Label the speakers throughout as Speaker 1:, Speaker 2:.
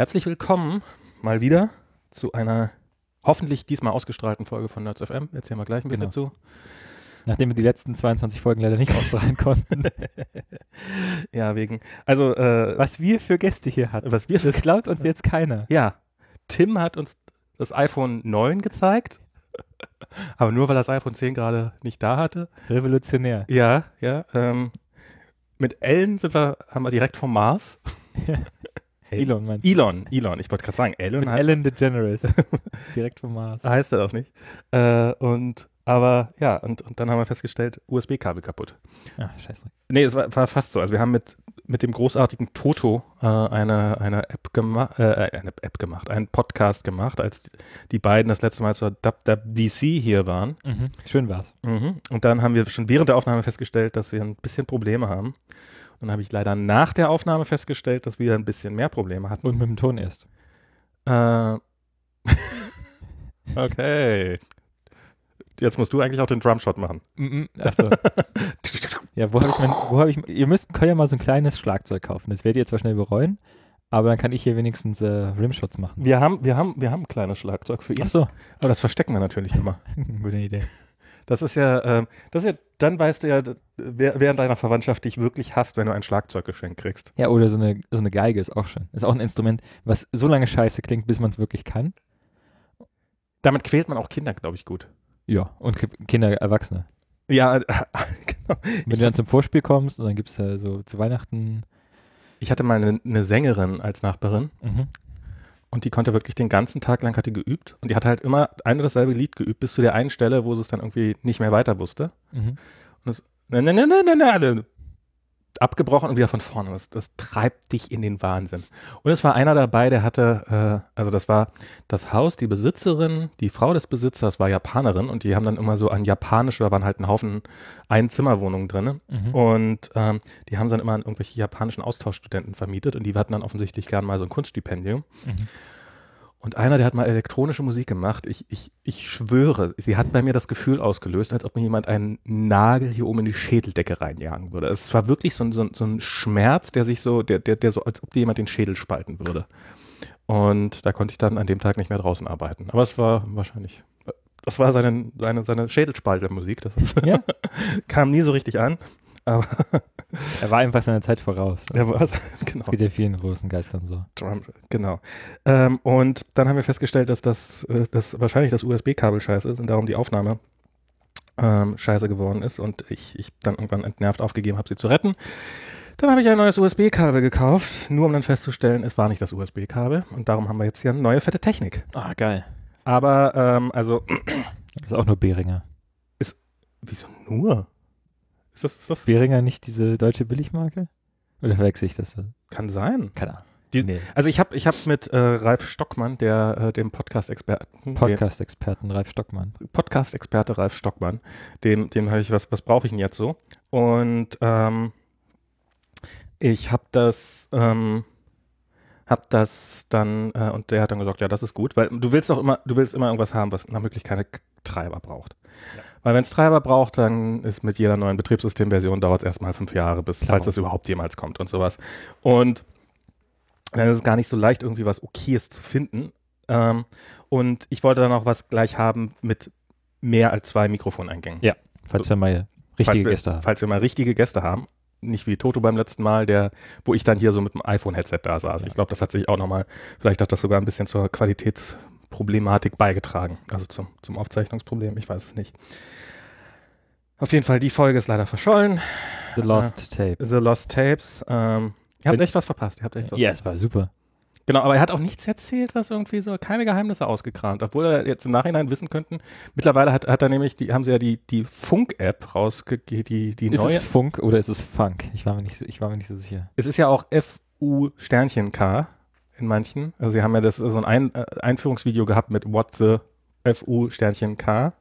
Speaker 1: Herzlich willkommen mal wieder zu einer hoffentlich diesmal ausgestrahlten Folge von Nerds FM. Erzählen wir gleich ein bisschen
Speaker 2: Genau.
Speaker 1: zu.
Speaker 2: Nachdem wir die letzten 22 Folgen leider nicht ausstrahlen konnten.
Speaker 1: Ja, wegen, also, äh,
Speaker 2: Was wir für Gäste hier hatten.
Speaker 1: was wir für,
Speaker 2: Das glaubt uns jetzt keiner.
Speaker 1: ja, Tim hat uns das iPhone 9 gezeigt, aber nur weil er das iPhone 10 gerade nicht da hatte.
Speaker 2: Revolutionär.
Speaker 1: Ja, ja, ähm, mit Ellen sind wir, haben wir direkt vom Mars.
Speaker 2: Elon meinst du?
Speaker 1: Elon, Elon, ich wollte gerade sagen, Elon
Speaker 2: Mit
Speaker 1: heißt,
Speaker 2: Ellen DeGeneres. Direkt vom Mars.
Speaker 1: heißt er doch nicht. Äh, und, aber ja, und, und dann haben wir festgestellt, USB-Kabel kaputt.
Speaker 2: Ah, scheiße.
Speaker 1: Nee, es war, war fast so. Also wir haben mit, mit dem großartigen Toto äh, eine, eine App gemacht, äh, eine App gemacht, einen Podcast gemacht, als die beiden das letzte Mal zur DC hier waren.
Speaker 2: Mhm. Schön war's.
Speaker 1: Mhm. Und dann haben wir schon während der Aufnahme festgestellt, dass wir ein bisschen Probleme haben. Dann habe ich leider nach der Aufnahme festgestellt, dass wir ein bisschen mehr Probleme hatten.
Speaker 2: Und mit dem Ton erst.
Speaker 1: Äh, okay. Jetzt musst du eigentlich auch den Drumshot machen.
Speaker 2: Mhm. Achso. Ja, wo habe ich mein, wo habe ich, ihr müsst, könnt ja mal so ein kleines Schlagzeug kaufen. Das werdet ihr zwar schnell bereuen, aber dann kann ich hier wenigstens äh, Rimshots machen.
Speaker 1: Wir haben, wir haben, wir haben ein kleines Schlagzeug für ihn.
Speaker 2: Achso,
Speaker 1: Aber das verstecken wir natürlich immer.
Speaker 2: gute Idee.
Speaker 1: Das ist ja, ähm, das ist ja, dann weißt du ja, wer, wer in deiner Verwandtschaft dich wirklich hasst, wenn du ein Schlagzeug geschenkt kriegst.
Speaker 2: Ja, oder so eine, so eine Geige ist auch schön. Ist auch ein Instrument, was so lange scheiße klingt, bis man es wirklich kann.
Speaker 1: Damit quält man auch Kinder, glaube ich, gut.
Speaker 2: Ja, und Ki- Kinder, Erwachsene.
Speaker 1: Ja, äh, genau.
Speaker 2: Wenn du dann zum Vorspiel kommst und dann gibt es äh, so zu Weihnachten.
Speaker 1: Ich hatte mal eine, eine Sängerin als Nachbarin
Speaker 2: Mhm.
Speaker 1: Und die konnte wirklich den ganzen Tag lang hat die geübt und die hat halt immer ein und dasselbe Lied geübt, bis zu der einen Stelle, wo sie es dann irgendwie nicht mehr weiter wusste.
Speaker 2: Mhm.
Speaker 1: Ne, ne, ne, ne, ne, ne, ne. Abgebrochen und wieder von vorne. Das, das treibt dich in den Wahnsinn. Und es war einer dabei, der hatte, äh, also das war das Haus, die Besitzerin, die Frau des Besitzers war Japanerin und die haben dann immer so an japanisch, da waren halt ein Haufen Einzimmerwohnungen drin.
Speaker 2: Mhm.
Speaker 1: Und ähm, die haben dann immer an irgendwelche japanischen Austauschstudenten vermietet und die hatten dann offensichtlich gern mal so ein Kunststipendium.
Speaker 2: Mhm.
Speaker 1: Und einer, der hat mal elektronische Musik gemacht. Ich, ich, ich schwöre, sie hat bei mir das Gefühl ausgelöst, als ob mir jemand einen Nagel hier oben in die Schädeldecke reinjagen würde. Es war wirklich so ein, so ein, so ein Schmerz, der sich so, der, der, der so, als ob dir jemand den Schädel spalten würde. Und da konnte ich dann an dem Tag nicht mehr draußen arbeiten. Aber es war wahrscheinlich, das war seine, seine, seine Schädelspaltermusik. Das ist,
Speaker 2: Ja?
Speaker 1: kam nie so richtig an. Aber
Speaker 2: Er war einfach seiner Zeit voraus.
Speaker 1: er war, genau.
Speaker 2: Das geht ja vielen großen Geistern so.
Speaker 1: Drum, genau. Ähm, und dann haben wir festgestellt, dass das, äh, dass wahrscheinlich das USB-Kabel scheiße ist und darum die Aufnahme ähm, scheiße geworden ist und ich, ich dann irgendwann entnervt aufgegeben habe, sie zu retten. Dann habe ich ein neues USB-Kabel gekauft, nur um dann festzustellen, es war nicht das USB-Kabel und darum haben wir jetzt hier eine neue fette Technik.
Speaker 2: Ah, geil.
Speaker 1: Aber, ähm, also,
Speaker 2: Das ist auch nur Behringer.
Speaker 1: wieso nur? Ist das, ist das,
Speaker 2: Behringer nicht diese deutsche Billigmarke? Oder verwechsel ich das?
Speaker 1: kann sein.
Speaker 2: Keine Ahnung.
Speaker 1: Die-
Speaker 2: nee.
Speaker 1: Also ich habe ich hab mit äh, Ralf Stockmann, der äh, dem Podcast-Experten,
Speaker 2: Podcast-Experten Ralf Stockmann.
Speaker 1: Podcast-Experte Ralf Stockmann. Dem, dem habe ich, was, was brauche ich denn jetzt so? Und ähm, ich habe das, ähm, hab das dann, äh, und der hat dann gesagt, ja, das ist gut, weil du willst doch immer, du willst immer irgendwas haben, was nach möglich keine Treiber braucht. Weil wenn es Treiber braucht, dann ist mit jeder neuen Betriebssystemversion dauert es erstmal fünf Jahre, bis,
Speaker 2: Klar.
Speaker 1: falls das überhaupt jemals kommt und sowas. Und dann ist es gar nicht so leicht, irgendwie was Okayes zu finden. Ähm, und ich wollte dann auch was gleich haben mit mehr als zwei Mikrofoneingängen.
Speaker 2: Ja. Falls wir mal richtige
Speaker 1: wir,
Speaker 2: Gäste haben.
Speaker 1: Falls wir mal richtige Gäste haben. Nicht wie Toto beim letzten Mal, der, wo ich dann hier so mit dem iPhone-Headset da saß. Ich glaube, das hat sich auch nochmal, vielleicht hat das sogar ein bisschen zur Qualitätsproblematik beigetragen. Also zum, zum Aufzeichnungsproblem, ich weiß es nicht. Auf jeden Fall, die Folge ist leider verschollen.
Speaker 2: The Lost Tape.
Speaker 1: The Lost Tapes. Ähm, ihr habt echt was verpasst. Ihr habt echt was
Speaker 2: Ja, es war super.
Speaker 1: Genau, aber er hat auch nichts erzählt, was irgendwie so, keine Geheimnisse ausgekramt, obwohl er jetzt im Nachhinein wissen könnten. Mittlerweile hat, hat er nämlich, die haben sie ja die, die Funk-App rausgegeben, die, die
Speaker 2: Ist
Speaker 1: neue.
Speaker 2: es Funk oder ist es Funk? Ich war mir nicht, so- ich war mir nicht so sicher.
Speaker 1: Es ist ja auch FU Sternchen K in manchen. Also sie haben ja das so ein, ein äh, Einführungsvideo gehabt mit What the FU Sternchen K.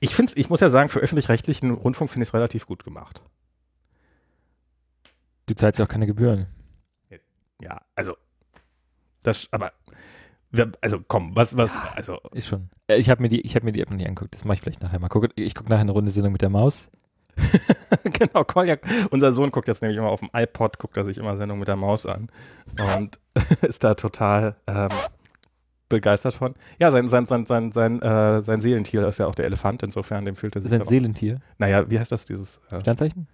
Speaker 1: Ich finde ich muss ja sagen, für öffentlich-rechtlichen Rundfunk finde ich es relativ gut gemacht.
Speaker 2: Du zahlst ja auch keine Gebühren.
Speaker 1: Ja, also das, aber also komm, was, was, also
Speaker 2: Ist schon. Äh, Ich habe mir, die- ich hab mir die App noch nie angeguckt. Das mache ich vielleicht nachher mal. Guck, ich gucke nachher eine Runde Sendung mit der Maus.
Speaker 1: genau, Kolja, unser Sohn guckt jetzt nämlich immer auf dem iPod, guckt er sich immer Sendung mit der Maus an und ist da total ähm, begeistert von. Ja, sein, sein, sein, sein, sein, äh, sein Seelentier ist ja auch der Elefant, insofern, dem fühlt er sich.
Speaker 2: Sein Seelentier.
Speaker 1: Naja, wie heißt das, dieses äh,
Speaker 2: Sternzeichen?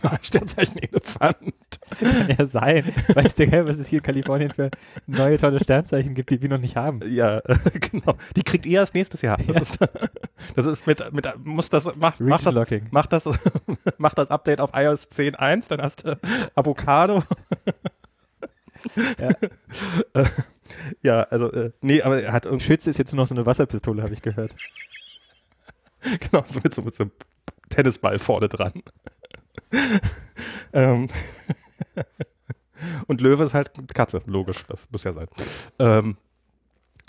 Speaker 1: Genau, Sternzeichen Elefant?
Speaker 2: Kann ja sein. Weißt du, gell, was es hier in Kalifornien für neue tolle Sternzeichen gibt, die wir noch nicht haben?
Speaker 1: Ja, äh, genau. Die kriegt ihr erst nächstes Jahr. Das, ist, das ist mit, mit, muss das, mach, mach das,
Speaker 2: Locking.
Speaker 1: mach das, mach das Update auf iOS 10.1, dann hast du Avocado.
Speaker 2: Ja.
Speaker 1: Äh, ja, also, äh, nee, aber er hat irgendwie,
Speaker 2: Schütze ist jetzt nur noch so eine Wasserpistole, habe ich gehört.
Speaker 1: genau, so mit so, mit so einem Tennisball vorne dran. ähm, und Löwe ist halt Katze, logisch, das muss ja sein. Ähm,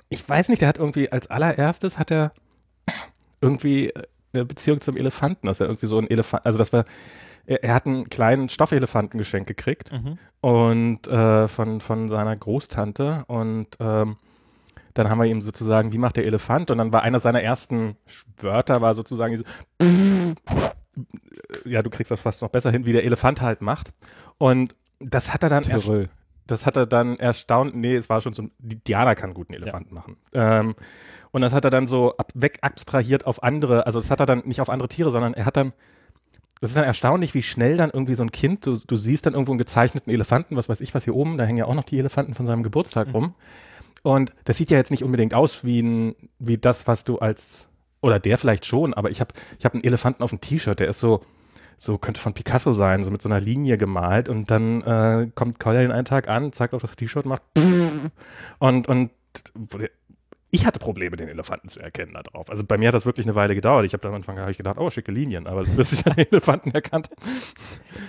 Speaker 1: ich weiß nicht, der hat irgendwie als allererstes hat er irgendwie eine Beziehung zum Elefanten, dass er irgendwie so ein Elefant, also das war, er, er hat einen kleinen Stoffelefanten geschenkt gekriegt und äh, von, von seiner Großtante und ähm, dann haben wir ihm sozusagen, wie macht der Elefant? Und dann war einer seiner ersten Wörter war sozusagen diese ja, du kriegst das fast noch besser hin, wie der Elefant halt macht. Und das hat er dann erst, das hat er dann erstaunt, nee, es war schon so, Diana kann guten Elefanten machen. Ähm, und das hat er dann so ab, weg abstrahiert auf andere, also das hat er dann nicht auf andere Tiere, sondern er hat dann, das ist dann erstaunlich, wie schnell dann irgendwie so ein Kind, du, du siehst dann irgendwo einen gezeichneten Elefanten, was weiß ich was hier oben, da hängen ja auch noch die Elefanten von seinem Geburtstag rum. Und das sieht ja jetzt nicht unbedingt aus wie, ein, wie das, was du als, oder der vielleicht schon, aber ich habe ich hab einen Elefanten auf dem T-Shirt, der ist so, so könnte von Picasso sein, so mit so einer Linie gemalt und dann äh, kommt Colin einen Tag an, zeigt auf das T-Shirt, macht und, und ich hatte Probleme, den Elefanten zu erkennen da drauf. Also bei mir hat das wirklich eine Weile gedauert. Ich habe am Anfang hab ich gedacht, oh, schicke Linien, aber bis ich den Elefanten erkannt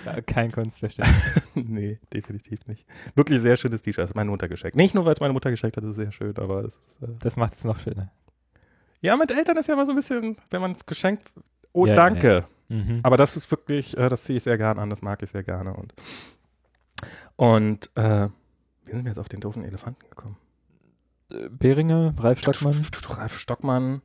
Speaker 2: Ja, kein Kunstverständnis.
Speaker 1: Nee, definitiv nicht. Wirklich sehr schönes T-Shirt, meine Mutter geschenkt. Nicht nur, weil es meine Mutter geschenkt hat, ist sehr schön, aber es ist, äh
Speaker 2: Das macht es noch schöner.
Speaker 1: Ja, mit Eltern ist ja immer so ein bisschen, wenn man geschenkt, oh,
Speaker 2: Ja,
Speaker 1: danke.
Speaker 2: Mhm.
Speaker 1: Aber das ist wirklich, äh, das ziehe ich sehr gern an, das mag ich sehr gerne. Und, und äh, wie sind wir jetzt auf den doofen Elefanten gekommen?
Speaker 2: Äh, Beringer, Ralf Stockmann.
Speaker 1: Ralf Stockmann,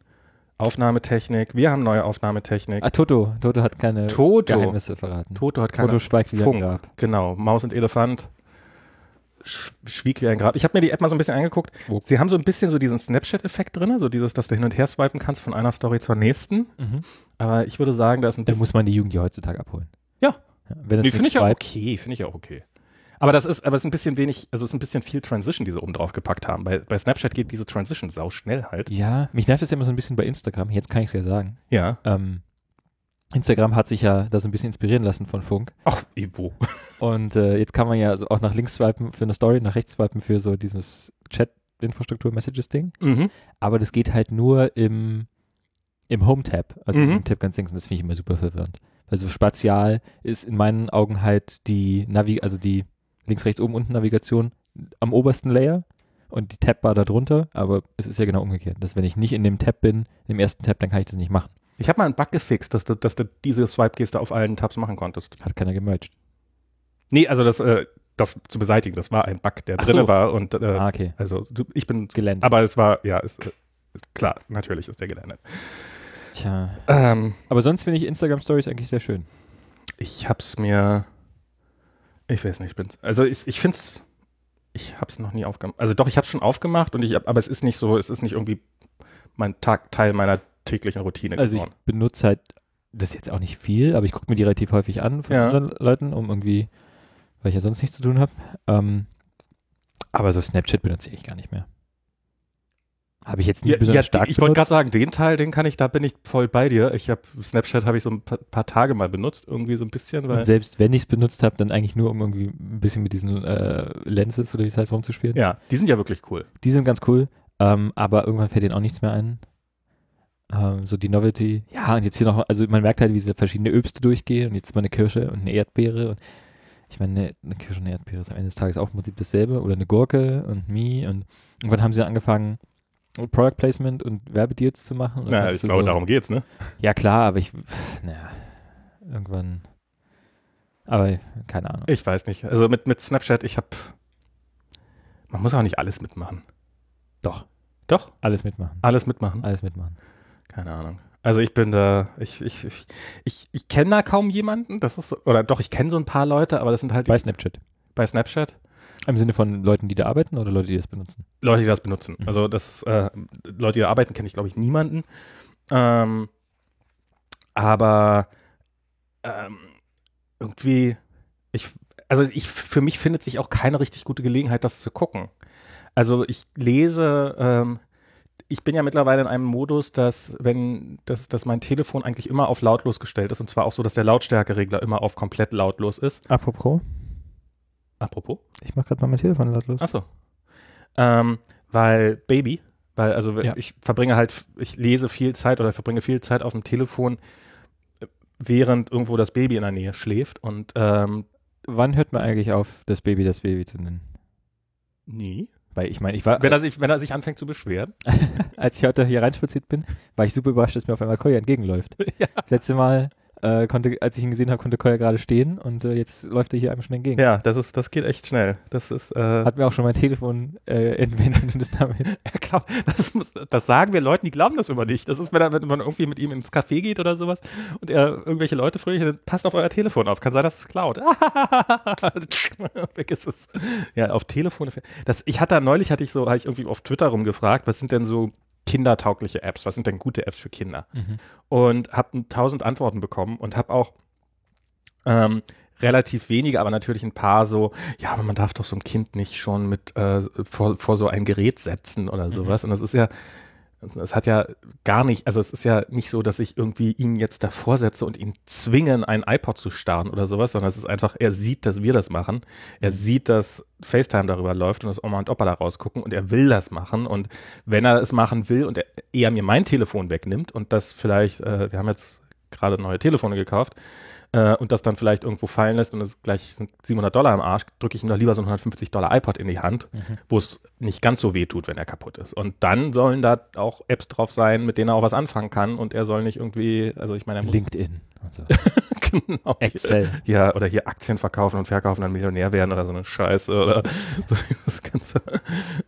Speaker 1: Aufnahmetechnik. Wir haben neue Aufnahmetechnik.
Speaker 2: Ah, Toto. Toto hat keine
Speaker 1: Toto.
Speaker 2: Geheimnisse verraten.
Speaker 1: Toto hat keine
Speaker 2: Toto schweigt wie
Speaker 1: Funk.
Speaker 2: Grab.
Speaker 1: Genau, Maus und Elefant. Sch schwieg wie ein Grab. Ich habe mir die App mal so ein bisschen angeguckt.
Speaker 2: Wo?
Speaker 1: Sie haben so ein bisschen so diesen Snapchat-Effekt drin, so dieses, dass du hin und her swipen kannst von einer Story zur nächsten.
Speaker 2: Mhm.
Speaker 1: Aber ich würde sagen, da ist ein
Speaker 2: Da
Speaker 1: bisschen.
Speaker 2: muss man die Jugend ja heutzutage abholen.
Speaker 1: Ja.
Speaker 2: Wenn
Speaker 1: Nee, finde ich auch okay, finde ich auch okay. Aber das ist, aber es ist ein bisschen wenig, also es ist ein bisschen viel Transition, die sie oben drauf gepackt haben. Bei, bei Snapchat geht diese Transition sau schnell halt.
Speaker 2: Ja, mich nervt das ja immer so ein bisschen bei Instagram. Jetzt kann ich es ja sagen.
Speaker 1: Ja.
Speaker 2: Ähm, Instagram hat sich ja da so ein bisschen inspirieren lassen von Funk.
Speaker 1: Ach, Ivo.
Speaker 2: Und äh, jetzt kann man ja so auch nach links swipen für eine Story, nach rechts swipen für so dieses Chat-Infrastruktur-Messages-Ding.
Speaker 1: Mhm.
Speaker 2: Aber das geht halt nur im, im Home-Tab, also
Speaker 1: Mhm.
Speaker 2: im Tab ganz links. Und das finde ich immer super verwirrend. Weil so spatial ist in meinen Augen halt die Navi, also die links, rechts, oben, unten Navigation am obersten Layer und die Tab-Bar da drunter. Aber es ist ja genau umgekehrt. Dass wenn ich nicht in dem Tab bin, im ersten Tab, dann kann ich das nicht machen.
Speaker 1: Ich habe mal einen Bug gefixt, dass du, dass du diese Swipe-Geste auf allen Tabs machen konntest.
Speaker 2: Hat keiner gemerged.
Speaker 1: Nee, also das, äh, das zu beseitigen, das war ein Bug, der
Speaker 2: Ach
Speaker 1: drinne
Speaker 2: so.
Speaker 1: war. Und äh,
Speaker 2: Ah, okay.
Speaker 1: also du, ich bin,
Speaker 2: Gelände.
Speaker 1: aber es war, ja, ist, äh, klar, natürlich ist der gelandet.
Speaker 2: Tja.
Speaker 1: Ähm,
Speaker 2: Aber sonst finde ich Instagram Stories eigentlich sehr schön.
Speaker 1: ich hab's mir, ich weiß nicht, ich bin's, also ich, ich find's, ich hab's noch nie aufgemacht. Also doch, ich hab's schon aufgemacht und ich, hab- aber es ist nicht so, es ist nicht irgendwie mein Tag, Teil meiner täglichen Routine
Speaker 2: Also ich
Speaker 1: geworden.
Speaker 2: benutze halt, das ist jetzt auch nicht viel, aber ich gucke mir die relativ häufig an von
Speaker 1: Ja.
Speaker 2: anderen Leuten, um irgendwie, weil ich ja sonst nichts zu tun habe. Ähm, aber so Snapchat benutze ich gar nicht mehr. Habe ich jetzt nie
Speaker 1: Ja,
Speaker 2: besonders
Speaker 1: ja,
Speaker 2: stark
Speaker 1: ich wollte gerade sagen, den Teil, den kann ich, da bin ich voll bei dir. Ich habe Snapchat habe ich so ein paar, paar Tage mal benutzt, irgendwie so ein bisschen, weil
Speaker 2: Und selbst wenn ich es benutzt habe, dann eigentlich nur, um irgendwie ein bisschen mit diesen äh, Lenses oder wie es heißt, rumzuspielen.
Speaker 1: ja, die sind ja wirklich cool.
Speaker 2: Die sind ganz cool, ähm, aber irgendwann fällt denen auch nichts mehr ein. Ähm, so die Novelty. Ja, und jetzt hier noch, also man merkt halt, wie diese verschiedene Öbste durchgehen und jetzt mal eine Kirsche und eine Erdbeere und ich meine, eine, Kirsche und eine Erdbeere ist am Ende des Tages auch im Prinzip dasselbe oder eine Gurke und Mi und irgendwann haben sie angefangen, Product Placement und Werbedeals zu machen. Dann
Speaker 1: Na,
Speaker 2: hast
Speaker 1: ich glaube,
Speaker 2: so,
Speaker 1: darum geht's, ne?
Speaker 2: Ja, klar, aber ich, naja, irgendwann, aber keine Ahnung.
Speaker 1: Ich weiß nicht. Also mit, mit Snapchat, ich habe, man muss auch nicht alles mitmachen.
Speaker 2: Doch.
Speaker 1: Doch?
Speaker 2: Alles mitmachen.
Speaker 1: Alles mitmachen?
Speaker 2: Alles mitmachen.
Speaker 1: Keine Ahnung. Also ich bin da, ich, ich, ich, ich, ich kenne da kaum jemanden, das ist so, oder doch, ich kenne so ein paar Leute, aber das sind halt die,
Speaker 2: Bei Snapchat.
Speaker 1: bei Snapchat
Speaker 2: Im Sinne von Leuten, die da arbeiten oder Leute, die das benutzen?
Speaker 1: Leute, die das benutzen.
Speaker 2: Mhm.
Speaker 1: Also das äh, Leute, die da arbeiten, kenne ich, glaube ich, niemanden. Ähm, aber ähm, irgendwie, ich, also ich, für mich findet sich auch keine richtig gute Gelegenheit, das zu gucken. Also ich lese, ähm, ich bin ja mittlerweile in einem Modus, dass wenn, dass, dass mein Telefon eigentlich immer auf lautlos gestellt ist und zwar auch so, dass der Lautstärkeregler immer auf komplett lautlos ist.
Speaker 2: Apropos,
Speaker 1: Apropos.
Speaker 2: ich mache gerade mal mein Telefon lautlos.
Speaker 1: Achso. Ähm, weil Baby, weil also
Speaker 2: Ja.
Speaker 1: ich verbringe halt, ich lese viel Zeit oder verbringe viel Zeit auf dem Telefon, äh, während irgendwo das Baby in der Nähe schläft und ähm,
Speaker 2: Wann hört man eigentlich auf, das Baby das Baby zu nennen?
Speaker 1: nie.
Speaker 2: Weil ich meine, ich war,
Speaker 1: Wenn er sich, wenn er sich anfängt zu beschweren.
Speaker 2: als ich heute hier reinspaziert bin, war ich super überrascht, dass mir auf einmal Koya entgegenläuft.
Speaker 1: Ja.
Speaker 2: Das letzte Mal, äh, konnte, als ich ihn gesehen habe, konnte Koya gerade stehen und äh, jetzt läuft er hier einem schon entgegen.
Speaker 1: Ja, das ist, das geht echt schnell. Das ist, äh,
Speaker 2: Hat mir auch schon mein Telefon äh, entwendet und ist damit.
Speaker 1: er glaubt, das, muss, das sagen wir Leuten, die glauben das immer nicht. Das ist, wenn, wenn man irgendwie mit ihm ins Café geht oder sowas und er irgendwelche Leute fröhlich, dann passt auf euer Telefon auf. Kann sein, dass es klaut. Weg ist es. Ja, auf Telefone. Das, ich hatte neulich, hatte ich so, habe ich irgendwie auf Twitter rumgefragt, was sind denn so kindertaugliche Apps? Was sind denn gute Apps für Kinder?
Speaker 2: Mhm.
Speaker 1: und habe tausend Antworten bekommen und habe auch ähm, relativ wenige, aber natürlich ein paar so, ja, aber man darf doch so ein Kind nicht schon mit äh, vor, vor so ein Gerät setzen oder sowas. Und das ist ja, das hat ja gar nicht, also es ist ja nicht so, dass ich irgendwie ihn jetzt davor setze und ihn zwingen, ein iPod zu starren oder sowas, sondern es ist einfach, er sieht, dass wir das machen. Er sieht, dass FaceTime darüber läuft und dass Oma und Opa da rausgucken und er will das machen. Und wenn er es machen will und er, er mir mein Telefon wegnimmt und das vielleicht, äh, wir haben jetzt gerade neue Telefone gekauft, äh, und das dann vielleicht irgendwo fallen lässt und es gleich sind 700 Dollar im Arsch, drücke ich ihm doch lieber so ein 150 Dollar iPod in die Hand,
Speaker 2: Mhm.
Speaker 1: wo es nicht ganz so weh tut, wenn er kaputt ist. Und dann sollen da auch Apps drauf sein, mit denen er auch was anfangen kann und er soll nicht irgendwie, also ich meine,
Speaker 2: LinkedIn und so.
Speaker 1: genau,
Speaker 2: Excel.
Speaker 1: ja, oder hier Aktien verkaufen und verkaufen, dann Millionär werden oder so eine Scheiße oder so das Ganze,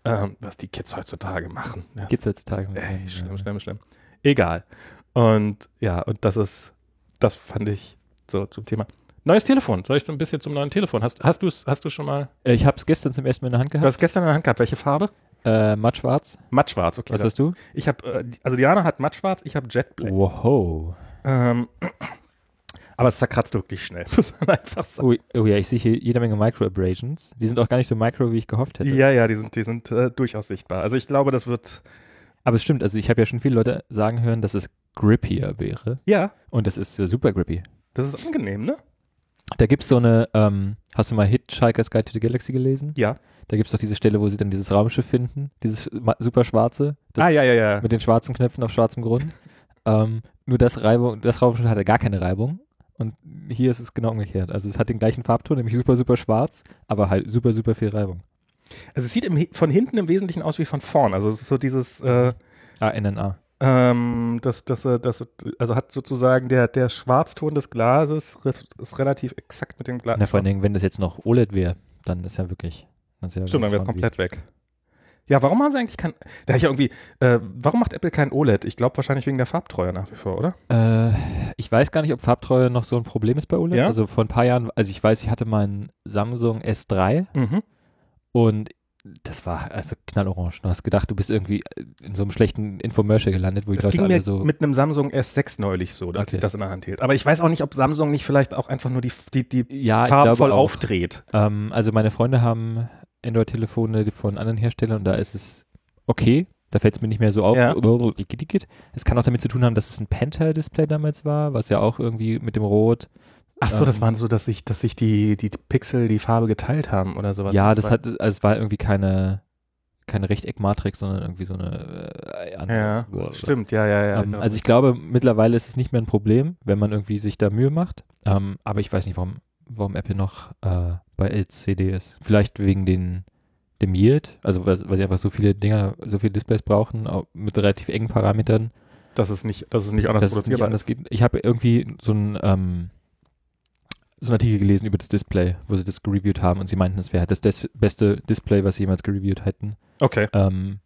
Speaker 1: ähm, was die Kids heutzutage machen. Ja.
Speaker 2: Geht's heutzutage mit
Speaker 1: Ey, schlimm, schlimm, schlimm. Egal. Und ja, und das ist, das fand ich so zum Thema. Neues Telefon. Soll ich so ein bisschen zum neuen Telefon? Hast, hast du es hast du schon mal?
Speaker 2: Äh, Ich habe es gestern zum ersten Mal in der Hand
Speaker 1: Du
Speaker 2: gehabt.
Speaker 1: hast gestern in der Hand gehabt. Welche Farbe?
Speaker 2: Äh, mattschwarz.
Speaker 1: Mattschwarz, okay.
Speaker 2: Was hast du?
Speaker 1: ich habe, äh, also Diana hat Mattschwarz, ich habe Jetblack.
Speaker 2: Wow.
Speaker 1: Ähm, aber es zerkratzt wirklich schnell, muss man einfach sagen.
Speaker 2: Oh, oh ja, ich sehe hier jede Menge Micro-Abrasions. Die sind auch gar nicht so micro, wie ich gehofft hätte.
Speaker 1: Ja, ja, die sind, die sind äh, durchaus sichtbar. Also ich glaube, das wird,
Speaker 2: Aber es stimmt, also ich habe ja schon viele Leute sagen hören, dass es grippier wäre.
Speaker 1: ja,
Speaker 2: Und das ist äh, super grippy.
Speaker 1: Das ist angenehm, ne?
Speaker 2: Da gibt's so eine, ähm, hast du mal Hitchhiker's Guide to the Galaxy gelesen?
Speaker 1: Ja.
Speaker 2: Da gibt's doch diese Stelle, wo sie dann dieses Raumschiff finden, dieses super schwarze, das
Speaker 1: ah, ja, ja, ja.
Speaker 2: mit den schwarzen Knöpfen auf schwarzem Grund. ähm, nur das Reibung, das Raumschiff hatte gar keine Reibung. Und hier ist es genau umgekehrt. Also es hat den gleichen Farbton, nämlich super, super schwarz, aber halt super, super viel Reibung.
Speaker 1: Also es sieht im, von hinten im Wesentlichen aus wie von vorn. Also es ist so dieses, äh,
Speaker 2: Ah, NNA.
Speaker 1: Ähm, das, das, äh, das, also hat sozusagen der, der Schwarzton des Glases ist relativ exakt mit dem Glas.
Speaker 2: Na, vor allen Dingen, wenn das jetzt noch OLED wäre, dann ist ja wirklich. ist ja
Speaker 1: Stimmt, dann wäre es komplett weg. Ja, warum haben sie eigentlich kein, da ich ja irgendwie, äh, warum macht Apple kein OLED? Ich glaube wahrscheinlich wegen der Farbtreue nach wie vor, oder?
Speaker 2: Äh, ich weiß gar nicht, ob Farbtreue noch so ein Problem ist bei OLED.
Speaker 1: Ja?
Speaker 2: Also vor ein paar Jahren, also ich weiß, ich hatte meinen Samsung S3
Speaker 1: Mhm.
Speaker 2: und das war also knallorange. Du hast gedacht, du bist irgendwie in so einem schlechten Infomercial gelandet, wo die
Speaker 1: Das
Speaker 2: Leute
Speaker 1: ging
Speaker 2: alle
Speaker 1: mir
Speaker 2: so.
Speaker 1: mit einem Samsung S6 neulich so, als
Speaker 2: Okay.
Speaker 1: ich das in der Hand hielt. Aber ich weiß auch nicht, ob Samsung nicht vielleicht auch einfach nur die, die, die
Speaker 2: ja, glaube
Speaker 1: voll
Speaker 2: auch.
Speaker 1: aufdreht.
Speaker 2: Ähm, also meine Freunde haben Android-Telefone von anderen Herstellern und da ist es okay. Da fällt es mir nicht mehr so auf.
Speaker 1: Ja.
Speaker 2: Es kann auch damit zu tun haben, dass es ein Pentel-Display damals war, was ja auch irgendwie mit dem Rot.
Speaker 1: Ach so, das
Speaker 2: Ähm,
Speaker 1: waren so, dass sich, dass sich die, die Pixel die Farbe geteilt haben oder sowas.
Speaker 2: ja, das hat, also es war irgendwie keine, keine Rechteckmatrix, sondern irgendwie so eine äh, andere.
Speaker 1: Ja, stimmt, ja, ja, ja.
Speaker 2: Ähm,
Speaker 1: genau.
Speaker 2: also ich glaube, mittlerweile ist es nicht mehr ein Problem, wenn man irgendwie sich da Mühe macht. Ähm, aber ich weiß nicht, warum, warum Apple noch äh, bei LCD ist. Vielleicht wegen den, dem Yield, also weil, weil sie einfach so viele Dinger, so viele Displays brauchen, auch mit relativ engen Parametern,
Speaker 1: das ist nicht, das ist nicht anders
Speaker 2: dass es nicht
Speaker 1: produzierbar.
Speaker 2: anders geht. Ich habe irgendwie so ein ähm, so einen Artikel gelesen über das Display, wo sie das gereviewt haben und sie meinten, es wäre halt das des beste Display, was sie jemals gereviewt hätten.
Speaker 1: Okay.
Speaker 2: Ähm,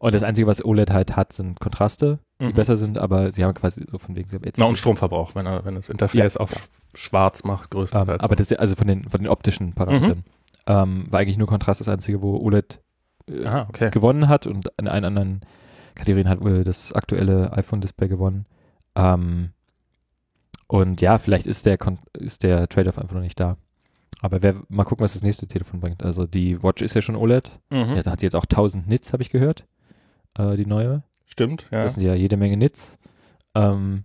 Speaker 2: Und das Einzige, was OLED halt hat, sind Kontraste, die
Speaker 1: Mhm.
Speaker 2: besser sind, aber sie haben quasi so von wegen, sie haben jetzt
Speaker 1: Na, und Stromverbrauch, wenn er, wenn das Interface
Speaker 2: Ja,
Speaker 1: auf
Speaker 2: ja.
Speaker 1: sch- schwarz macht,
Speaker 2: ähm,
Speaker 1: größtenteils.
Speaker 2: aber das ist also von den, von den optischen Parametern.
Speaker 1: Mhm.
Speaker 2: Ähm, war eigentlich nur Kontrast das Einzige, wo OLED äh,
Speaker 1: ah, okay.
Speaker 2: gewonnen hat und in allen anderen Kategorien hat wohl das aktuelle iPhone-Display gewonnen. Ähm, und ja, vielleicht ist der, Kon ist der Trade-off einfach noch nicht da. Aber wer, mal gucken, was das nächste Telefon bringt. Also die Watch ist ja schon OLED.
Speaker 1: Mhm.
Speaker 2: Ja, da hat sie jetzt auch 1000 Nits, habe ich gehört. Äh, die neue.
Speaker 1: Stimmt, ja.
Speaker 2: Das sind ja jede Menge Nits. Ähm,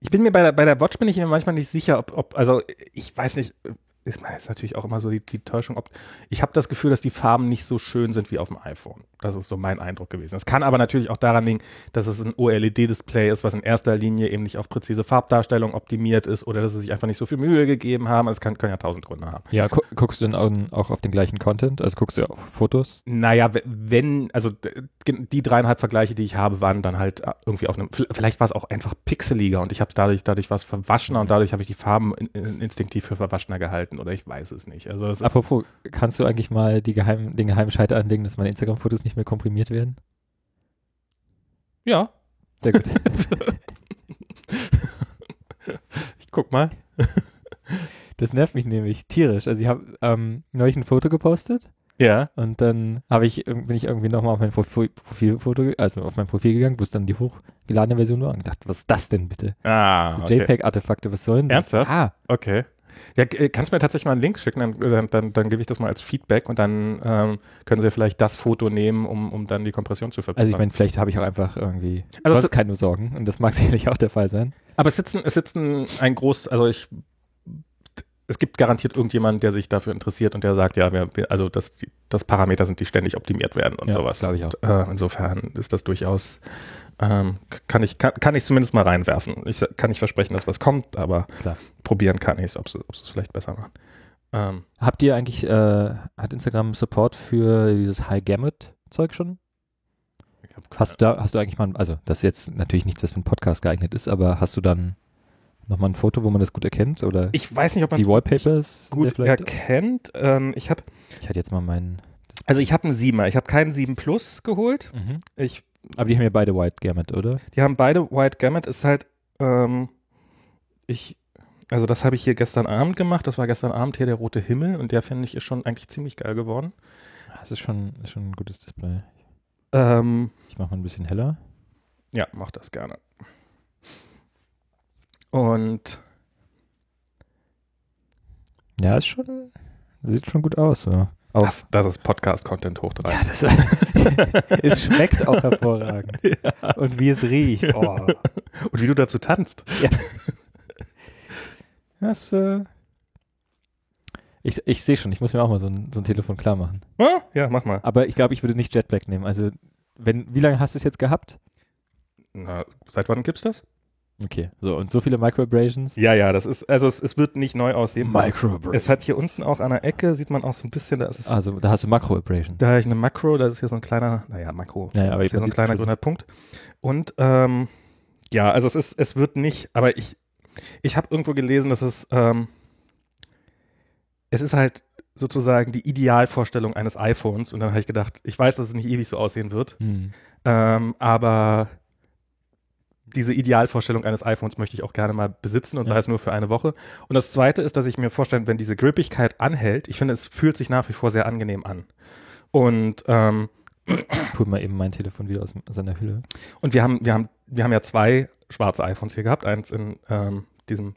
Speaker 1: Ich bin mir bei der, bei der Watch bin ich mir manchmal nicht sicher, ob, ob also ich weiß nicht, ich meine, ist natürlich auch immer so die, die Täuschung, ob ich habe das Gefühl, dass die Farben nicht so schön sind wie auf dem iPhone. Das ist so mein Eindruck gewesen. Es kann aber natürlich auch daran liegen, dass es ein OLED-Display ist, was in erster Linie eben nicht auf präzise Farbdarstellung optimiert ist oder dass sie sich einfach nicht so viel Mühe gegeben haben. Es kann, können ja tausend Gründe haben.
Speaker 2: ja, gu guckst du denn auch, auf den gleichen Content? Also guckst du auf Fotos?
Speaker 1: Naja, we- wenn, also die dreieinhalb Vergleiche, die ich habe, waren dann halt äh, irgendwie auf einem, vielleicht war es auch einfach pixeliger und ich habe es dadurch, dadurch was verwaschener und dadurch habe ich die Farben in, in, instinktiv für verwaschener gehalten oder ich weiß es nicht. Also
Speaker 2: Apropos, kannst du eigentlich mal die geheim, den geheimen Scheiter anlegen, dass meine Instagram-Fotos nicht mehr komprimiert werden?
Speaker 1: ja,
Speaker 2: Sehr gut.
Speaker 1: ich guck mal.
Speaker 2: Das nervt mich nämlich tierisch. Also ich habe ähm, neulich ein Foto gepostet
Speaker 1: Ja.
Speaker 2: und dann habe ich bin ich irgendwie nochmal auf mein Profi Profilfoto, also auf mein Profil gegangen, wo es dann die hochgeladene Version war und gedacht, was ist das denn bitte?
Speaker 1: Ah, okay.
Speaker 2: JPEG-Artefakte, was soll denn das?
Speaker 1: Ernsthaft?
Speaker 2: Ah,
Speaker 1: okay. Ja, g- kannst du mir tatsächlich mal einen Link schicken, dann, dann, dann, dann gebe ich das mal als Feedback und dann ähm, können sie vielleicht das Foto nehmen, um, um dann die Kompression zu verbessern.
Speaker 2: also ich meine, vielleicht habe ich auch einfach irgendwie
Speaker 1: Also
Speaker 2: sonst keine Sorgen und das mag sicherlich auch der Fall sein.
Speaker 1: Aber es sitzen, es sitzen ein groß, also ich, es gibt garantiert irgendjemand, der sich dafür interessiert und der sagt, ja, wir, also das, das Parameter sind, die ständig optimiert werden und
Speaker 2: Ja,
Speaker 1: sowas.
Speaker 2: glaub ich auch.
Speaker 1: Und, äh, insofern ist das durchaus, ähm, kann ich, kann, kann ich zumindest mal reinwerfen. Ich kann nicht versprechen, dass was kommt, aber
Speaker 2: Klar.
Speaker 1: probieren kann ich es, ob sie es vielleicht besser machen. Ähm,
Speaker 2: Habt ihr eigentlich, äh, hat Instagram Support für dieses High Gamut Zeug schon? Hast du da, hast du eigentlich mal, also das ist jetzt natürlich nichts, was für einen Podcast geeignet ist, aber hast du dann nochmal ein Foto, wo man das gut erkennt? Oder
Speaker 1: ich weiß nicht, ob man
Speaker 2: die Wallpapers?
Speaker 1: gut erkennt. Ähm, ich habe,
Speaker 2: Ich hatte jetzt mal meinen.
Speaker 1: also ich habe einen 7er. Ich habe keinen 7 Plus geholt. Ich
Speaker 2: Aber die haben ja beide White Gamut, oder?
Speaker 1: Die haben beide White Gamut, ist halt, ähm, ich, also das habe ich hier gestern Abend gemacht, das war gestern Abend hier der rote Himmel und der finde ich ist schon eigentlich ziemlich geil geworden.
Speaker 2: Das ist schon, ist schon ein gutes Display.
Speaker 1: Ähm,
Speaker 2: Ich mache mal ein bisschen heller.
Speaker 1: ja, mach das gerne. Und
Speaker 2: Ja, ist schon, sieht schon gut aus. So. Auch,
Speaker 1: das, das ist Podcast-Content hoch drei.
Speaker 2: ja, das, es schmeckt auch hervorragend. Und wie es riecht. Oh.
Speaker 1: Und wie du dazu tanzt.
Speaker 2: Das, äh, ich ich sehe schon, ich muss mir auch mal so ein, so ein Telefon klar machen.
Speaker 1: Ah, Ja, mach mal.
Speaker 2: Aber ich glaube, ich würde nicht Jetlag nehmen. Also, wenn, wie lange hast du es jetzt gehabt?
Speaker 1: Na, seit wann gibt's das?
Speaker 2: Okay, so und so viele Microabrasions.
Speaker 1: Ja, ja, das ist, also es, es wird nicht neu aussehen.
Speaker 2: Microabrasions.
Speaker 1: Es hat hier unten auch an der Ecke, sieht man auch so ein bisschen, da ist es
Speaker 2: Also, da hast du Makroabrasion.
Speaker 1: Da habe ich eine Makro, das ist hier so ein kleiner, naja, Makro,
Speaker 2: Ja, ja, aber
Speaker 1: das ist hier so ein kleiner grüner Punkt. Und ähm, ja, also es ist, es wird nicht, aber ich, ich habe irgendwo gelesen, dass es, ähm, es ist halt sozusagen die Idealvorstellung eines iPhones. Und dann habe ich gedacht, ich weiß, dass es nicht ewig so aussehen wird,
Speaker 2: Hm.
Speaker 1: ähm, aber diese Idealvorstellung eines iPhones möchte ich auch gerne mal besitzen und
Speaker 2: Ja.
Speaker 1: sei es nur für eine Woche. Und das Zweite ist, dass ich mir vorstelle, wenn diese Grippigkeit anhält, ich finde, es fühlt sich nach wie vor sehr angenehm an. Und ähm,
Speaker 2: Pull mal eben mein Telefon wieder aus seiner Hülle.
Speaker 1: Und wir haben, wir haben, wir haben ja zwei schwarze iPhones hier gehabt. Eins in ähm, diesem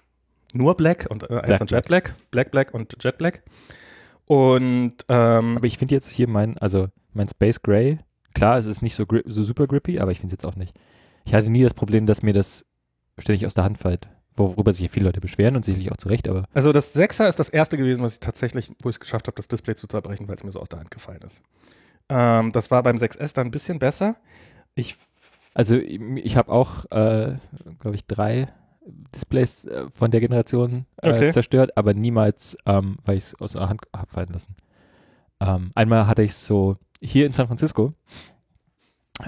Speaker 1: nur Black und äh, eins
Speaker 2: Black
Speaker 1: in Jet Black. Black Black und Jet Black. Und ähm,
Speaker 2: Aber ich finde jetzt hier mein, also mein Space Gray, klar, es ist nicht so, so super grippy, aber ich finde es jetzt auch nicht. Ich hatte nie das Problem, dass mir das ständig aus der Hand fällt, worüber sich viele Leute beschweren und sicherlich auch zu Recht, aber
Speaker 1: also das Sechser ist das erste gewesen, was ich tatsächlich, wo ich es geschafft habe, das Display zu zerbrechen, weil es mir so aus der Hand gefallen ist. Ähm, das war beim 6S dann ein bisschen besser. Ich
Speaker 2: also ich, ich habe auch, äh, glaube ich, drei Displays äh, von der Generation äh,
Speaker 1: Okay.
Speaker 2: zerstört, aber niemals, ähm, weil ich es aus der Hand habe fallen lassen. Ähm, einmal hatte ich es so hier in San Francisco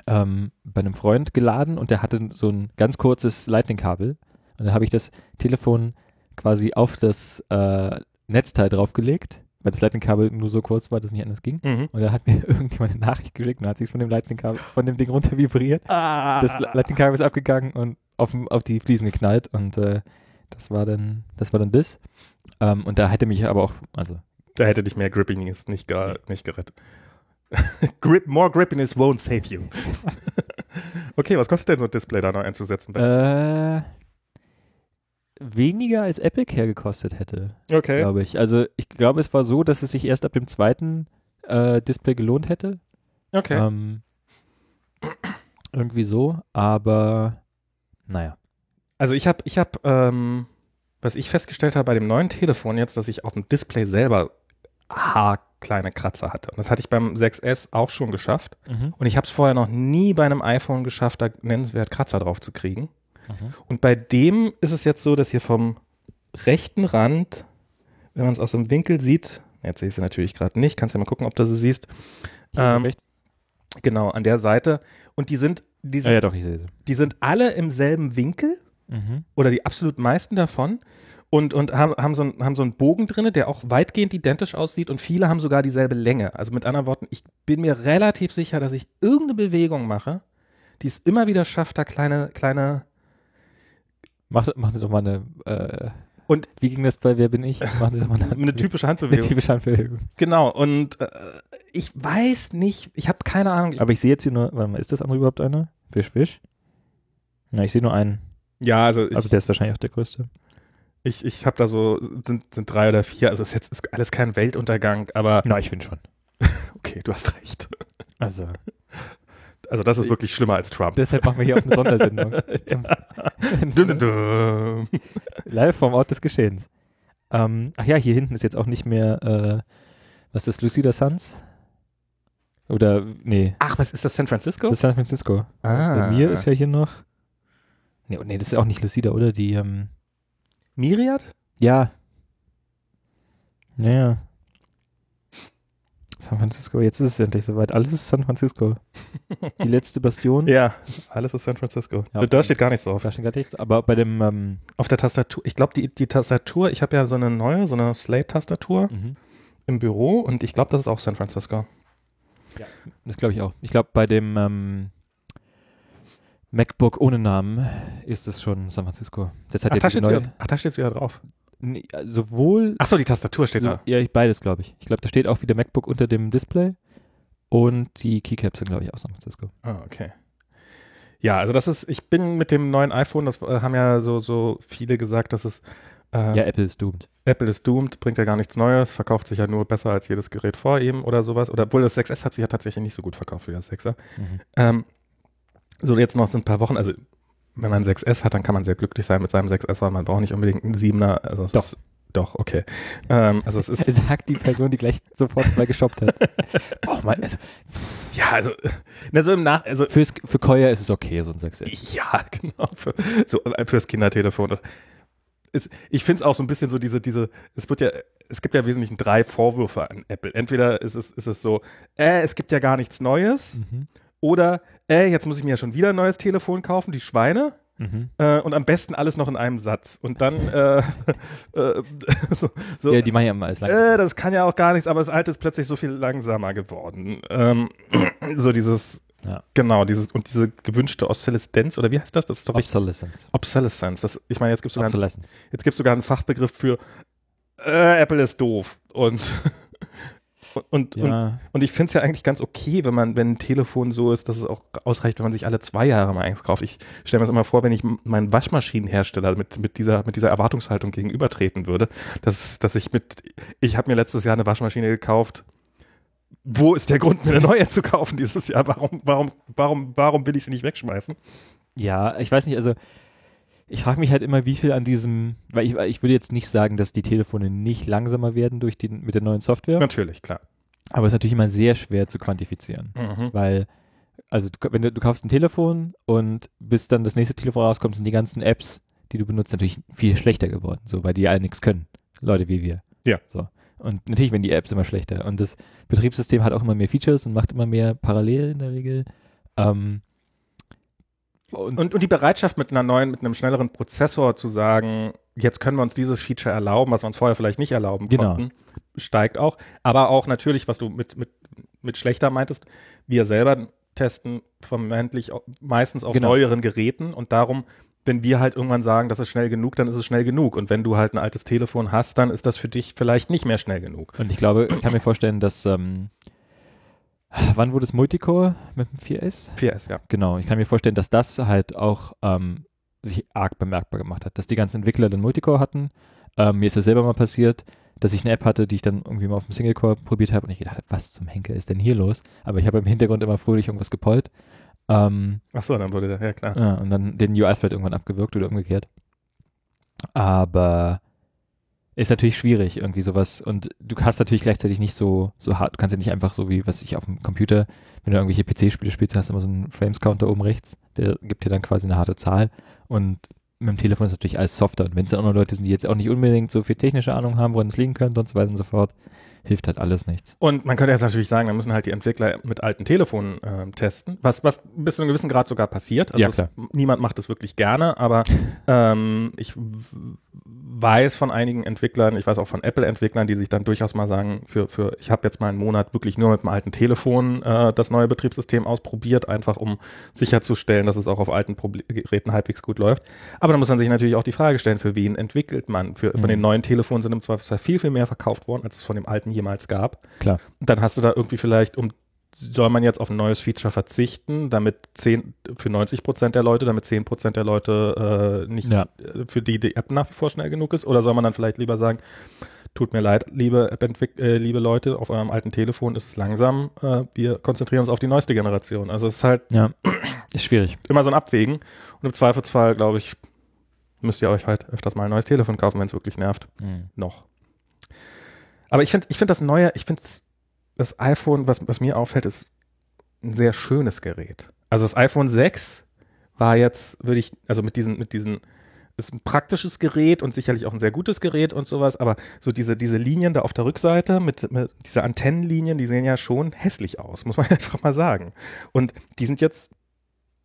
Speaker 2: ähm, bei einem Freund geladen und der hatte so ein ganz kurzes Lightning-Kabel und dann habe ich das Telefon quasi auf das äh, Netzteil draufgelegt weil das Lightning-Kabel nur so kurz war, dass es nicht anders ging.
Speaker 1: Mhm.
Speaker 2: Und da hat mir irgendjemand eine Nachricht geschickt und hat sich von dem Lightning-Kabel, von dem Ding runter vibriert.
Speaker 1: Ah,
Speaker 2: Das Lightning-Kabel ist abgegangen und auf, auf die Fliesen geknallt und äh, das war dann, das war dann das. Ähm, und da hätte mich aber auch, also
Speaker 1: da hätte dich mehr Grippiness nicht, ge nicht gerettet. Grip, more Grippiness won't save you. okay, was kostet denn so ein Display da noch einzusetzen?
Speaker 2: äh, weniger als Epic hergekostet hätte,
Speaker 1: okay.
Speaker 2: glaube ich. Also ich glaube, es war so, dass es sich erst ab dem zweiten äh, Display gelohnt hätte.
Speaker 1: Okay.
Speaker 2: Ähm, irgendwie so, aber naja.
Speaker 1: Also ich habe, ich habe, ähm, was ich festgestellt habe bei dem neuen Telefon jetzt, dass ich auf dem Display selber haarkleine Kratzer hatte. Und das hatte ich beim 6S auch schon geschafft.
Speaker 2: Mhm.
Speaker 1: Und ich habe es vorher noch nie bei einem iPhone geschafft, da nennenswert Kratzer drauf zu kriegen.
Speaker 2: Mhm.
Speaker 1: Und bei dem ist es jetzt so, dass hier vom rechten Rand, wenn man es aus dem Winkel sieht, jetzt sehe ich sie natürlich gerade nicht, kannst ja mal gucken, ob du sie siehst. Ähm,
Speaker 2: rechts?
Speaker 1: Genau, an der Seite. Und die sind, die
Speaker 2: Ah,
Speaker 1: sind,
Speaker 2: ja, doch, sehe sie.
Speaker 1: die sind alle im selben Winkel
Speaker 2: Mhm.
Speaker 1: oder die absolut meisten davon und, und haben, haben, so einen, haben so einen Bogen drin, der auch weitgehend identisch aussieht und viele haben sogar dieselbe Länge. Also mit anderen Worten, ich bin mir relativ sicher, dass ich irgendeine Bewegung mache, die es immer wieder schafft, da kleine, kleine
Speaker 2: Mach, machen Sie doch mal eine. Äh,
Speaker 1: Und-
Speaker 2: wie ging das bei Wer bin ich? Machen Sie doch mal eine,
Speaker 1: eine typische
Speaker 2: eine
Speaker 1: Handbewegung.
Speaker 2: typische Handbewegung.
Speaker 1: Genau, und äh, ich weiß nicht, ich habe keine Ahnung.
Speaker 2: Aber ich sehe jetzt hier nur, warte mal, ist das andere überhaupt einer? Wisch, wisch? Na, ich sehe nur einen.
Speaker 1: ja, also ich,
Speaker 2: Also der ist wahrscheinlich auch der größte.
Speaker 1: Ich, ich habe da so, sind, sind drei oder vier, also es ist jetzt ist alles kein Weltuntergang, aber
Speaker 2: Na, ich finde schon.
Speaker 1: okay, du hast recht.
Speaker 2: Also.
Speaker 1: Also das ist wirklich schlimmer als Trump.
Speaker 2: Deshalb machen wir hier auch eine Sondersendung.
Speaker 1: Dum.
Speaker 2: Live vom Ort des Geschehens. Ähm, ach ja, hier hinten ist jetzt auch nicht mehr, äh, was ist das, Lucida Suns? Oder, nee,
Speaker 1: Ach, was ist das, San Francisco?
Speaker 2: das ist San Francisco.
Speaker 1: ah.
Speaker 2: Bei mir ist ja hier noch, nee, oh, nee, das ist auch nicht Lucida, oder? Die, ähm,
Speaker 1: Myriad?
Speaker 2: ja. Ja, ja. San Francisco, jetzt ist es endlich soweit. Alles ist San Francisco. Die letzte Bastion.
Speaker 1: Ja, alles ist San Francisco.
Speaker 2: Ja.
Speaker 1: Da steht gar nichts drauf.
Speaker 2: Da steht gar nichts, aber bei dem, ähm,
Speaker 1: Auf der Tastatur, ich glaube, die, die Tastatur, ich habe ja so eine neue, so eine Slate-Tastatur
Speaker 2: mhm.
Speaker 1: im Büro und ich glaube, das ist auch San Francisco.
Speaker 2: das glaube ich auch. Ich glaube, bei dem ähm, MacBook ohne Namen ist es schon San Francisco. Das hat
Speaker 1: Ach, da wieder, ach, da steht's wieder drauf.
Speaker 2: Nee, sowohl,
Speaker 1: Ach so, die Tastatur steht
Speaker 2: so,
Speaker 1: da.
Speaker 2: ja, ich- beides glaube ich. Ich glaube, da steht auch wieder MacBook unter dem Display und die Keycaps sind glaube ich auch San Francisco.
Speaker 1: Ah, okay. Ja, also das ist, ich bin mit dem neuen iPhone, das äh, haben ja so, so viele gesagt, dass es äh,
Speaker 2: Ja, Apple ist doomed.
Speaker 1: Apple ist doomed, bringt ja gar nichts Neues, verkauft sich ja nur besser als jedes Gerät vor ihm oder sowas. Oder obwohl das 6S hat sich ja tatsächlich nicht so gut verkauft wie das 6er.
Speaker 2: Mhm.
Speaker 1: Ähm, so, jetzt noch sind ein paar Wochen, also wenn man ein 6S hat, dann kann man sehr glücklich sein mit seinem 6S, weil man braucht nicht unbedingt einen 7er. Also es
Speaker 2: Doch.
Speaker 1: Ist, doch, okay. Ähm, also es ist,
Speaker 2: Sagt die Person, die gleich sofort zwei geshoppt hat. oh mein, also
Speaker 1: ja, also, na, so im Nach, also,
Speaker 2: fürs, für Koya ist es okay, so ein 6
Speaker 1: ja, genau, für, so, äh, fürs Kindertelefon. Es, ich finde es auch so ein bisschen so diese, diese, es wird ja, es gibt ja im Wesentlichen drei Vorwürfe an Apple. Entweder ist es, ist es so, äh, es gibt ja gar nichts Neues,
Speaker 2: Mhm.
Speaker 1: oder, äh, jetzt muss ich mir ja schon wieder ein neues Telefon kaufen, die Schweine.
Speaker 2: Mhm.
Speaker 1: Äh, und am besten alles noch in einem Satz. Und dann, äh, äh, so, so
Speaker 2: Ja, die machen ja immer alles lang.
Speaker 1: äh, das kann ja auch gar nichts, aber das alte ist plötzlich so viel langsamer geworden. Ähm, so dieses,
Speaker 2: Ja.
Speaker 1: genau, dieses, und diese gewünschte Obsoleszenz, oder wie heißt das? Das ist doch.
Speaker 2: Obsolescence.
Speaker 1: Obsolescence. Das, ich meine, jetzt gibt es sogar, einen-
Speaker 2: Obsolescence.
Speaker 1: jetzt gibt's sogar einen Fachbegriff für äh, Apple ist doof. Und, und, und,
Speaker 2: Ja,
Speaker 1: und ich finde es ja eigentlich ganz okay, wenn man, wenn ein Telefon so ist, dass es auch ausreicht, wenn man sich alle zwei Jahre mal eins kauft. Ich stelle mir das immer vor, wenn ich meinen Waschmaschinenhersteller mit, mit, dieser, mit dieser Erwartungshaltung gegenübertreten würde, dass, dass ich mit, ich habe mir letztes Jahr eine Waschmaschine gekauft. Wo ist der Grund, mir eine neue zu kaufen dieses Jahr? Warum, warum, warum, warum will ich sie nicht wegschmeißen?
Speaker 2: Ja, ich weiß nicht, also ich frage mich halt immer, wie viel an diesem, weil ich, ich würde jetzt nicht sagen, dass die Telefone nicht langsamer werden durch die, mit der neuen Software,
Speaker 1: Natürlich, klar.
Speaker 2: aber es ist natürlich immer sehr schwer zu quantifizieren,
Speaker 1: Mhm.
Speaker 2: weil, also du, wenn du, du kaufst ein Telefon und bis dann das nächste Telefon rauskommt, sind die ganzen Apps, die du benutzt, natürlich viel schlechter geworden, so, weil die alle nichts können. Leute wie wir.
Speaker 1: Ja.
Speaker 2: So. Und natürlich werden die Apps immer schlechter und das Betriebssystem hat auch immer mehr Features und macht immer mehr parallel in der Regel. Ähm, und,
Speaker 1: Und, und die Bereitschaft mit einer neuen, mit einem schnelleren Prozessor zu sagen, jetzt können wir uns dieses Feature erlauben, was wir uns vorher vielleicht nicht erlauben
Speaker 2: Genau.
Speaker 1: konnten, steigt auch. Aber auch natürlich, was du mit, mit, mit schlechter meintest, wir selber testen vermeintlich meistens auf
Speaker 2: Genau.
Speaker 1: neueren Geräten und darum, wenn wir halt irgendwann sagen, das ist schnell genug, dann ist es schnell genug. Und wenn du halt ein altes Telefon hast, dann ist das für dich vielleicht nicht mehr schnell genug.
Speaker 2: Und ich glaube, ich kann mir vorstellen, dass ähm, wann wurde es Multicore mit dem 4S?
Speaker 1: 4S, ja.
Speaker 2: Genau, ich kann mir vorstellen, dass das halt auch ähm, sich arg bemerkbar gemacht hat, dass die ganzen Entwickler dann Multicore hatten. Ähm, mir ist das selber mal passiert, dass ich eine App hatte, die ich dann irgendwie mal auf dem Singlecore probiert habe und ich gedacht habe, was zum Henker ist denn hier los? Aber ich habe im Hintergrund immer fröhlich irgendwas gepollt. Ähm,
Speaker 1: Ach so, dann wurde der, ja klar.
Speaker 2: ja, und dann den UI-Thread irgendwann abgewirkt oder umgekehrt. Aber ist natürlich schwierig, irgendwie sowas. Und du hast natürlich gleichzeitig nicht so, so hart, du kannst ja nicht einfach so wie, was ich auf dem Computer, wenn du irgendwelche PC-Spiele spielst, hast du immer so einen Frames-Counter oben rechts, der gibt dir dann quasi eine harte Zahl. Und mit dem Telefon ist natürlich alles softer. Und wenn es auch noch Leute sind, die jetzt auch nicht unbedingt so viel technische Ahnung haben, woran es liegen könnte und so weiter und so fort, hilft halt alles nichts.
Speaker 1: Und man könnte jetzt natürlich sagen, da müssen halt die Entwickler mit alten Telefonen ähm, testen, was, was bis zu einem gewissen Grad sogar passiert. Also
Speaker 2: Ja,
Speaker 1: es-
Speaker 2: klar.
Speaker 1: niemand macht das wirklich gerne, aber ähm, ich weiß von einigen Entwicklern, ich weiß auch von Apple-Entwicklern, die sich dann durchaus mal sagen, für, für ich habe jetzt mal einen Monat wirklich nur mit dem alten Telefon äh, das neue Betriebssystem ausprobiert, einfach um sicherzustellen, dass es auch auf alten Proble Geräten halbwegs gut läuft. Aber dann muss man sich natürlich auch die Frage stellen, für wen entwickelt man? Für, Von
Speaker 2: Mhm.
Speaker 1: den neuen Telefonen sind im Zweifelsfall viel, viel mehr verkauft worden, als es von dem alten jemals gab.
Speaker 2: Klar.
Speaker 1: Dann hast du da irgendwie vielleicht um soll man jetzt auf ein neues Feature verzichten, damit 10, für 90 Prozent der Leute, damit 10 Prozent der Leute äh, nicht,
Speaker 2: Ja.
Speaker 1: äh, für die die App nach wie vor schnell genug ist? Oder soll man dann vielleicht lieber sagen, tut mir leid, liebe äh, liebe Leute, auf eurem alten Telefon ist es langsam, äh, wir konzentrieren uns auf die neueste Generation. Also es ist halt
Speaker 2: Ja, ist schwierig.
Speaker 1: immer so ein Abwägen und im Zweifelsfall, glaube ich, müsst ihr euch halt öfters mal ein neues Telefon kaufen, wenn es wirklich nervt
Speaker 2: Mhm.
Speaker 1: noch. Aber ich finde ich find das neue, ich finde das iPhone, was, was mir auffällt, ist ein sehr schönes Gerät. Also das iPhone 6 war jetzt, würde ich, also mit diesen, mit diesen, ist ein praktisches Gerät und sicherlich auch ein sehr gutes Gerät und sowas, aber so diese, diese Linien da auf der Rückseite mit, mit diese Antennenlinien, die sehen ja schon hässlich aus, muss man einfach mal sagen. Und die sind jetzt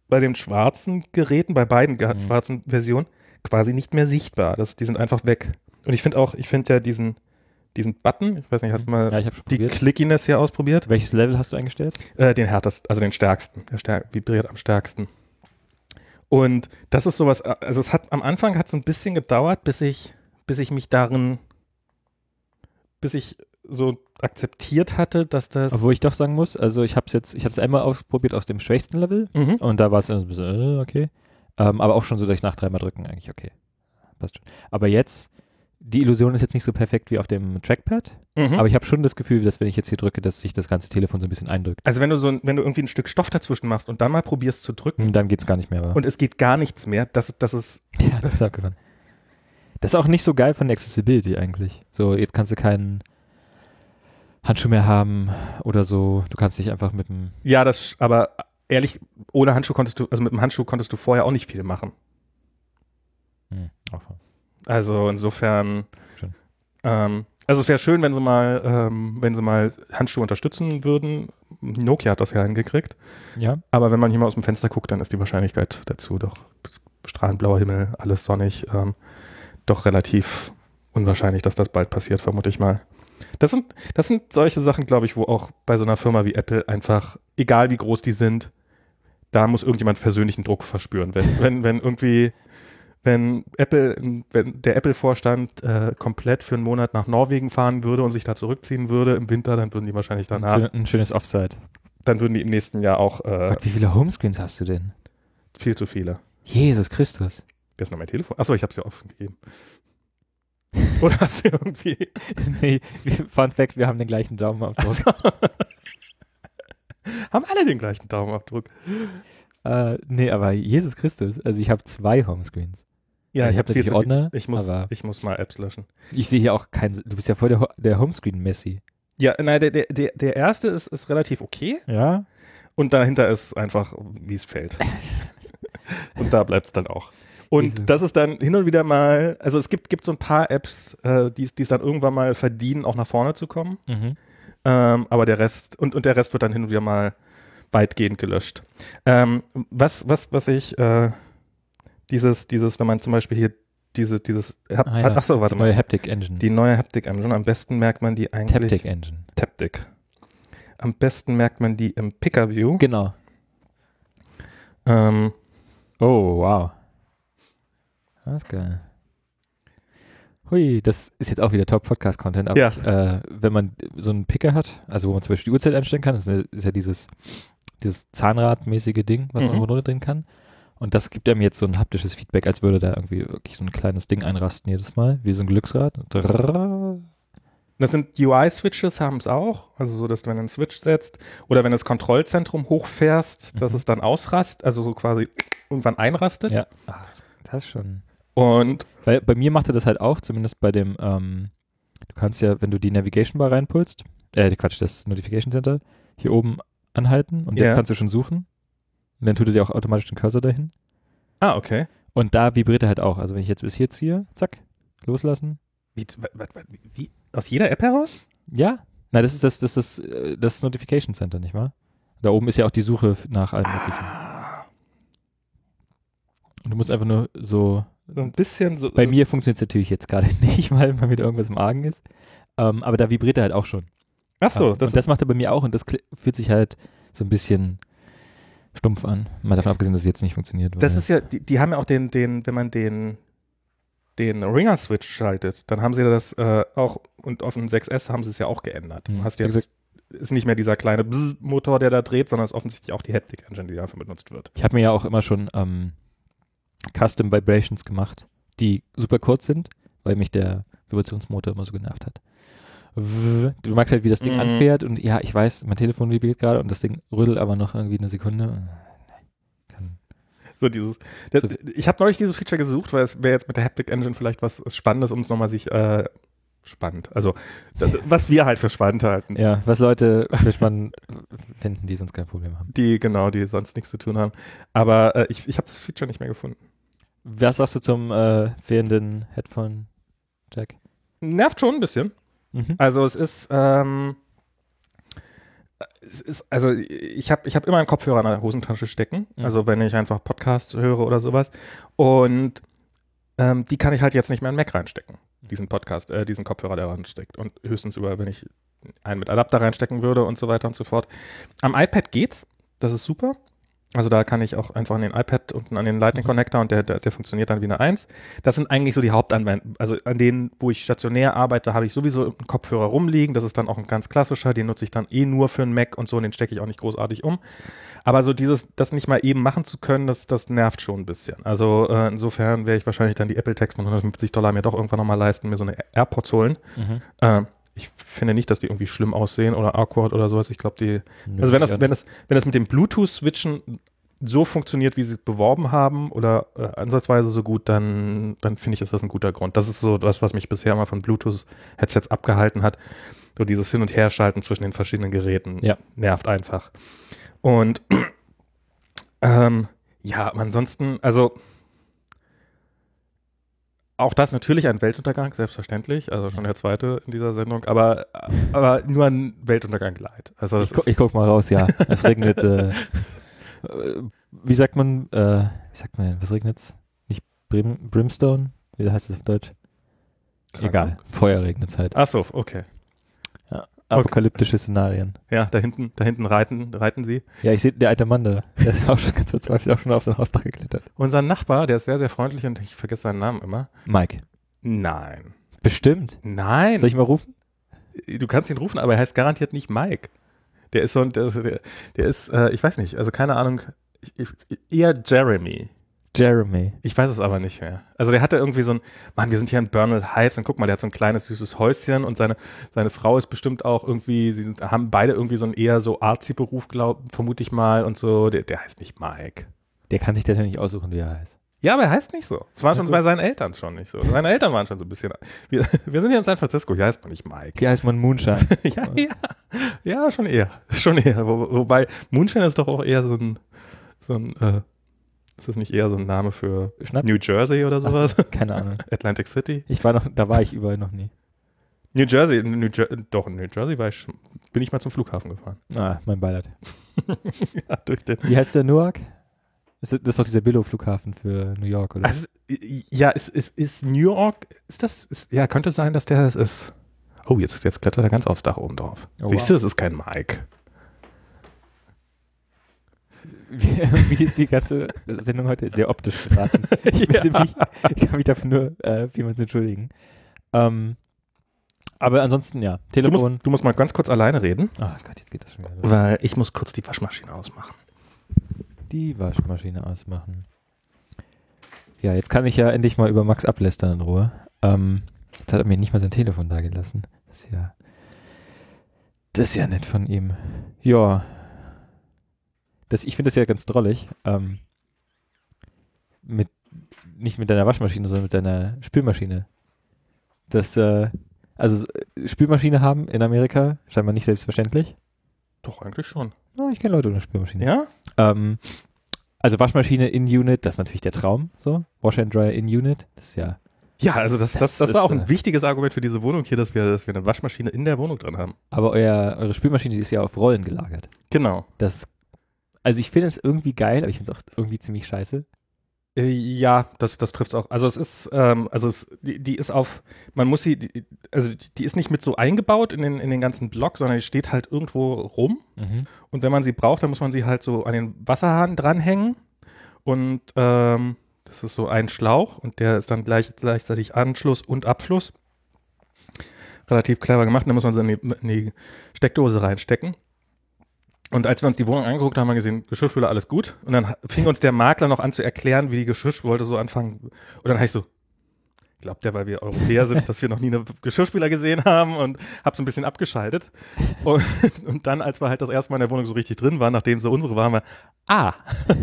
Speaker 1: bei den schwarzen Geräten, bei beiden
Speaker 2: Mhm.
Speaker 1: schwarzen Versionen, quasi nicht mehr sichtbar. Das, die sind einfach weg. Und ich finde auch, ich finde ja diesen, diesen Button, ich weiß nicht, hast du mal
Speaker 2: Ja, ich habe schon
Speaker 1: die
Speaker 2: probiert.
Speaker 1: Clickiness hier ausprobiert?
Speaker 2: Welches Level hast du eingestellt?
Speaker 1: Äh, den härtesten, also den stärksten. Der stärk vibriert am stärksten. Und das ist sowas, also es hat am Anfang hat es ein bisschen gedauert, bis ich, bis ich mich darin, bis ich so akzeptiert hatte, dass das.
Speaker 2: Obwohl ich doch sagen muss, also ich habe es jetzt, ich habe es einmal ausprobiert auf dem schwächsten Level
Speaker 1: Mhm.
Speaker 2: und da war es ein bisschen, äh, okay. Ähm, aber auch schon so, dass ich nach dreimal drücken eigentlich, okay. Passt schon. Aber jetzt, die Illusion ist jetzt nicht so perfekt wie auf dem Trackpad,
Speaker 1: Mhm.
Speaker 2: aber ich habe schon das Gefühl, dass wenn ich jetzt hier drücke, dass sich das ganze Telefon so ein bisschen eindrückt.
Speaker 1: also wenn du so, ein- wenn du irgendwie ein Stück Stoff dazwischen machst und dann mal probierst zu drücken
Speaker 2: dann geht's gar nicht mehr. Aber.
Speaker 1: und es geht gar nichts mehr, das, das ist,
Speaker 2: ja, das ist abgefahren. Das ist auch nicht so geil von der Accessibility eigentlich. So, jetzt kannst du keinen Handschuh mehr haben oder so. Du kannst dich einfach mit dem
Speaker 1: ja, das, aber ehrlich, ohne Handschuh konntest du, also mit dem Handschuh konntest du vorher auch nicht viel machen.
Speaker 2: hm, aufhören.
Speaker 1: Also insofern, ähm, also es wäre schön, wenn sie mal, ähm, wenn sie mal Handschuhe unterstützen würden. Nokia hat das ja hingekriegt.
Speaker 2: Ja,
Speaker 1: Aber wenn man hier mal aus dem Fenster guckt, dann ist die Wahrscheinlichkeit dazu doch strahlend blauer Himmel, alles sonnig, ähm, doch relativ unwahrscheinlich, dass das bald passiert, vermute ich mal. Das sind, das sind solche Sachen, glaube ich, wo auch bei so einer Firma wie Apple einfach, egal wie groß die sind, da muss irgendjemand persönlichen Druck verspüren. Wenn, wenn, wenn irgendwie, wenn Apple, wenn der Apple-Vorstand äh, komplett für einen Monat nach Norwegen fahren würde und sich da zurückziehen würde im Winter, dann würden die wahrscheinlich
Speaker 2: ein,
Speaker 1: danach,
Speaker 2: schön, ein schönes Offside.
Speaker 1: dann würden die im nächsten Jahr auch äh,
Speaker 2: Gott, wie viele Homescreens hast du denn?
Speaker 1: viel zu viele.
Speaker 2: Jesus Christus.
Speaker 1: Wer ist noch mein Telefon? Achso, ich habe es ja offen gegeben. Oder hast du irgendwie.
Speaker 2: nee, Fun Fact, wir haben den gleichen Daumenabdruck.
Speaker 1: Also, haben alle den gleichen Daumenabdruck?
Speaker 2: Äh, nee, aber Jesus Christus. Also ich habe zwei Homescreens.
Speaker 1: Ja,
Speaker 2: ich
Speaker 1: hab
Speaker 2: habe
Speaker 1: viel zu
Speaker 2: Ordner,
Speaker 1: Ich muss, ich muss mal Apps löschen.
Speaker 2: ich sehe hier auch kein, du bist ja voll der, der Homescreen-Messi.
Speaker 1: Ja, nein, der, der, der, erste ist, ist relativ okay
Speaker 2: Ja?
Speaker 1: und dahinter ist einfach, wie es fällt. und da bleibt es dann auch. Und das ist dann hin und wieder mal, also es gibt, gibt so ein paar Apps, äh, die es die es dann irgendwann mal verdienen, auch nach vorne zu kommen.
Speaker 2: Mhm.
Speaker 1: Ähm, aber der Rest, und, und der Rest wird dann hin und wieder mal weitgehend gelöscht. Ähm, was, was, was ich, äh, dieses, dieses, wenn man zum Beispiel hier diese, dieses, hab,
Speaker 2: Ah, ja.
Speaker 1: achso, warte
Speaker 2: Die neue
Speaker 1: mal.
Speaker 2: Haptic Engine.
Speaker 1: Die neue Haptic Engine, am besten merkt man die eigentlich.
Speaker 2: Taptic Engine.
Speaker 1: Taptic. Am besten merkt man die im Picker-View.
Speaker 2: Genau.
Speaker 1: Ähm,
Speaker 2: Oh, wow. Das ist geil. Hui, das ist jetzt auch wieder Top-Podcast-Content, aber
Speaker 1: Ja.
Speaker 2: ich, äh, wenn man so einen Picker hat, also wo man zum Beispiel die Uhrzeit einstellen kann, das ist ja, dieses, dieses Zahnradmäßige Ding, was man
Speaker 1: Mhm.
Speaker 2: irgendwo drehen kann. Und das gibt einem jetzt so ein haptisches Feedback, als würde da irgendwie wirklich so ein kleines Ding einrasten jedes Mal, wie so ein Glücksrad.
Speaker 1: Das sind UI-Switches, haben es auch. Also so, dass du, wenn du einen Switch setzt oder wenn du das Kontrollzentrum hochfährst, dass
Speaker 2: Mhm.
Speaker 1: es dann ausrast, also so quasi irgendwann einrastet.
Speaker 2: Ja, Ach, das, schon.
Speaker 1: Und
Speaker 2: Weil bei mir macht er das halt auch, zumindest bei dem, ähm, du kannst ja, wenn du die Navigation Bar reinpulst, äh, Quatsch, das Notification Center, hier oben anhalten und
Speaker 1: Ja.
Speaker 2: dann kannst du schon suchen. Und dann tut er dir auch automatisch den Cursor dahin.
Speaker 1: ah, okay.
Speaker 2: Und da vibriert er halt auch. Also wenn ich jetzt bis hier ziehe, zack, loslassen.
Speaker 1: Wie, wa- wie, aus jeder App heraus?
Speaker 2: Ja. Nein, das ist das, das ist äh, das Notification Center, nicht wahr? Da oben ist ja auch die Suche nach möglichen.
Speaker 1: Ah,
Speaker 2: Und du musst einfach nur so.
Speaker 1: so ein bisschen so.
Speaker 2: Bei
Speaker 1: so,
Speaker 2: mir funktioniert es natürlich jetzt gerade nicht, weil mal wieder irgendwas im Argen ist. Ähm, aber da vibriert er halt auch schon.
Speaker 1: Ach so,
Speaker 2: Ähm,
Speaker 1: das,
Speaker 2: und das macht er bei mir auch und das fühlt sich halt so ein bisschen stumpf an. Mal davon abgesehen, dass es jetzt nicht funktioniert.
Speaker 1: das ist ja, die, die haben ja auch den, den, wenn man den, den Ringer-Switch schaltet, dann haben sie das äh, auch, und auf dem 6S haben sie es ja auch geändert. Du
Speaker 2: Mhm.
Speaker 1: hast jetzt, ist nicht mehr dieser kleine Bzz-Motor, der da dreht, sondern es ist offensichtlich auch die Haptic Engine, die dafür benutzt wird.
Speaker 2: Ich habe mir ja auch immer schon ähm, Custom Vibrations gemacht, die super kurz sind, weil mich der Vibrationsmotor immer so genervt hat. Du magst halt, wie das Ding
Speaker 1: Mhm.
Speaker 2: anfährt und ja, ich weiß, mein Telefon vibriert gerade und das Ding rüttelt aber noch irgendwie eine Sekunde.
Speaker 1: So dieses, der,
Speaker 2: So-
Speaker 1: ich habe neulich dieses Feature gesucht, weil es wäre jetzt mit der Haptic Engine vielleicht was Spannendes, um es nochmal sich, äh, spannend, also da, was wir halt für spannend halten.
Speaker 2: ja, was Leute für spannend finden, die sonst kein Problem haben.
Speaker 1: Die, genau, die sonst nichts zu tun haben. Aber äh, ich, ich habe das Feature nicht mehr gefunden.
Speaker 2: Was sagst du zum äh, fehlenden Headphone-Jack?
Speaker 1: Nervt schon ein bisschen.
Speaker 2: Mhm.
Speaker 1: Also es ist, ähm, es ist also ich habe ich hab immer einen Kopfhörer in der Hosentasche stecken,
Speaker 2: Mhm.
Speaker 1: also wenn ich einfach Podcast höre oder sowas. Und ähm, die kann ich halt jetzt nicht mehr in den Mac reinstecken, diesen Podcast, äh, diesen Kopfhörer, der reinsteckt. Und höchstens über, wenn ich einen mit Adapter reinstecken würde und so weiter und so fort. Am iPad geht's, das ist super. Also da kann ich auch einfach an den iPad unten an den Lightning
Speaker 2: Mhm.
Speaker 1: Connector und der, der, der funktioniert dann wie eine Eins. Das sind eigentlich so die Hauptanwendungen. Also an denen, wo ich stationär arbeite, habe ich sowieso einen Kopfhörer rumliegen. Das ist dann auch ein ganz klassischer, den nutze ich dann eh nur für einen Mac und so, und den stecke ich auch nicht großartig um. Aber so dieses, das nicht mal eben machen zu können, das, das nervt schon ein bisschen. Also äh, insofern werde ich wahrscheinlich dann die Apple Tax von 150 Dollar mir doch irgendwann nochmal leisten, mir so eine AirPods holen.
Speaker 2: Mhm.
Speaker 1: Äh, ich finde nicht, dass die irgendwie schlimm aussehen oder awkward oder sowas. Ich glaube, die,
Speaker 2: Nö,
Speaker 1: also wenn das, wenn das, wenn das mit dem Bluetooth-Switchen so funktioniert, wie sie es beworben haben oder äh, ansatzweise so gut, dann, dann finde ich, ist das ein guter Grund. Das ist so das, was mich bisher immer von Bluetooth-Headsets abgehalten hat. So dieses Hin- und Herschalten zwischen den verschiedenen Geräten
Speaker 2: Ja.
Speaker 1: nervt einfach. Und ähm, ja, ansonsten, also auch das natürlich ein Weltuntergang, selbstverständlich, also schon der zweite in dieser Sendung, aber, aber nur ein Weltuntergang leid. Also
Speaker 2: Ich, gu ich guck mal raus, ja. Es regnet. äh, wie sagt man, äh, wie sagt man, was regnet's? Nicht Brim Brimstone? Wie heißt das auf Deutsch? Egal. Feuer regnet halt.
Speaker 1: Ach so, okay.
Speaker 2: Apokalyptische Szenarien.
Speaker 1: Ja, da hinten, da hinten reiten, reiten sie.
Speaker 2: Ja, ich sehe, der alte Mann da, der ist auch schon ganz verzweifelt, auch schon auf sein Hausdach geklettert.
Speaker 1: Unser Nachbar, der ist sehr, sehr freundlich und ich vergesse seinen Namen immer.
Speaker 2: Mike.
Speaker 1: Nein.
Speaker 2: Bestimmt.
Speaker 1: Nein.
Speaker 2: Soll ich mal rufen?
Speaker 1: du kannst ihn rufen, aber er heißt garantiert nicht Mike. Der ist so ein, der, der, der ist, äh, ich weiß nicht, also keine Ahnung, ich, ich, eher Jeremy.
Speaker 2: Jeremy.
Speaker 1: Ich weiß es aber nicht mehr. Also der hatte irgendwie so ein, Mann, wir sind hier in Bernal Heights und guck mal, der hat so ein kleines süßes Häuschen und seine, seine Frau ist bestimmt auch irgendwie, sie sind, haben beide irgendwie so einen eher so Arzi-Beruf, vermute ich mal und so. Der, der heißt nicht Mike.
Speaker 2: Der kann sich das ja nicht aussuchen, wie er heißt.
Speaker 1: Ja, aber er heißt nicht so. Es war schon bei seinen Eltern schon nicht so. Seine Eltern waren schon so ein bisschen. Wir, wir sind hier in San Francisco, hier heißt man nicht Mike.
Speaker 2: Hier heißt man Moonshine.
Speaker 1: ja, ja. Ja, schon eher. Schon eher. Wo, wobei, Moonshine ist doch auch eher so ein, so ein, äh, ist das nicht eher so ein Name für
Speaker 2: Schnapp?
Speaker 1: New Jersey oder sowas?
Speaker 2: Keine Ahnung.
Speaker 1: Atlantic City?
Speaker 2: Ich war noch, da war ich überall noch nie.
Speaker 1: New Jersey, New Jer doch, in New Jersey war ich, bin ich mal zum Flughafen gefahren.
Speaker 2: Ah, mein Beileid.
Speaker 1: ja, durch den.
Speaker 2: Wie heißt der Newark? Das ist, das doch dieser Billow-Flughafen für New York, oder?
Speaker 1: Also, ja, ist, ist, ist New York, ist das, ist, ja, könnte sein, dass der das ist. Oh, jetzt, jetzt klettert er ganz aufs Dach oben drauf.
Speaker 2: Oh,
Speaker 1: Siehst du, es ist kein Mike.
Speaker 2: wie, ist die ganze Sendung heute sehr optisch geraten. Ich, bitte mich, ich kann mich dafür nur äh, vielmals entschuldigen. Ähm, aber ansonsten, ja,
Speaker 1: Du musst,
Speaker 2: Telefon.
Speaker 1: du musst mal ganz kurz alleine reden,
Speaker 2: Ach Gott, jetzt geht das schon wieder los.
Speaker 1: weil ich muss kurz die Waschmaschine ausmachen.
Speaker 2: Die Waschmaschine ausmachen. Ja, jetzt kann ich ja endlich mal über Max ablästern in Ruhe. Ähm, jetzt hat er mir nicht mal sein Telefon da gelassen. Das ist ja. Das ist ja nett von ihm. Ja. Das, ich finde das ja ganz drollig. Ähm, mit, nicht mit deiner Waschmaschine, sondern mit deiner Spülmaschine. Das, äh, also äh, Spülmaschine haben in Amerika scheinbar nicht selbstverständlich.
Speaker 1: Doch, eigentlich schon.
Speaker 2: Oh, ich kenne Leute ohne Spülmaschine.
Speaker 1: Ja?
Speaker 2: Ähm, also Waschmaschine in Unit, das ist natürlich der Traum. So, Wash and Dryer in Unit, das ist ja.
Speaker 1: Ja, also das, das,
Speaker 2: Das
Speaker 1: das war
Speaker 2: ist,
Speaker 1: auch ein
Speaker 2: äh,
Speaker 1: wichtiges Argument für diese Wohnung hier, dass wir, dass wir eine Waschmaschine in der Wohnung drin haben.
Speaker 2: Aber euer, eure Spülmaschine, die ist ja auf Rollen gelagert.
Speaker 1: Genau.
Speaker 2: Das, also ich finde es irgendwie geil, aber ich finde es auch irgendwie ziemlich scheiße.
Speaker 1: Äh, Ja, das, das trifft auch. Also es ist, ähm, also es, die, die ist auf, man muss sie, die, also die ist nicht mit so eingebaut in den, in den ganzen Block, sondern die steht halt irgendwo rum.
Speaker 2: Mhm.
Speaker 1: Und wenn man sie braucht, dann muss man sie halt so an den Wasserhahn dranhängen. Und ähm, das ist so ein Schlauch und der ist dann gleich, gleichzeitig Anschluss und Abfluss. Relativ clever gemacht. Dann muss man sie in die, in die Steckdose reinstecken. Und als wir uns die Wohnung angeguckt haben, haben wir gesehen, Geschirrspüler, alles gut. Und dann fing uns der Makler noch an zu erklären, wie die Geschirrspüler so anfangen. Und dann habe ich so, glaubt der, weil wir Europäer sind, dass wir noch nie eine Geschirrspüler gesehen haben und habe so ein bisschen abgeschaltet. Und, und dann, als wir halt das erste Mal in der Wohnung so richtig drin waren, nachdem so unsere waren, wir, ah,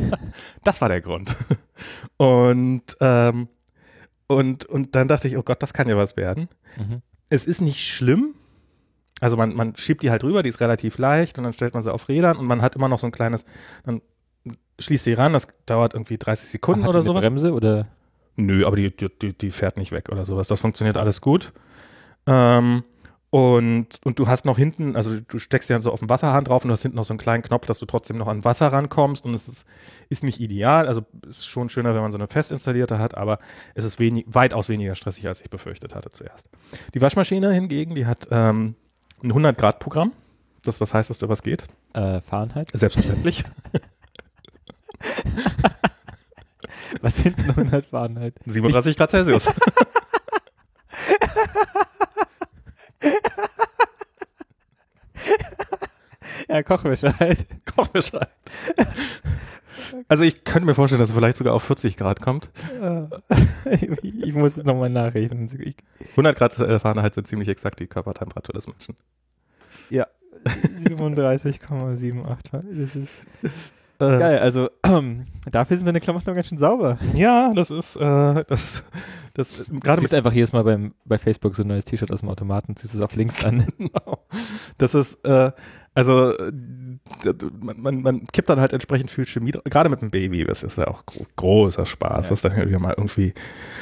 Speaker 1: das war der Grund. Und, ähm, und, und dann dachte ich, oh Gott, das kann ja was werden.
Speaker 2: Mhm.
Speaker 1: Es ist nicht schlimm. Also man, man schiebt die halt rüber, die ist relativ leicht und dann stellt man sie auf Rädern und man hat immer noch so ein kleines, dann schließt sie ran, das dauert irgendwie 30 Sekunden
Speaker 2: Hat
Speaker 1: oder sowas.
Speaker 2: Bremse oder?
Speaker 1: Nö, aber die, die, die fährt nicht weg oder sowas. Das funktioniert alles gut. Ähm, und, und du hast noch hinten, also du steckst ja so auf den Wasserhahn drauf und du hast hinten noch so einen kleinen Knopf, dass du trotzdem noch an Wasser rankommst und es ist, ist nicht ideal. Also ist schon schöner, wenn man so eine fest installierte hat, aber es ist wenig, weitaus weniger stressig, als ich befürchtet hatte zuerst. Die Waschmaschine hingegen, die hat ähm, ein 100-Grad-Programm. Das ist das heißeste, was geht.
Speaker 2: Äh, Fahrenheit?
Speaker 1: Selbstverständlich.
Speaker 2: Was sind denn 100 Fahrenheit?
Speaker 1: 37 Grad Celsius.
Speaker 2: Ja, Kochwäsche halt.
Speaker 1: Kochbescheid. Also ich könnte mir vorstellen, dass es vielleicht sogar auf 40 Grad kommt.
Speaker 2: ich, muss es nochmal nachrechnen. Ich,
Speaker 1: 100 Grad äh, Fahrenheit sind ziemlich exakt die Körpertemperatur des Menschen.
Speaker 2: 37,78. Das ist
Speaker 1: Äh,
Speaker 2: geil. Also dafür sind deine Klamotten noch ganz schön sauber.
Speaker 1: Ja, das ist äh, das, das
Speaker 2: Du
Speaker 1: gerade
Speaker 2: siehst einfach jedes Mal beim, bei Facebook so ein neues T-Shirt aus dem Automaten, ziehst es auf links an.
Speaker 1: genau. Das ist äh, also äh, man, man, kippt dann halt entsprechend viel Chemie, gerade mit dem Baby, das ist ja auch gro großer Spaß,
Speaker 2: Ja.
Speaker 1: was dann wieder mal irgendwie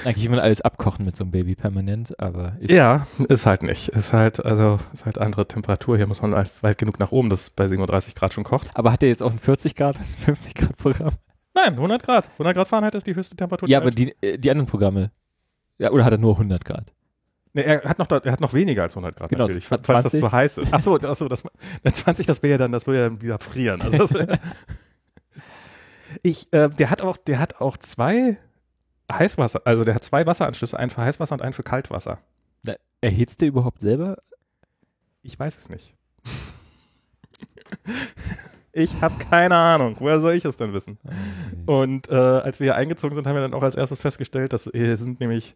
Speaker 2: Eigentlich will man alles abkochen mit so einem Baby permanent, aber ist,
Speaker 1: Ja, ist halt nicht. Ist halt, also, ist halt andere Temperatur. Hier muss man halt weit genug nach oben, dass es bei 37 Grad schon kocht.
Speaker 2: Aber hat der jetzt auch ein 40 Grad, 50 Grad Programm?
Speaker 1: Nein, 100 Grad. 100 Grad Fahrenheit ist die höchste Temperatur.
Speaker 2: Ja, aber die, äh, die anderen Programme. Ja, oder hat er nur 100 Grad?
Speaker 1: Nee, er hat noch, da- er hat noch weniger als 100 Grad
Speaker 2: Genau,
Speaker 1: natürlich, falls das
Speaker 2: 20.
Speaker 1: zu heiß ist. Ach so, ach so, das, na, 20, das wäre ja dann, das würde ja dann wieder frieren. Also das, ich, äh, der hat auch, der hat auch zwei Heißwasser, also der hat zwei Wasseranschlüsse, einen für Heißwasser und einen für Kaltwasser.
Speaker 2: Erhitzt der überhaupt selber?
Speaker 1: Ich weiß es nicht. ich habe keine Ahnung. Woher soll ich es denn wissen? Und äh, als wir hier eingezogen sind, haben wir dann auch als erstes festgestellt, dass hier sind nämlich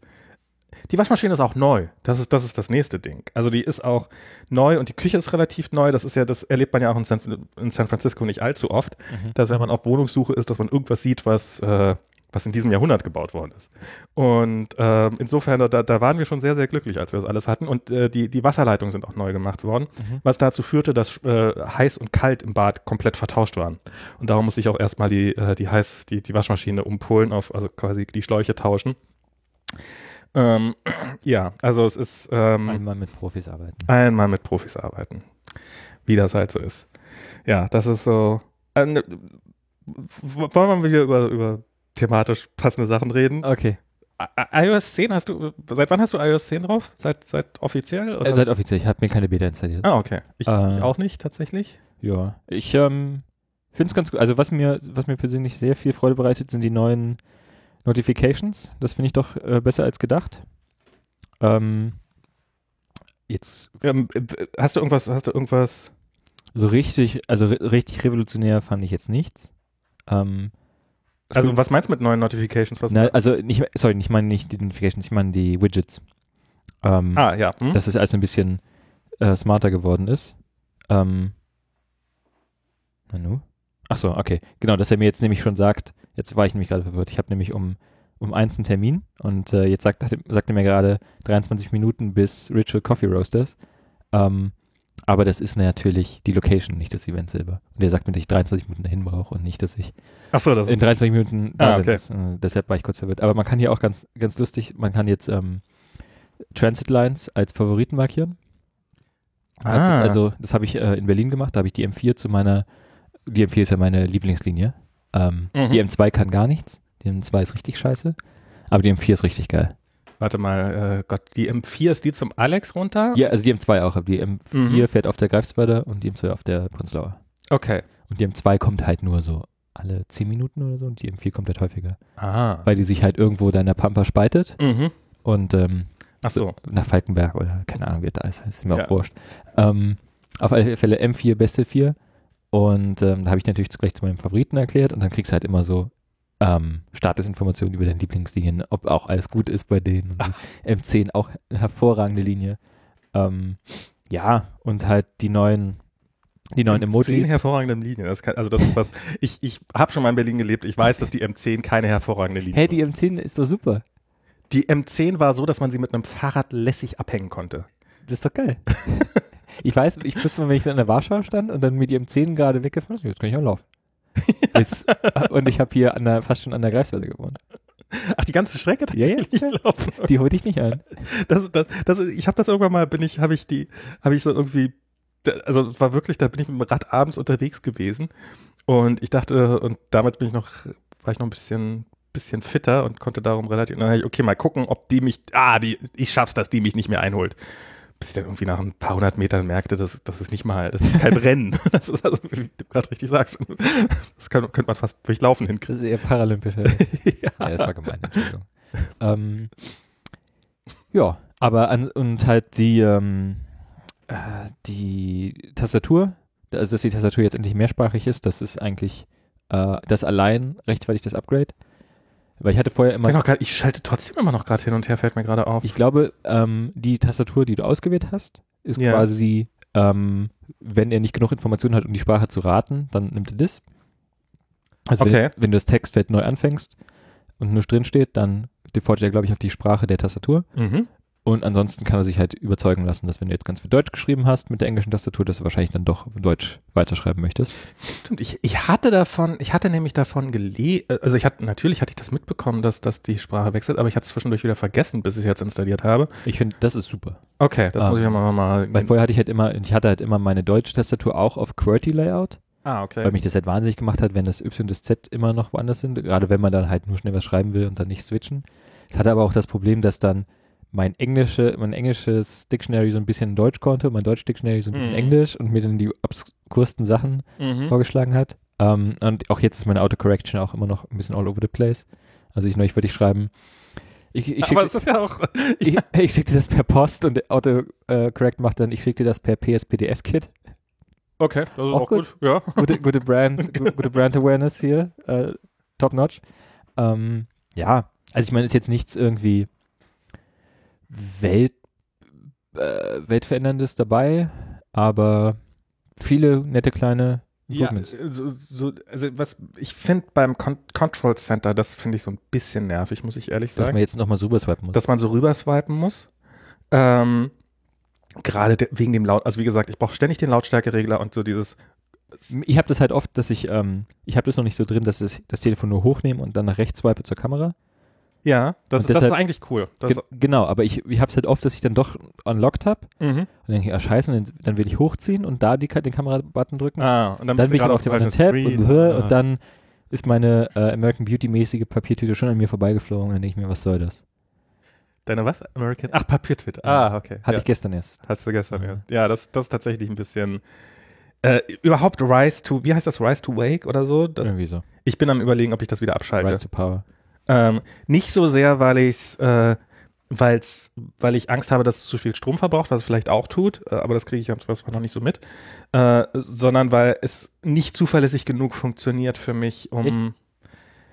Speaker 1: die Waschmaschine ist auch neu. Das ist, das ist das nächste Ding. Also die ist auch neu und die Küche ist relativ neu. Das ist ja, das erlebt man ja auch in San, in San Francisco nicht allzu oft,
Speaker 2: Mhm.
Speaker 1: dass wenn man auf Wohnungssuche ist, dass man irgendwas sieht, was, äh, was in diesem Jahrhundert gebaut worden ist. Und ähm, insofern, da, da waren wir schon sehr, sehr glücklich, als wir das alles hatten. Und äh, die, die Wasserleitungen sind auch neu gemacht worden,
Speaker 2: Mhm.
Speaker 1: was dazu führte, dass äh, heiß und kalt im Bad komplett vertauscht waren. Und darum musste ich auch erstmal die, äh, die heiß, die, die Waschmaschine umpolen, auf, also quasi die Schläuche tauschen. Ähm, ja, also es ist ähm,
Speaker 2: Einmal mit Profis arbeiten.
Speaker 1: einmal mit Profis arbeiten. Wie das halt so ist. Ja, das ist so. Äh, ne, wollen wir mal wieder über, über thematisch passende Sachen reden?
Speaker 2: Okay.
Speaker 1: IOS 10 hast du, seit wann hast du iOS 10 drauf? Seit, seit offiziell? Oder?
Speaker 2: Äh, seid offiziell, ich habe mir keine Beta installiert.
Speaker 1: ah, okay. Ich,
Speaker 2: Äh.
Speaker 1: ich auch nicht, tatsächlich.
Speaker 2: Ja, ich ähm, finde es ganz gut. Also was mir, was mir persönlich sehr viel Freude bereitet, sind die neuen Notifications. Das finde ich doch äh, besser als gedacht. Ähm, jetzt
Speaker 1: Ähm, äh, hast du irgendwas, hast du irgendwas?
Speaker 2: so richtig, also ri- richtig revolutionär fand ich jetzt nichts. Ähm,
Speaker 1: Also, was meinst du mit neuen Notifications? Was
Speaker 2: na, also nicht, sorry, ich meine nicht die Notifications, ich meine die Widgets. Ähm,
Speaker 1: ah, ja. Hm?
Speaker 2: dass es also ein bisschen äh, smarter geworden ist. Ähm, Nanu? Ach so, okay. Genau, dass er mir jetzt nämlich schon sagt, jetzt war ich nämlich gerade verwirrt, ich habe nämlich um, um eins einen Termin und äh, jetzt sagt, sagt er mir gerade 23 Minuten bis Ritual Coffee Roasters. Ähm, aber das ist natürlich die Location, nicht das Event selber. Und er sagt mir, dass ich 23 Minuten dahin brauche und nicht, dass ich
Speaker 1: Ach so, das
Speaker 2: in 23 Minuten da
Speaker 1: Ah, okay.
Speaker 2: Äh, deshalb war ich kurz verwirrt. Aber man kann hier auch ganz, ganz lustig, man kann jetzt ähm, Transit Lines als Favoriten markieren.
Speaker 1: Ah.
Speaker 2: Also, das habe ich äh, in Berlin gemacht, da habe ich die M4 zu meiner, die M4 ist ja meine Lieblingslinie. Ähm,
Speaker 1: Mhm.
Speaker 2: Die M2 kann gar nichts, die M2 ist richtig scheiße, aber die M4 ist richtig geil.
Speaker 1: Warte mal, äh, Gott, die M4 ist die zum Alex runter?
Speaker 2: Ja, also die M2 auch, aber die M4
Speaker 1: Mhm.
Speaker 2: fährt auf der Greifswalder und die M2 auf der Prenzlauer.
Speaker 1: Okay.
Speaker 2: Und die M2 kommt halt nur so alle 10 Minuten oder so und die M4 kommt halt häufiger,
Speaker 1: Ah.
Speaker 2: weil die sich halt irgendwo da in der Pampa spaltet
Speaker 1: Mhm.
Speaker 2: und ähm,
Speaker 1: Ach so.
Speaker 2: nach Falkenberg oder keine Ahnung, wie das da ist, ist mir
Speaker 1: Ja.
Speaker 2: auch wurscht. Ähm, auf alle Fälle M4, beste 4. Und ähm, da habe ich natürlich gleich zu meinem Favoriten erklärt und dann kriegst du halt immer so ähm, Statusinformationen über deine Lieblingslinien, ob auch alles gut ist bei denen. Und die M10 auch hervorragende Linie. Ähm, ja, und halt die neuen, die neuen Emojis.
Speaker 1: hervorragende Linien. Das kann, also das ist was. Ich, ich habe schon mal in Berlin gelebt. Ich weiß, dass die M10 keine hervorragende Linie
Speaker 2: Hey, die M10 ist doch super.
Speaker 1: Die M10 war so, dass man sie mit einem Fahrrad lässig abhängen konnte.
Speaker 2: Das ist doch geil. ich weiß, ich wusste mal, wenn ich so in der Warschau stand und dann mit die M10 gerade weggefahren ist, jetzt kann ich auch laufen. Jetzt, und ich habe hier an der, fast schon an der Greifswalde gewohnt.
Speaker 1: Ach, die ganze Strecke
Speaker 2: Ja, ja,
Speaker 1: tatsächlich
Speaker 2: ja.
Speaker 1: laufen.
Speaker 2: Die holte ich nicht ein.
Speaker 1: Das, das, das, ich habe das irgendwann mal, bin ich, habe ich die, habe ich so irgendwie, also es war wirklich, da bin ich mit dem Rad abends unterwegs gewesen und ich dachte, und damit bin ich noch, war ich noch ein bisschen, bisschen fitter und konnte darum relativ, dann ich, okay, mal gucken, ob die mich, ah, die, ich schaff's, dass die mich nicht mehr einholt. Bis ich dann irgendwie nach ein paar hundert Metern merkte, das, das ist nicht mal, das ist kein Rennen. Das ist also, wie du gerade richtig sagst, das kann, könnte man fast durchlaufen hinkriegen.
Speaker 2: Das ist eher paralympisch. ja, das war gemein, Entschuldigung. ähm, ja, aber an, und halt die, ähm, äh, die Tastatur, also dass die Tastatur jetzt endlich mehrsprachig ist, das ist eigentlich äh, das allein rechtfertigt das Upgrade. Weil ich hatte vorher immer
Speaker 1: grad, ich schalte trotzdem immer noch gerade hin und her, fällt mir gerade auf.
Speaker 2: Ich glaube, ähm, die Tastatur, die du ausgewählt hast, ist
Speaker 1: Ja.
Speaker 2: quasi, ähm, wenn er nicht genug Informationen hat, um die Sprache zu raten, dann nimmt er das. Also
Speaker 1: Okay.
Speaker 2: wenn, wenn du das Textfeld neu anfängst und nur drin steht, dann defaultet er, glaube ich, auf die Sprache der Tastatur.
Speaker 1: mhm.
Speaker 2: Und ansonsten kann er sich halt überzeugen lassen, dass wenn du jetzt ganz viel Deutsch geschrieben hast mit der englischen Tastatur, dass du wahrscheinlich dann doch Deutsch weiterschreiben möchtest.
Speaker 1: Stimmt, ich, ich hatte davon, ich hatte nämlich davon gelesen, also ich hatte, natürlich hatte ich das mitbekommen, dass, dass die Sprache wechselt, aber ich hatte es zwischendurch wieder vergessen, bis ich es jetzt installiert habe.
Speaker 2: Ich finde, das ist super.
Speaker 1: Okay, das
Speaker 2: Ah.
Speaker 1: muss ich ja mal, mal
Speaker 2: Weil vorher hatte ich halt immer, ich hatte halt immer meine deutsche Tastatur auch auf QWERTY-Layout.
Speaker 1: Ah, okay.
Speaker 2: weil mich das halt wahnsinnig gemacht hat, wenn das Y und das Z immer noch woanders sind, gerade wenn man dann halt nur schnell was schreiben will und dann nicht switchen. Es hatte aber auch das Problem, dass dann mein englische, mein englisches Dictionary so ein bisschen Deutsch konnte, mein Deutsch Dictionary so ein bisschen
Speaker 1: Mhm.
Speaker 2: Englisch und mir dann die obskursten Sachen
Speaker 1: mhm.
Speaker 2: vorgeschlagen hat. Ähm, und auch jetzt ist meine Autocorrection auch immer noch ein bisschen all over the place. Also ich neulich würde ich schreiben, ich, ich
Speaker 1: aber
Speaker 2: schicke
Speaker 1: es ist ja auch,
Speaker 2: ich, ich schick dir das per Post und Autocorrect macht dann, ich schicke dir das per PSPDF-Kit.
Speaker 1: okay, das ist
Speaker 2: Auch
Speaker 1: auch, gut. ja.
Speaker 2: gute, gute Brand, gu- gute Brand Awareness hier, äh, top notch. Ähm, ja, also ich meine, ist jetzt nichts irgendwie Welt, äh, weltveränderndes dabei, aber viele nette kleine
Speaker 1: Ja,
Speaker 2: Improvements.
Speaker 1: so, so, also was ich finde beim Con Control Center, das finde ich so ein bisschen nervig, muss ich ehrlich
Speaker 2: dass
Speaker 1: sagen.
Speaker 2: man jetzt nochmal so überswipen muss.
Speaker 1: dass man so rüberswipen muss. Ähm, gerade de- wegen dem Laut, also wie gesagt, ich brauche ständig den Lautstärkeregler und so dieses.
Speaker 2: ich habe das halt oft, dass ich, ähm, ich habe das noch nicht so drin, dass ich das Telefon nur hochnehme und dann nach rechts swipe zur Kamera.
Speaker 1: Ja, das,
Speaker 2: Und
Speaker 1: das ist
Speaker 2: deshalb-
Speaker 1: eigentlich cool.
Speaker 2: Ge genau, aber ich, ich habe es halt oft, dass ich dann doch unlocked habe
Speaker 1: mhm.
Speaker 2: und dann denke ich, ah scheiße, und dann, will ich hochziehen und da die, den Kamerabutton drücken.
Speaker 1: Ah, und dann,
Speaker 2: dann bin ich
Speaker 1: gerade
Speaker 2: auf dem anderen Tab und,
Speaker 1: Screen.
Speaker 2: und dann ist meine äh, American Beauty-mäßige Papiertüte schon an mir vorbeigeflogen. Dann denke ich mir, was soll das?
Speaker 1: Deine was? American? Ach, Papiertwitter. Ah, okay.
Speaker 2: Hatte
Speaker 1: ja.
Speaker 2: ich gestern erst.
Speaker 1: Hast du gestern,
Speaker 2: Ja.
Speaker 1: ja. Ja, das, das ist tatsächlich ein bisschen. Äh, überhaupt Rise to, wie heißt das? Rise to Wake oder so? Das,
Speaker 2: Irgendwie so.
Speaker 1: ich bin am überlegen, ob ich das wieder abschalte.
Speaker 2: Rise to Power.
Speaker 1: Ähm, nicht so sehr, weil ich's, äh, weil's, weil ich Angst habe, dass es zu viel Strom verbraucht, was es vielleicht auch tut, äh, aber das kriege ich am zwar noch nicht so mit, äh, sondern weil es nicht zuverlässig genug funktioniert für mich, um.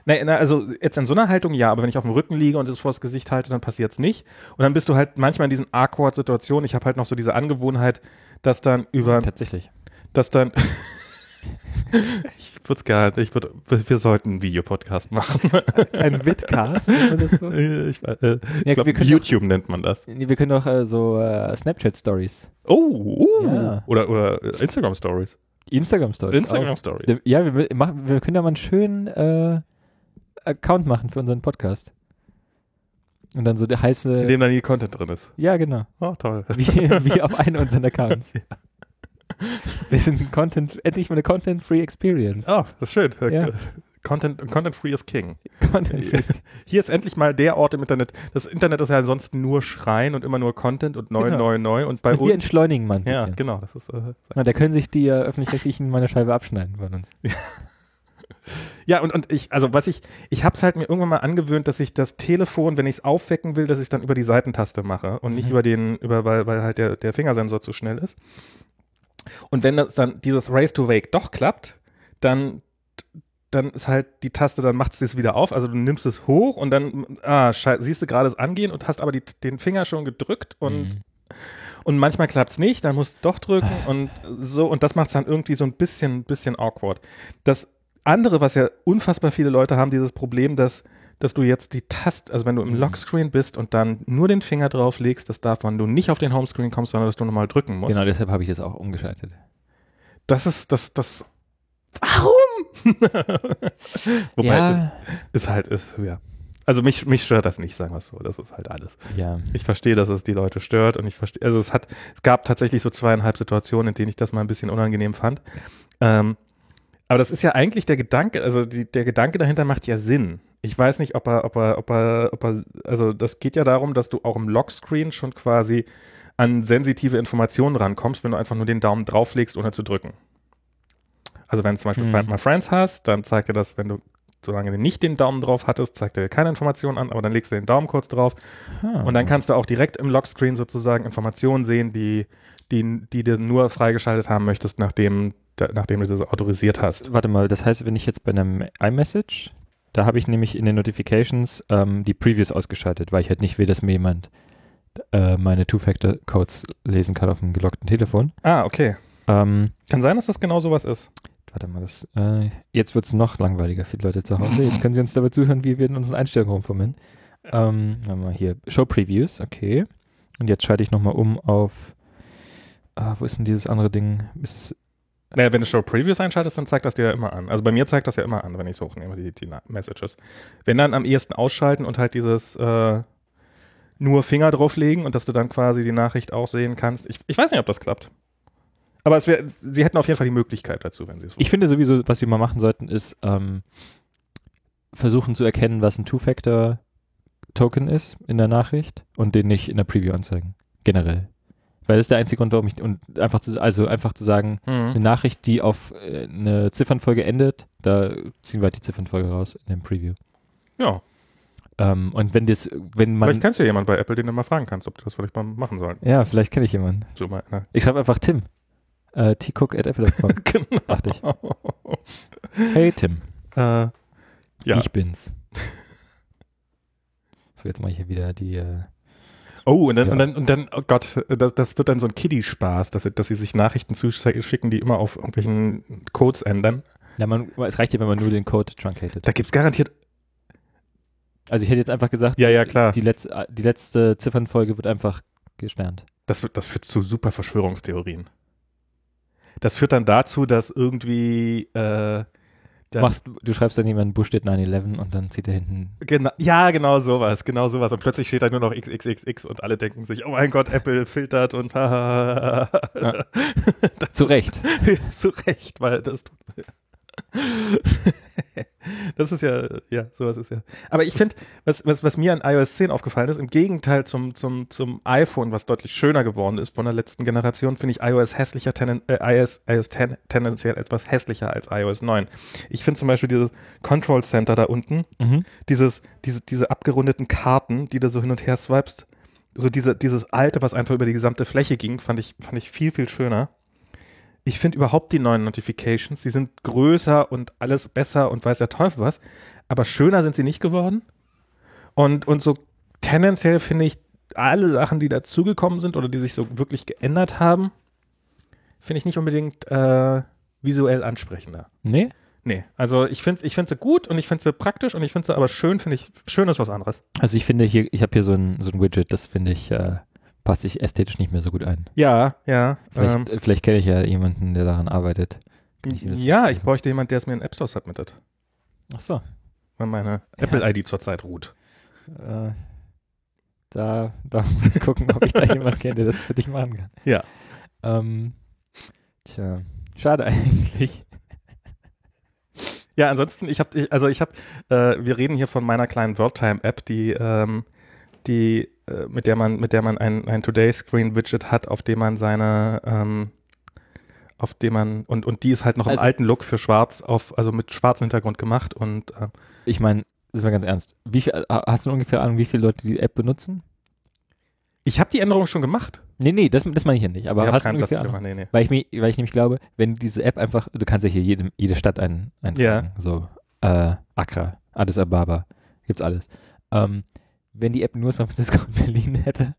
Speaker 1: Nee, na, also jetzt in so einer Haltung ja, aber wenn ich auf dem Rücken liege und es vors Gesicht halte, dann passiert's nicht. Und dann bist du halt manchmal in diesen Awkward-Situationen. Ich habe halt noch so diese Angewohnheit, dass dann über,
Speaker 2: Tatsächlich.
Speaker 1: dass dann ich würde es gerne, ich würde, wir sollten einen Videopodcast machen.
Speaker 2: Ein Vidcast?
Speaker 1: ich äh,
Speaker 2: Ja,
Speaker 1: glaub, YouTube nennt man das.
Speaker 2: Wir können doch äh, so äh, Snapchat-Stories.
Speaker 1: Oh, uh,
Speaker 2: Ja.
Speaker 1: oder, oder äh, Instagram Stories.
Speaker 2: Instagram-Stories.
Speaker 1: Instagram Stories.
Speaker 2: auch. Ja, wir, machen, wir können da mal einen schönen äh, Account machen für unseren Podcast. Und dann so der heiße.
Speaker 1: In dem da nie Content drin ist.
Speaker 2: ja, genau.
Speaker 1: Oh, toll.
Speaker 2: Wie, wie auf einen unserer Accounts. Wir sind Content, endlich mal eine Content-Free Experience.
Speaker 1: Oh, das ist schön.
Speaker 2: Ja.
Speaker 1: Content, Content Free is King.
Speaker 2: Content-Free.
Speaker 1: Hier ist endlich mal der Ort im Internet. Das Internet ist ja ansonsten nur Schreien und immer nur Content und neu,
Speaker 2: Genau.
Speaker 1: neu, neu. Und bei
Speaker 2: Und wir entschleunigen mal ein
Speaker 1: Ja,
Speaker 2: bisschen.
Speaker 1: genau. Das ist, äh,
Speaker 2: Na, da können sich die äh, Öffentlich-Rechtlichen meine Scheibe abschneiden von uns.
Speaker 1: Ja, und, und ich, also was ich, ich habe es halt mir irgendwann mal angewöhnt, dass ich das Telefon, wenn ich es aufwecken will, dass ich es dann über die Seitentaste mache und nicht
Speaker 2: Mhm.
Speaker 1: über den, über, weil, weil halt der, der Fingersensor zu schnell ist. Und wenn das dann dieses Race to Wake doch klappt, dann, dann ist halt die Taste, dann macht es das wieder auf. Also du nimmst es hoch und dann, ah, siehst du gerade es angehen und hast aber die, den Finger schon gedrückt und
Speaker 2: Mhm.
Speaker 1: und manchmal klappt es nicht, dann musst du doch drücken und so, und das macht es dann irgendwie so ein bisschen, bisschen awkward. Das andere, was ja unfassbar viele Leute haben, dieses Problem, dass, dass du jetzt die Taste, also wenn du im
Speaker 2: Mhm.
Speaker 1: Lockscreen bist und dann nur den Finger drauf legst, dass davon du nicht auf den Homescreen kommst, sondern dass du nochmal drücken musst.
Speaker 2: Genau, deshalb habe ich das auch umgeschaltet.
Speaker 1: Das ist, das, das, warum? Wobei,
Speaker 2: ja,
Speaker 1: es ist halt, ist, ja. Also mich, mich stört das nicht, sagen wir es so. Das ist halt alles.
Speaker 2: ja.
Speaker 1: Ich verstehe, dass es die Leute stört und ich verstehe, also es hat, es gab tatsächlich so zweieinhalb Situationen, in denen ich das mal ein bisschen unangenehm fand. Ähm, aber das ist ja eigentlich der Gedanke, also die, der Gedanke dahinter macht ja Sinn. Ich weiß nicht, ob er, ob er, ob er, ob er, also das geht ja darum, dass du auch im Lockscreen schon quasi an sensitive Informationen rankommst, wenn du einfach nur den Daumen drauflegst, ohne zu drücken. Also wenn du zum Beispiel
Speaker 2: Mhm.
Speaker 1: Find My Friends hast, dann zeigt er das, wenn du, solange du nicht den Daumen drauf hattest, zeigt er dir keine Informationen an, aber dann legst du den Daumen kurz drauf
Speaker 2: Ah.
Speaker 1: und dann kannst du auch direkt im Lockscreen sozusagen Informationen sehen, die, die, die du nur freigeschaltet haben möchtest, nachdem, nachdem du das autorisiert hast.
Speaker 2: Warte mal, das heißt, wenn ich jetzt bei einem iMessage, da habe ich nämlich in den Notifications ähm, die Previews ausgeschaltet, weil ich halt nicht will, dass mir jemand äh, meine Two-Factor-Codes lesen kann auf dem gelockten Telefon.
Speaker 1: Ah, okay.
Speaker 2: Ähm,
Speaker 1: Kann sein, dass das genau sowas ist.
Speaker 2: warte mal, das, äh, jetzt wird es noch langweiliger für die Leute zu Hause. Jetzt können sie uns dabei zuhören, wie wir in unseren Einstellungen rumfummeln. Ähm, mal hier, Show Previews, okay. Und jetzt schalte ich nochmal um auf, ah, wo ist denn dieses andere Ding? Ist es,
Speaker 1: Naja, wenn du Show Previews einschaltest, dann zeigt das dir ja immer an. Also bei mir zeigt das ja immer an, wenn ich es hochnehme, die, die Messages. Wenn dann am ehesten ausschalten und halt dieses äh, nur Finger drauflegen und dass du dann quasi die Nachricht auch sehen kannst. Ich, ich weiß nicht, ob das klappt. Aber wär, sie hätten auf jeden Fall die Möglichkeit dazu, wenn sie es
Speaker 2: Ich finde sowieso, was wir mal machen sollten, ist ähm, versuchen zu erkennen, was ein Two-Factor-Token ist in der Nachricht und den nicht in der Preview anzeigen. Generell. Weil das ist der einzige Grund, warum ich, und einfach zu, also einfach zu sagen, eine
Speaker 1: Mhm.
Speaker 2: Nachricht, die auf äh, eine Ziffernfolge endet, da ziehen wir halt die Ziffernfolge raus in dem Preview.
Speaker 1: Ja,
Speaker 2: Ähm, und wenn das, wenn man,
Speaker 1: vielleicht kennst du ja jemanden bei Apple, den du mal fragen kannst, ob du das vielleicht mal machen sollen.
Speaker 2: ja, vielleicht kenne ich jemanden.
Speaker 1: So mal, ne?
Speaker 2: Ich schreibe einfach Tim. Äh, tcook at apple.com.
Speaker 1: Genau.
Speaker 2: Dachte ich. Hey Tim.
Speaker 1: Äh, ja.
Speaker 2: Ich bin's. So, jetzt mache ich hier wieder die. Äh,
Speaker 1: Oh, und dann,
Speaker 2: Ja.
Speaker 1: und dann, und dann, oh Gott, das, das wird dann so ein Kiddie-Spaß, dass, sie- dass sie sich Nachrichten zuschicken, die immer auf irgendwelchen Codes ändern.
Speaker 2: ja, man, es reicht ja, wenn man nur den Code truncated.
Speaker 1: Da gibt's garantiert.
Speaker 2: Also ich hätte jetzt einfach gesagt,
Speaker 1: Ja, ja, klar.
Speaker 2: die, letz, äh, die letzte Ziffernfolge wird einfach gesternt.
Speaker 1: Das, wird, das führt zu super Verschwörungstheorien. Das führt dann dazu, dass irgendwie. Äh, dann-
Speaker 2: machst, du schreibst dann jemanden Bush steht 9-11 und dann zieht er hinten.
Speaker 1: Genau, ja, genau sowas, genau sowas. Und plötzlich steht da nur noch XXXX und alle denken sich, oh mein Gott, Apple filtert und
Speaker 2: Zu Recht.
Speaker 1: zu Recht, weil das tut. das ist ja, ja, sowas ist ja. Aber ich finde, was, was, was mir an iOS 10 aufgefallen ist, im Gegenteil zum, zum, zum iPhone, was deutlich schöner geworden ist von der letzten Generation, finde ich iOS hässlicher, tenen, äh, iOS, iOS 10 tendenziell etwas hässlicher als iOS 9. Ich finde zum Beispiel dieses Control Center da unten,
Speaker 2: Mhm.
Speaker 1: dieses, diese, diese abgerundeten Karten, die du so hin und her swipest, so diese, dieses alte, was einfach über die gesamte Fläche ging, fand ich, fand ich viel, viel schöner. Ich finde überhaupt die neuen Notifications, die sind größer und alles besser und weiß der Teufel was, aber schöner sind sie nicht geworden. Und, und so tendenziell finde ich alle Sachen, die dazugekommen sind oder die sich so wirklich geändert haben, finde ich nicht unbedingt äh, visuell ansprechender.
Speaker 2: Nee?
Speaker 1: Nee, also ich finde ich find sie gut und ich finde sie praktisch und ich finde sie aber schön, finde ich, schön ist was anderes.
Speaker 2: Also ich finde hier, ich habe hier so ein, so ein Widget, das finde ich, äh, passt sich ästhetisch nicht mehr so gut ein.
Speaker 1: Ja, ja.
Speaker 2: Vielleicht,
Speaker 1: ähm,
Speaker 2: äh, vielleicht kenne ich ja jemanden, der daran arbeitet. Ich
Speaker 1: ja, ich bräuchte jemanden, der es mir in App Store submittet,
Speaker 2: Ach so.
Speaker 1: wenn meine Apple-ID zurzeit ruht.
Speaker 2: Äh, da, da muss ich gucken, ob ich da jemanden kenne, der das für dich machen kann.
Speaker 1: Ja.
Speaker 2: Ähm, tja, schade eigentlich.
Speaker 1: Ja, ansonsten, ich habe, also ich habe, äh, wir reden hier von meiner kleinen WordTime-App, die, ähm, die, mit der man, mit der man ein, ein Today-Screen-Widget hat, auf dem man seine, ähm, auf dem man, und, und die ist halt noch im
Speaker 2: Also-
Speaker 1: alten Look für schwarz, auf, also mit schwarzem Hintergrund gemacht und äh,
Speaker 2: Ich meine, das ist mal ganz ernst. Wie viel, ha- hast du ungefähr Ahnung, wie viele Leute die App benutzen?
Speaker 1: ich habe die Änderung schon gemacht.
Speaker 2: Nee, nee, das, das meine ich ja nicht. Aber
Speaker 1: ich
Speaker 2: hast ungefähr
Speaker 1: Plastik
Speaker 2: Ahnung?
Speaker 1: gemacht, nee, nee.
Speaker 2: Weil ich, mich, weil ich nämlich glaube, wenn diese App einfach, du kannst ja hier jede, jede Stadt ein, eintragen. So, äh, Accra, Addis Ababa, gibt's alles. Ähm, wenn die App nur San Francisco und Berlin hätte,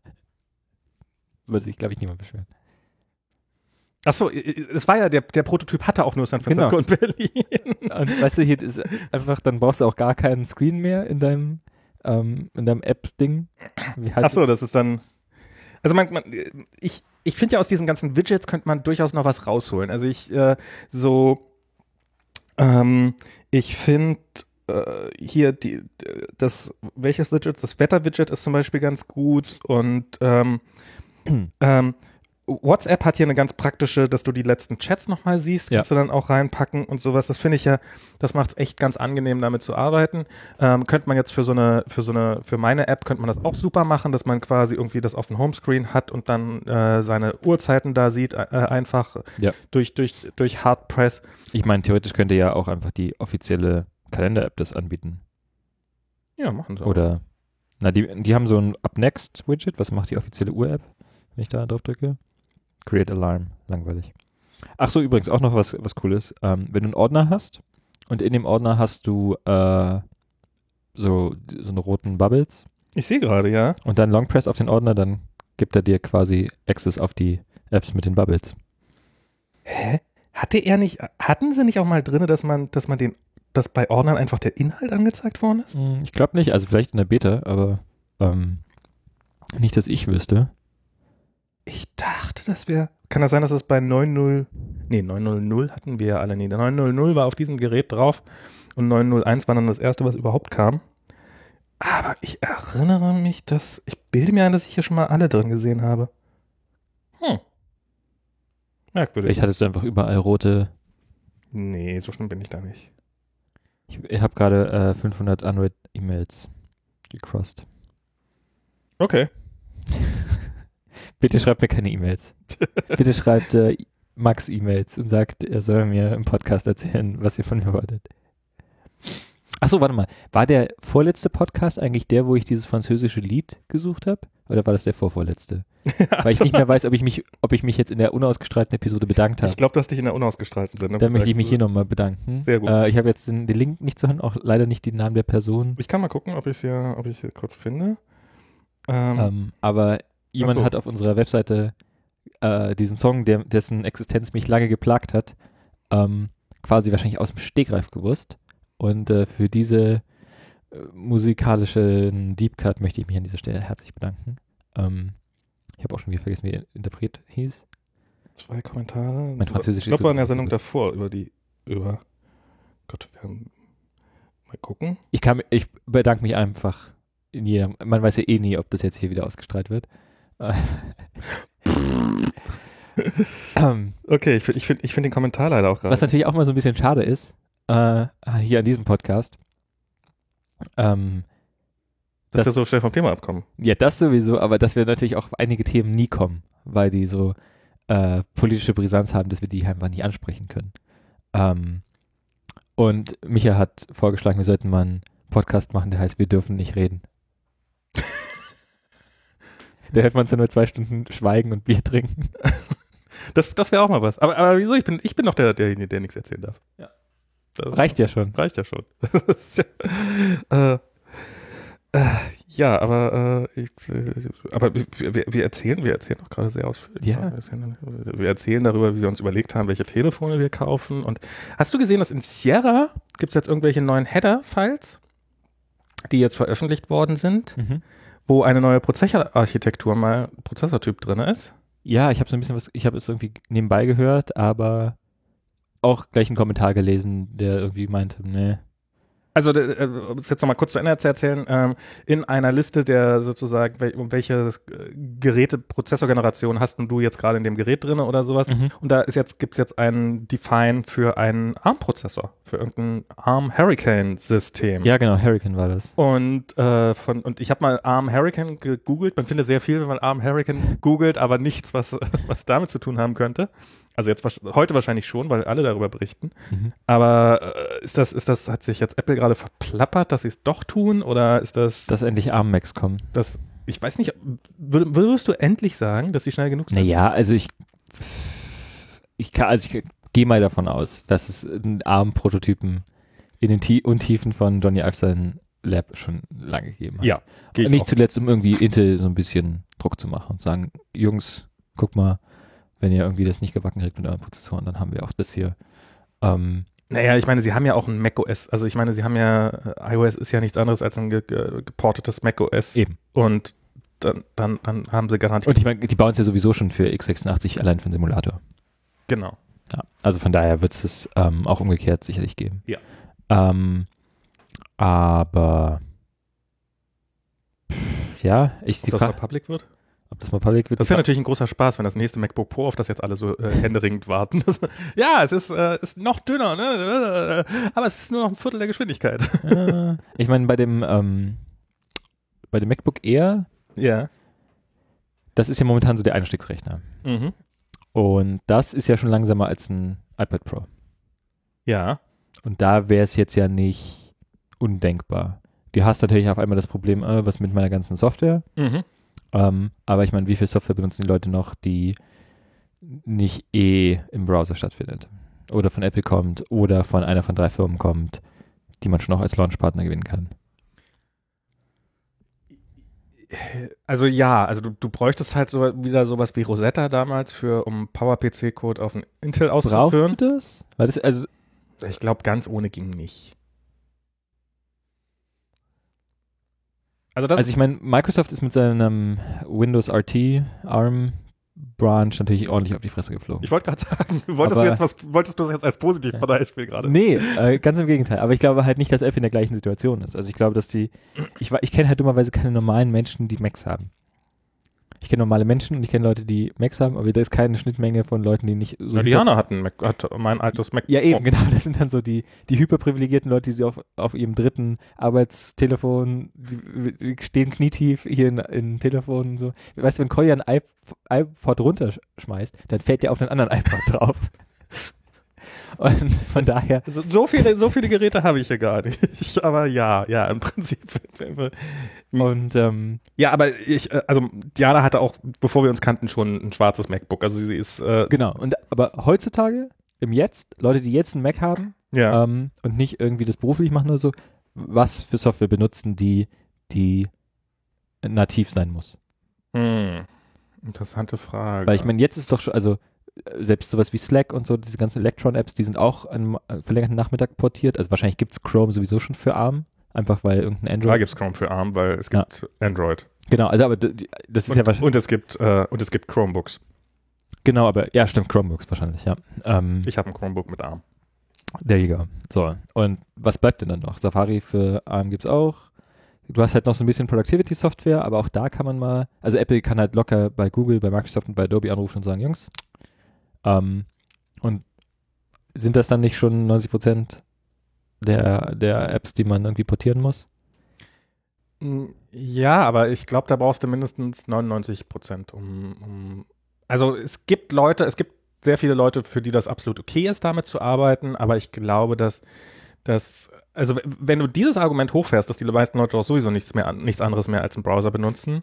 Speaker 2: würde sich, glaube ich, niemand beschweren.
Speaker 1: Achso, es war ja, der, der Prototyp hatte auch nur San Francisco
Speaker 2: Genau.
Speaker 1: und Berlin.
Speaker 2: Und weißt du, hier ist einfach, dann brauchst du auch gar keinen Screen mehr in deinem, ähm, in deinem App-Ding. Heißt
Speaker 1: Achso, das ist dann. Also man, man ich, ich finde ja aus diesen ganzen Widgets könnte man durchaus noch was rausholen. Also ich äh, so, ähm, ich finde äh, hier die, das, welches Widget? Das Wetter-Widget ist zum Beispiel ganz gut und ähm, ähm, WhatsApp hat hier eine ganz praktische, dass du die letzten Chats nochmal siehst,
Speaker 2: Ja.
Speaker 1: kannst du dann auch reinpacken und sowas. Das finde ich ja, das macht es echt ganz angenehm, damit zu arbeiten. Ähm, könnte man jetzt für so eine, für so eine, für meine App könnte man das auch super machen, dass man quasi irgendwie das auf dem Homescreen hat und dann äh, seine Uhrzeiten da sieht, äh, einfach
Speaker 2: Ja.
Speaker 1: durch, durch, durch Hard Press.
Speaker 2: Ich meine, theoretisch könnte ja auch einfach die offizielle Kalender-App das anbieten.
Speaker 1: Ja, machen sie. auch.
Speaker 2: Oder, na, die, die haben so ein Up Next-Widget. Was macht die offizielle Uhr-App, wenn ich da drauf drücke? Create Alarm. Langweilig. Ach so, übrigens auch noch was, was Cooles. Ähm, wenn du einen Ordner hast und in dem Ordner hast du äh, so, so eine roten Bubbles
Speaker 1: Ich sehe gerade, ja.
Speaker 2: und dann Long Press auf den Ordner, dann gibt er dir quasi Access auf die Apps mit den Bubbles.
Speaker 1: Hä? Hatte er nicht, hatten sie nicht auch mal drin, dass man, dass man den, dass bei Ordnern einfach der Inhalt angezeigt worden ist?
Speaker 2: Hm, Ich glaube nicht, also vielleicht in der Beta, aber ähm, nicht, dass ich wüsste.
Speaker 1: Ich dachte, das wäre. Kann das sein, dass das bei 9.0. Nee, 9.0.0 hatten wir ja alle nie. Der 9.0.0 war auf diesem Gerät drauf und 9.0.1 war dann das erste, was überhaupt kam. Aber ich erinnere mich, dass. Ich bilde mir ein, dass ich hier schon mal alle drin gesehen habe. Hm. Merkwürdig.
Speaker 2: Vielleicht hattest du einfach überall rote.
Speaker 1: nee, so schlimm bin ich da nicht.
Speaker 2: Ich, ich habe gerade äh, 500 Android-E-Mails gecrossed.
Speaker 1: Okay.
Speaker 2: Bitte schreibt mir keine E-Mails. Bitte schreibt äh, Max E-Mails und sagt, er soll mir im Podcast erzählen, was ihr von mir wolltet. Achso, warte mal. War der vorletzte Podcast eigentlich der, wo ich dieses französische Lied gesucht habe? Oder war das der vorvorletzte? Weil ich nicht mehr weiß, ob ich mich, ob ich mich jetzt in der unausgestrahlten Episode bedankt habe.
Speaker 1: Ich glaube, du hast dich in der unausgestrahlten Sendung.
Speaker 2: Dann möchte ich mich hier
Speaker 1: bedankt.
Speaker 2: nochmal bedanken.
Speaker 1: Sehr gut.
Speaker 2: Äh, ich habe jetzt den, den Link nicht zu hören, auch leider nicht den Namen der Person.
Speaker 1: Ich kann mal gucken, ob ich es hier, ob ich hier kurz finde. Ähm,
Speaker 2: Ähm, aber jemand
Speaker 1: so.
Speaker 2: hat auf unserer Webseite äh, diesen Song, der, dessen Existenz mich lange geplagt hat, ähm, quasi wahrscheinlich aus dem Stegreif gewusst. Und äh, für diese musikalischen Deep Cut möchte ich mich an dieser Stelle herzlich bedanken. Ähm, ich habe auch schon wieder vergessen, wie der Interpret hieß.
Speaker 1: Zwei Kommentare.
Speaker 2: Mein Französisch
Speaker 1: ich glaube, war in der Sendung
Speaker 2: gut.
Speaker 1: davor über die, über, Gott, wir haben, mal gucken.
Speaker 2: Ich, kann, ich bedanke mich einfach in jedem. Man weiß ja eh nie, ob das jetzt hier wieder ausgestrahlt wird. Äh, ähm,
Speaker 1: Okay, ich finde ich find, ich find den Kommentar leider auch gerade.
Speaker 2: Was natürlich auch mal so ein bisschen schade ist, äh, hier an diesem Podcast. Ähm,
Speaker 1: Dass
Speaker 2: Das-
Speaker 1: wir so schnell vom Thema abkommen.
Speaker 2: ja, das sowieso, aber dass wir natürlich auch auf einige Themen nie kommen, weil die so äh, politische Brisanz haben, dass wir die einfach nicht ansprechen können. Ähm, und Micha hat vorgeschlagen, wir sollten mal einen Podcast machen, der heißt Wir dürfen nicht reden. da hört man so nur zwei Stunden schweigen und Bier trinken.
Speaker 1: Das, das wäre auch mal was. Aber, aber wieso? Ich bin, ich bin doch der, derjenige, der nichts erzählen darf.
Speaker 2: Ja.
Speaker 1: Das
Speaker 2: Reicht ja schon.
Speaker 1: reicht ja schon. Ja, äh, äh, ja, aber, äh, ich, äh, aber wir, wir erzählen, wir erzählen doch gerade sehr ausführlich.
Speaker 2: Ja.
Speaker 1: Wir erzählen, wir erzählen darüber, wie wir uns überlegt haben, welche Telefone wir kaufen. Und hast du gesehen, dass in Sierra gibt es jetzt irgendwelche neuen Header-Files, die jetzt veröffentlicht worden sind,
Speaker 2: Mhm.
Speaker 1: wo eine neue Prozessorarchitektur mal Prozessortyp drin ist?
Speaker 2: Ja, ich habe so ein bisschen was, ich habe es irgendwie nebenbei gehört, aber auch gleich einen Kommentar gelesen, der irgendwie meinte, nee.
Speaker 1: Also, äh, um es jetzt nochmal kurz zu Ende zu erzählen, ähm, in einer Liste der sozusagen, wel um welche äh, Geräte, Prozessorgeneration hast du jetzt gerade in dem Gerät drin oder sowas?
Speaker 2: Mhm.
Speaker 1: Und da ist jetzt, gibt's jetzt einen Define für einen ARM-Prozessor, für irgendein ARM Hurricane-System.
Speaker 2: Ja, genau, Hurricane war das.
Speaker 1: Und, äh, von, und ich habe mal ARM Hurricane gegoogelt. Man findet sehr viel, wenn man ARM Hurricane googelt, aber nichts, was, was damit zu tun haben könnte. Also jetzt heute wahrscheinlich schon, weil alle darüber berichten.
Speaker 2: Mhm.
Speaker 1: Aber äh, ist das, ist das, hat sich jetzt Apple gerade verplappert, dass sie es doch tun? Oder ist das,
Speaker 2: Dass endlich ARM Max kommen.
Speaker 1: das ich weiß nicht, würd, würdest du endlich sagen, dass sie schnell genug sind?
Speaker 2: Naja, also ich, ich kann, also ich gehe mal davon aus, dass es einen ARM-Prototypen in den Tie Untiefen von Johnny Ive sein Lab schon lange gegeben hat.
Speaker 1: Ja,
Speaker 2: Nicht
Speaker 1: auch.
Speaker 2: zuletzt, um irgendwie Intel so ein bisschen Druck zu machen und sagen, Jungs, guck mal, wenn ihr irgendwie das nicht gebacken kriegt mit euren Prozessoren, dann haben wir auch das hier. Ähm,
Speaker 1: Naja, ich meine, sie haben ja auch ein macOS. Also ich meine, sie haben ja, äh, iOS ist ja nichts anderes als ein ge ge geportetes macOS.
Speaker 2: Eben.
Speaker 1: Und dann, dann, dann haben sie garantiert.
Speaker 2: und ich meine, die bauen es ja sowieso schon für x86 allein für den Simulator.
Speaker 1: genau.
Speaker 2: Ja, also von daher wird es es ähm, auch umgekehrt sicherlich geben.
Speaker 1: Ja.
Speaker 2: Ähm, aber ja, ich die
Speaker 1: Ob das mal
Speaker 2: Frage,
Speaker 1: public wird?
Speaker 2: Ob das mal public wird.
Speaker 1: Das wäre natürlich ein großer Spaß, wenn das nächste MacBook Pro, auf das jetzt alle so äh, händeringend warten. Das, ja, es ist, äh, ist noch dünner, ne? aber es ist nur noch ein Viertel der Geschwindigkeit.
Speaker 2: äh, ich meine, bei dem ähm, bei dem MacBook Air,
Speaker 1: Ja.
Speaker 2: das ist ja momentan so der Einstiegsrechner.
Speaker 1: Mhm.
Speaker 2: Und das ist ja schon langsamer als ein iPad Pro.
Speaker 1: Ja.
Speaker 2: Und da wäre es jetzt ja nicht undenkbar. Du hast natürlich auf einmal das Problem, äh, was mit meiner ganzen Software.
Speaker 1: Mhm.
Speaker 2: Ähm, aber ich meine, wie viel Software benutzen die Leute noch, die nicht eh im Browser stattfindet? Oder von Apple kommt oder von einer von drei Firmen kommt, die man schon auch als Launchpartner gewinnen kann.
Speaker 1: Also ja, also du, du bräuchtest halt so wieder sowas wie Rosetta damals für, um PowerPC-Code auf ein Intel auszuführen.
Speaker 2: Braucht das? Weil das also
Speaker 1: Ich glaube, ganz ohne ging nicht. Also das
Speaker 2: Also ich meine, Microsoft ist mit seinem Windows RT ARM Branch natürlich ordentlich auf die Fresse geflogen.
Speaker 1: ich wollte gerade sagen, wolltest du
Speaker 2: Aber-
Speaker 1: jetzt was, wolltest du das jetzt als Positivbeispiel gerade?
Speaker 2: Nee, äh, ganz im Gegenteil. Aber ich glaube halt nicht, dass Apple in der gleichen Situation ist. Also ich glaube, dass die, ich, ich kenne halt dummerweise keine normalen Menschen, die Macs haben. Ich kenne normale Menschen und ich kenne Leute, die Macs haben, aber da ist keine Schnittmenge von Leuten, die nicht so.
Speaker 1: Na, Diana hat, ein Mac, hat mein altes Mac.
Speaker 2: ja, eben, genau. Das sind dann so die, die hyperprivilegierten Leute, die sie auf, auf ihrem dritten Arbeitstelefon, die, die stehen knietief hier in, in Telefon und so. Weißt du, wenn Kolja ein iP iPod runterschmeißt, dann fällt der auf einen anderen iPod drauf. Und von daher,
Speaker 1: So, so viele, so viele Geräte habe ich hier gar nicht. Aber ja, ja, im Prinzip.
Speaker 2: und ähm,
Speaker 1: Ja, aber ich, äh, also Diana hatte auch, bevor wir uns kannten, schon ein schwarzes MacBook. Also sie ist, äh,
Speaker 2: Genau, und aber heutzutage, im Jetzt, Leute, die jetzt einen Mac haben
Speaker 1: ja.
Speaker 2: ähm, und nicht irgendwie das beruflich machen oder so, was für Software benutzen die, die nativ sein muss?
Speaker 1: Hm. Interessante Frage.
Speaker 2: Weil ich meine, jetzt ist doch schon, also selbst sowas wie Slack und so, diese ganzen Electron-Apps, die sind auch einem verlängerten Nachmittag portiert. Also wahrscheinlich gibt es Chrome sowieso schon für ARM, einfach weil irgendein Android.
Speaker 1: gibt es Chrome für ARM, weil es
Speaker 2: Ja.
Speaker 1: gibt Android.
Speaker 2: Genau, also aber das ist
Speaker 1: Und,
Speaker 2: ja wahrscheinlich.
Speaker 1: und es gibt äh, und es gibt Chromebooks.
Speaker 2: Genau, aber ja, stimmt, Chromebooks wahrscheinlich, ja. Ähm,
Speaker 1: Ich habe ein Chromebook mit ARM.
Speaker 2: There you go. So, und was bleibt denn dann noch? Safari für ARM gibt's auch. Du hast halt noch so ein bisschen Productivity-Software, aber auch da kann man mal, also Apple kann halt locker bei Google, bei Microsoft und bei Adobe anrufen und sagen, Jungs, ähm, und sind das dann nicht schon 90 Prozent der, der Apps, die man irgendwie portieren muss.
Speaker 1: Mm, Ja, aber ich glaube, da brauchst du mindestens 99 Prozent, um, um. Also es gibt Leute, es gibt sehr viele Leute, für die das absolut okay ist, damit zu arbeiten, aber ich glaube, dass, dass also wenn du dieses Argument hochfährst, dass die meisten Leute auch sowieso nichts mehr, nichts anderes mehr als einen Browser benutzen,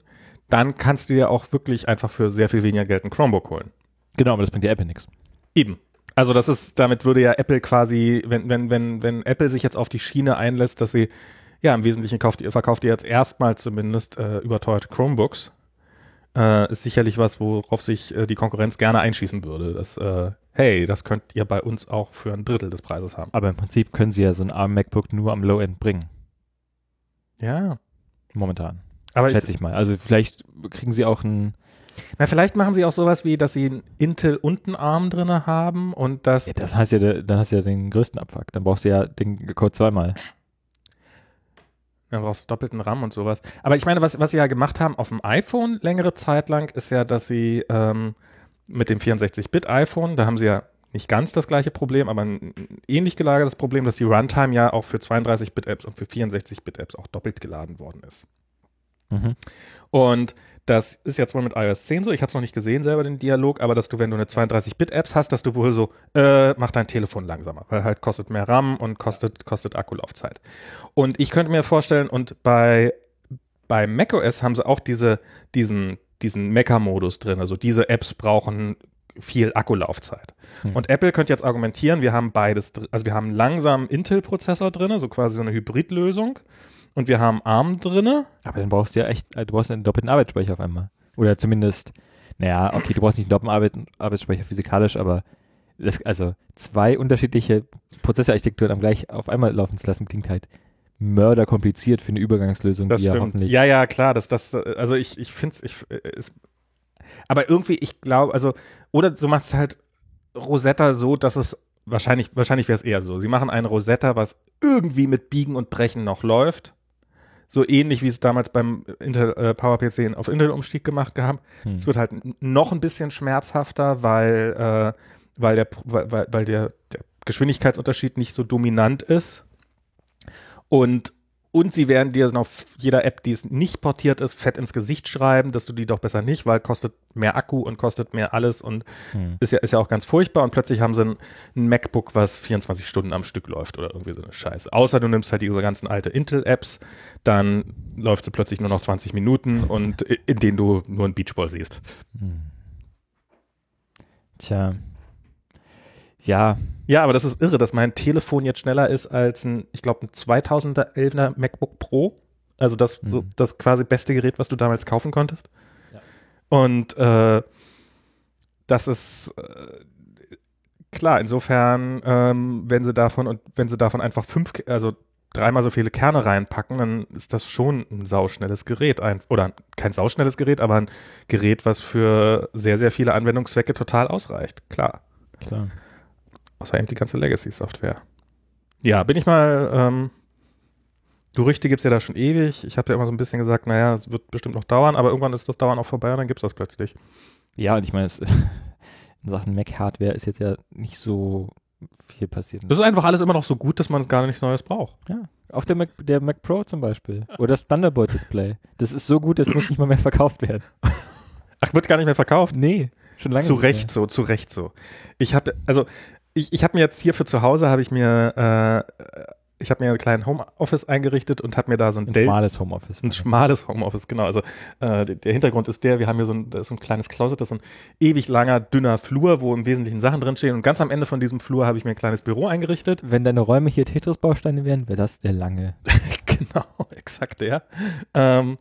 Speaker 1: dann kannst du dir auch wirklich einfach für sehr viel weniger Geld ein Chromebook holen.
Speaker 2: Genau, aber das bringt ja Apple nichts.
Speaker 1: Eben. Also das ist, damit würde ja Apple quasi, wenn, wenn, wenn, wenn Apple sich jetzt auf die Schiene einlässt, dass sie, ja, im Wesentlichen kauft, verkauft ihr jetzt erstmal zumindest äh, überteuerte Chromebooks, äh, ist sicherlich was, worauf sich äh, die Konkurrenz gerne einschießen würde. Dass, äh, hey, das könnt ihr bei uns auch für ein Drittel des Preises haben.
Speaker 2: Aber im Prinzip können sie ja so ein ARM MacBook nur am Low-End bringen.
Speaker 1: Ja.
Speaker 2: Momentan.
Speaker 1: Aber
Speaker 2: Schätze
Speaker 1: ich,
Speaker 2: ich mal. Also vielleicht kriegen sie auch ein.
Speaker 1: Na, vielleicht machen sie auch sowas wie, dass sie einen Intel und einen ARM drinne haben und das
Speaker 2: Ja, das heißt ja, dann hast du ja den größten Abfuck. Dann brauchst du ja den Code zweimal.
Speaker 1: Dann brauchst du doppelten RAM und sowas. Aber ich meine, was, was sie ja gemacht haben auf dem iPhone längere Zeit lang, ist ja, dass sie ähm, mit dem 64-Bit-iPhone, da haben sie ja nicht ganz das gleiche Problem, aber ein ähnlich gelagertes Problem, dass die Runtime ja auch für 32-Bit-Apps und für 64-Bit-Apps auch doppelt geladen worden ist.
Speaker 2: Mhm.
Speaker 1: Und das ist jetzt wohl mit iOS 10 so. Ich habe es noch nicht gesehen selber den Dialog, aber dass du, wenn du eine 32-Bit-Apps hast, dass du wohl so, äh, mach dein Telefon langsamer, weil halt kostet mehr RAM und kostet, kostet Akkulaufzeit. Und ich könnte mir vorstellen, und bei, bei macOS haben sie auch diese, diesen, diesen Mecha-Modus drin. Also diese Apps brauchen viel Akkulaufzeit.
Speaker 2: Hm.
Speaker 1: Und Apple könnte jetzt argumentieren, wir haben beides, also wir haben einen langsamen Intel-Prozessor drin, so quasi so eine Hybridlösung. Und wir haben ARM drinne.
Speaker 2: Aber dann brauchst du ja echt, also du brauchst einen doppelten Arbeitsspeicher auf einmal. Oder zumindest, naja, okay, du brauchst nicht einen doppelten Arbeit, Arbeitsspeicher physikalisch, aber das, also zwei unterschiedliche Prozessorarchitekturen am gleich auf einmal laufen zu lassen, klingt halt mörderkompliziert für eine Übergangslösung,
Speaker 1: Das
Speaker 2: die ja
Speaker 1: stimmt.
Speaker 2: hoffentlich.
Speaker 1: Ja, ja, klar, das, das, äh, also ich, ich finde es, ich, äh, ist, aber irgendwie, ich glaube, also, oder du machst halt Rosetta so, dass es, wahrscheinlich, wahrscheinlich wäre es eher so. Sie machen ein Rosetta, was irgendwie mit Biegen und Brechen noch läuft. So ähnlich wie es damals beim Intel äh, PowerPC auf Intel-Umstieg gemacht haben.
Speaker 2: Hm.
Speaker 1: Es wird halt noch ein bisschen schmerzhafter, weil, äh, weil, der, weil weil der, der Geschwindigkeitsunterschied nicht so dominant ist. Und, und sie werden dir noch jeder App, die es nicht portiert ist, fett ins Gesicht schreiben, dass du die doch besser nicht, weil kostet mehr Akku und kostet mehr alles und
Speaker 2: Hm.
Speaker 1: ist ja, ist ja auch ganz furchtbar. Und plötzlich haben sie ein, ein MacBook, was 24 Stunden am Stück läuft oder irgendwie so eine Scheiße. Außer du nimmst halt diese ganzen alte Intel-Apps, dann läuft sie plötzlich nur noch 20 Minuten und in denen du nur einen Beachball siehst.
Speaker 2: Hm. Tja. Ja,
Speaker 1: Ja, aber das ist irre, dass mein Telefon jetzt schneller ist als ein, ich glaube, ein 2011er MacBook Pro. Also das, so,
Speaker 2: Mhm.
Speaker 1: das quasi beste Gerät, was du damals kaufen konntest.
Speaker 2: Ja.
Speaker 1: Und äh, das ist äh, klar, insofern, ähm, wenn sie davon und wenn sie davon einfach fünf, also dreimal so viele Kerne reinpacken, dann ist das schon ein sauschnelles Gerät. Ein, oder kein sauschnelles Gerät, aber ein Gerät, was für sehr, sehr viele Anwendungszwecke total ausreicht. Klar.
Speaker 2: klar.
Speaker 1: Außer eben die ganze Legacy-Software. Ja, bin ich mal, ähm, Gerüchte gibt es ja da schon ewig. Ich habe ja immer so ein bisschen gesagt, naja, es wird bestimmt noch dauern, aber irgendwann ist das Dauern auch vorbei und dann gibt es das plötzlich.
Speaker 2: Ja, und ich meine, in Sachen Mac-Hardware ist jetzt ja nicht so viel passiert.
Speaker 1: Das ist einfach alles immer noch so gut, dass man gar nichts Neues braucht.
Speaker 2: Ja, auf der Mac, der Mac Pro zum Beispiel. Oder das Thunderbolt-Display. Das ist so gut, das muss nicht mal mehr verkauft werden.
Speaker 1: Ach, wird gar nicht mehr verkauft?
Speaker 2: Nee, schon lange
Speaker 1: zu Recht so, zu Recht so. Ich habe, also ich, ich habe mir jetzt hier für zu Hause, habe ich mir, äh, ich habe mir einen kleinen Homeoffice eingerichtet und habe mir da so ein.
Speaker 2: Ein schmales Homeoffice.
Speaker 1: Ein schmales Homeoffice, genau. Also äh, der, Hintergrund ist der, wir haben hier so ein, so ein kleines Closet, das ist so ein ewig langer, dünner Flur, wo im Wesentlichen Sachen drinstehen. Und ganz am Ende von diesem Flur habe ich mir ein kleines Büro eingerichtet.
Speaker 2: Wenn deine Räume hier Tetris-Bausteine wären, wäre das der lange.
Speaker 1: genau, exakt der. Ähm,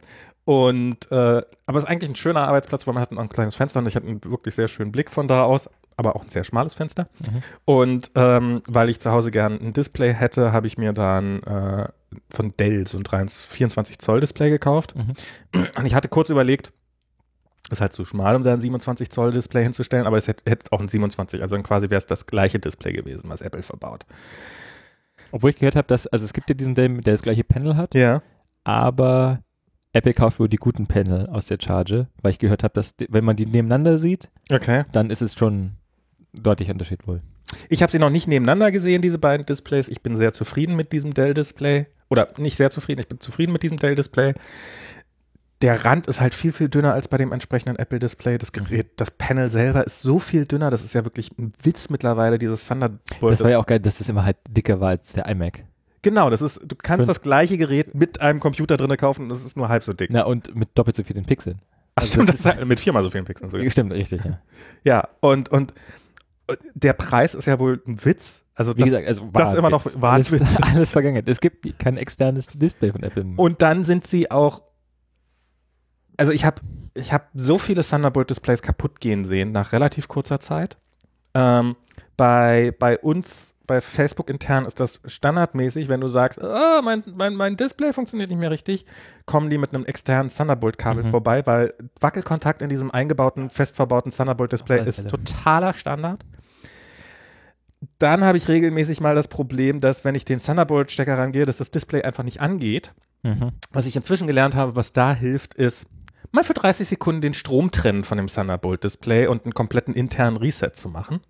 Speaker 1: und äh, aber es ist eigentlich ein schöner Arbeitsplatz, weil man hat ein, ein kleines Fenster und ich hatte einen wirklich sehr schönen Blick von da aus, aber auch ein sehr schmales Fenster.
Speaker 2: Mhm.
Speaker 1: Und ähm, weil ich zu Hause gern ein Display hätte, habe ich mir dann äh, von Dell so ein 23 24 Zoll Display gekauft.
Speaker 2: Mhm.
Speaker 1: Und ich hatte kurz überlegt, ist halt zu schmal, um da ein 27 Zoll Display hinzustellen, aber es hätte, hätte auch ein 27, also dann quasi wäre es das gleiche Display gewesen, was Apple verbaut.
Speaker 2: Obwohl ich gehört habe, dass, also es gibt ja diesen Dell, der das gleiche Panel hat,
Speaker 1: Ja.
Speaker 2: aber Apple kauft wohl die guten Panel aus der Charge, weil ich gehört habe, dass wenn man die nebeneinander sieht,
Speaker 1: Okay.
Speaker 2: dann ist es schon deutlicher Unterschied wohl.
Speaker 1: Ich habe sie noch nicht nebeneinander gesehen, diese beiden Displays. Ich bin sehr zufrieden mit diesem Dell-Display. Oder nicht sehr zufrieden, ich bin zufrieden mit diesem Dell-Display. Der Rand ist halt viel, viel dünner als bei dem entsprechenden Apple-Display. Das Gerät, das Panel selber ist so viel dünner. Das ist ja wirklich ein Witz mittlerweile, dieses Thunderbolt.
Speaker 2: Das war ja auch geil, dass das immer halt dicker war als der iMac.
Speaker 1: Genau, das ist, du kannst
Speaker 2: Und-
Speaker 1: das gleiche Gerät mit einem Computer drin kaufen und es ist nur halb so dick.
Speaker 2: Na, und mit doppelt so vielen Pixeln.
Speaker 1: Ach
Speaker 2: also
Speaker 1: stimmt,
Speaker 2: das
Speaker 1: ist halt mit viermal so vielen Pixeln sogar.
Speaker 2: Stimmt, richtig, ja.
Speaker 1: Ja, und und der Preis ist ja wohl ein Witz. Also
Speaker 2: Wie
Speaker 1: das,
Speaker 2: gesagt, also
Speaker 1: das ist immer noch.
Speaker 2: Wahnwitz. Alles, alles Vergangenheit. Es gibt kein externes Display von Apple.
Speaker 1: Und dann sind sie auch, also ich habe ich hab so viele Thunderbolt-Displays kaputt gehen sehen nach relativ kurzer Zeit. Ähm, bei, bei uns, bei Facebook intern ist das standardmäßig, wenn du sagst, ah, mein, mein, mein Display funktioniert nicht mehr richtig, kommen die mit einem externen Thunderbolt-Kabel
Speaker 2: Mhm.
Speaker 1: vorbei, weil Wackelkontakt in diesem eingebauten, fest verbauten Thunderbolt-Display ist totaler Standard. Dann habe ich regelmäßig mal das Problem, dass wenn ich den Thunderbolt-Stecker rangehe, dass das Display einfach nicht angeht.
Speaker 2: Mhm.
Speaker 1: Was ich inzwischen gelernt habe, was da hilft, ist mal für 30 Sekunden den Strom trennen von dem Thunderbolt-Display und einen kompletten internen Reset zu machen.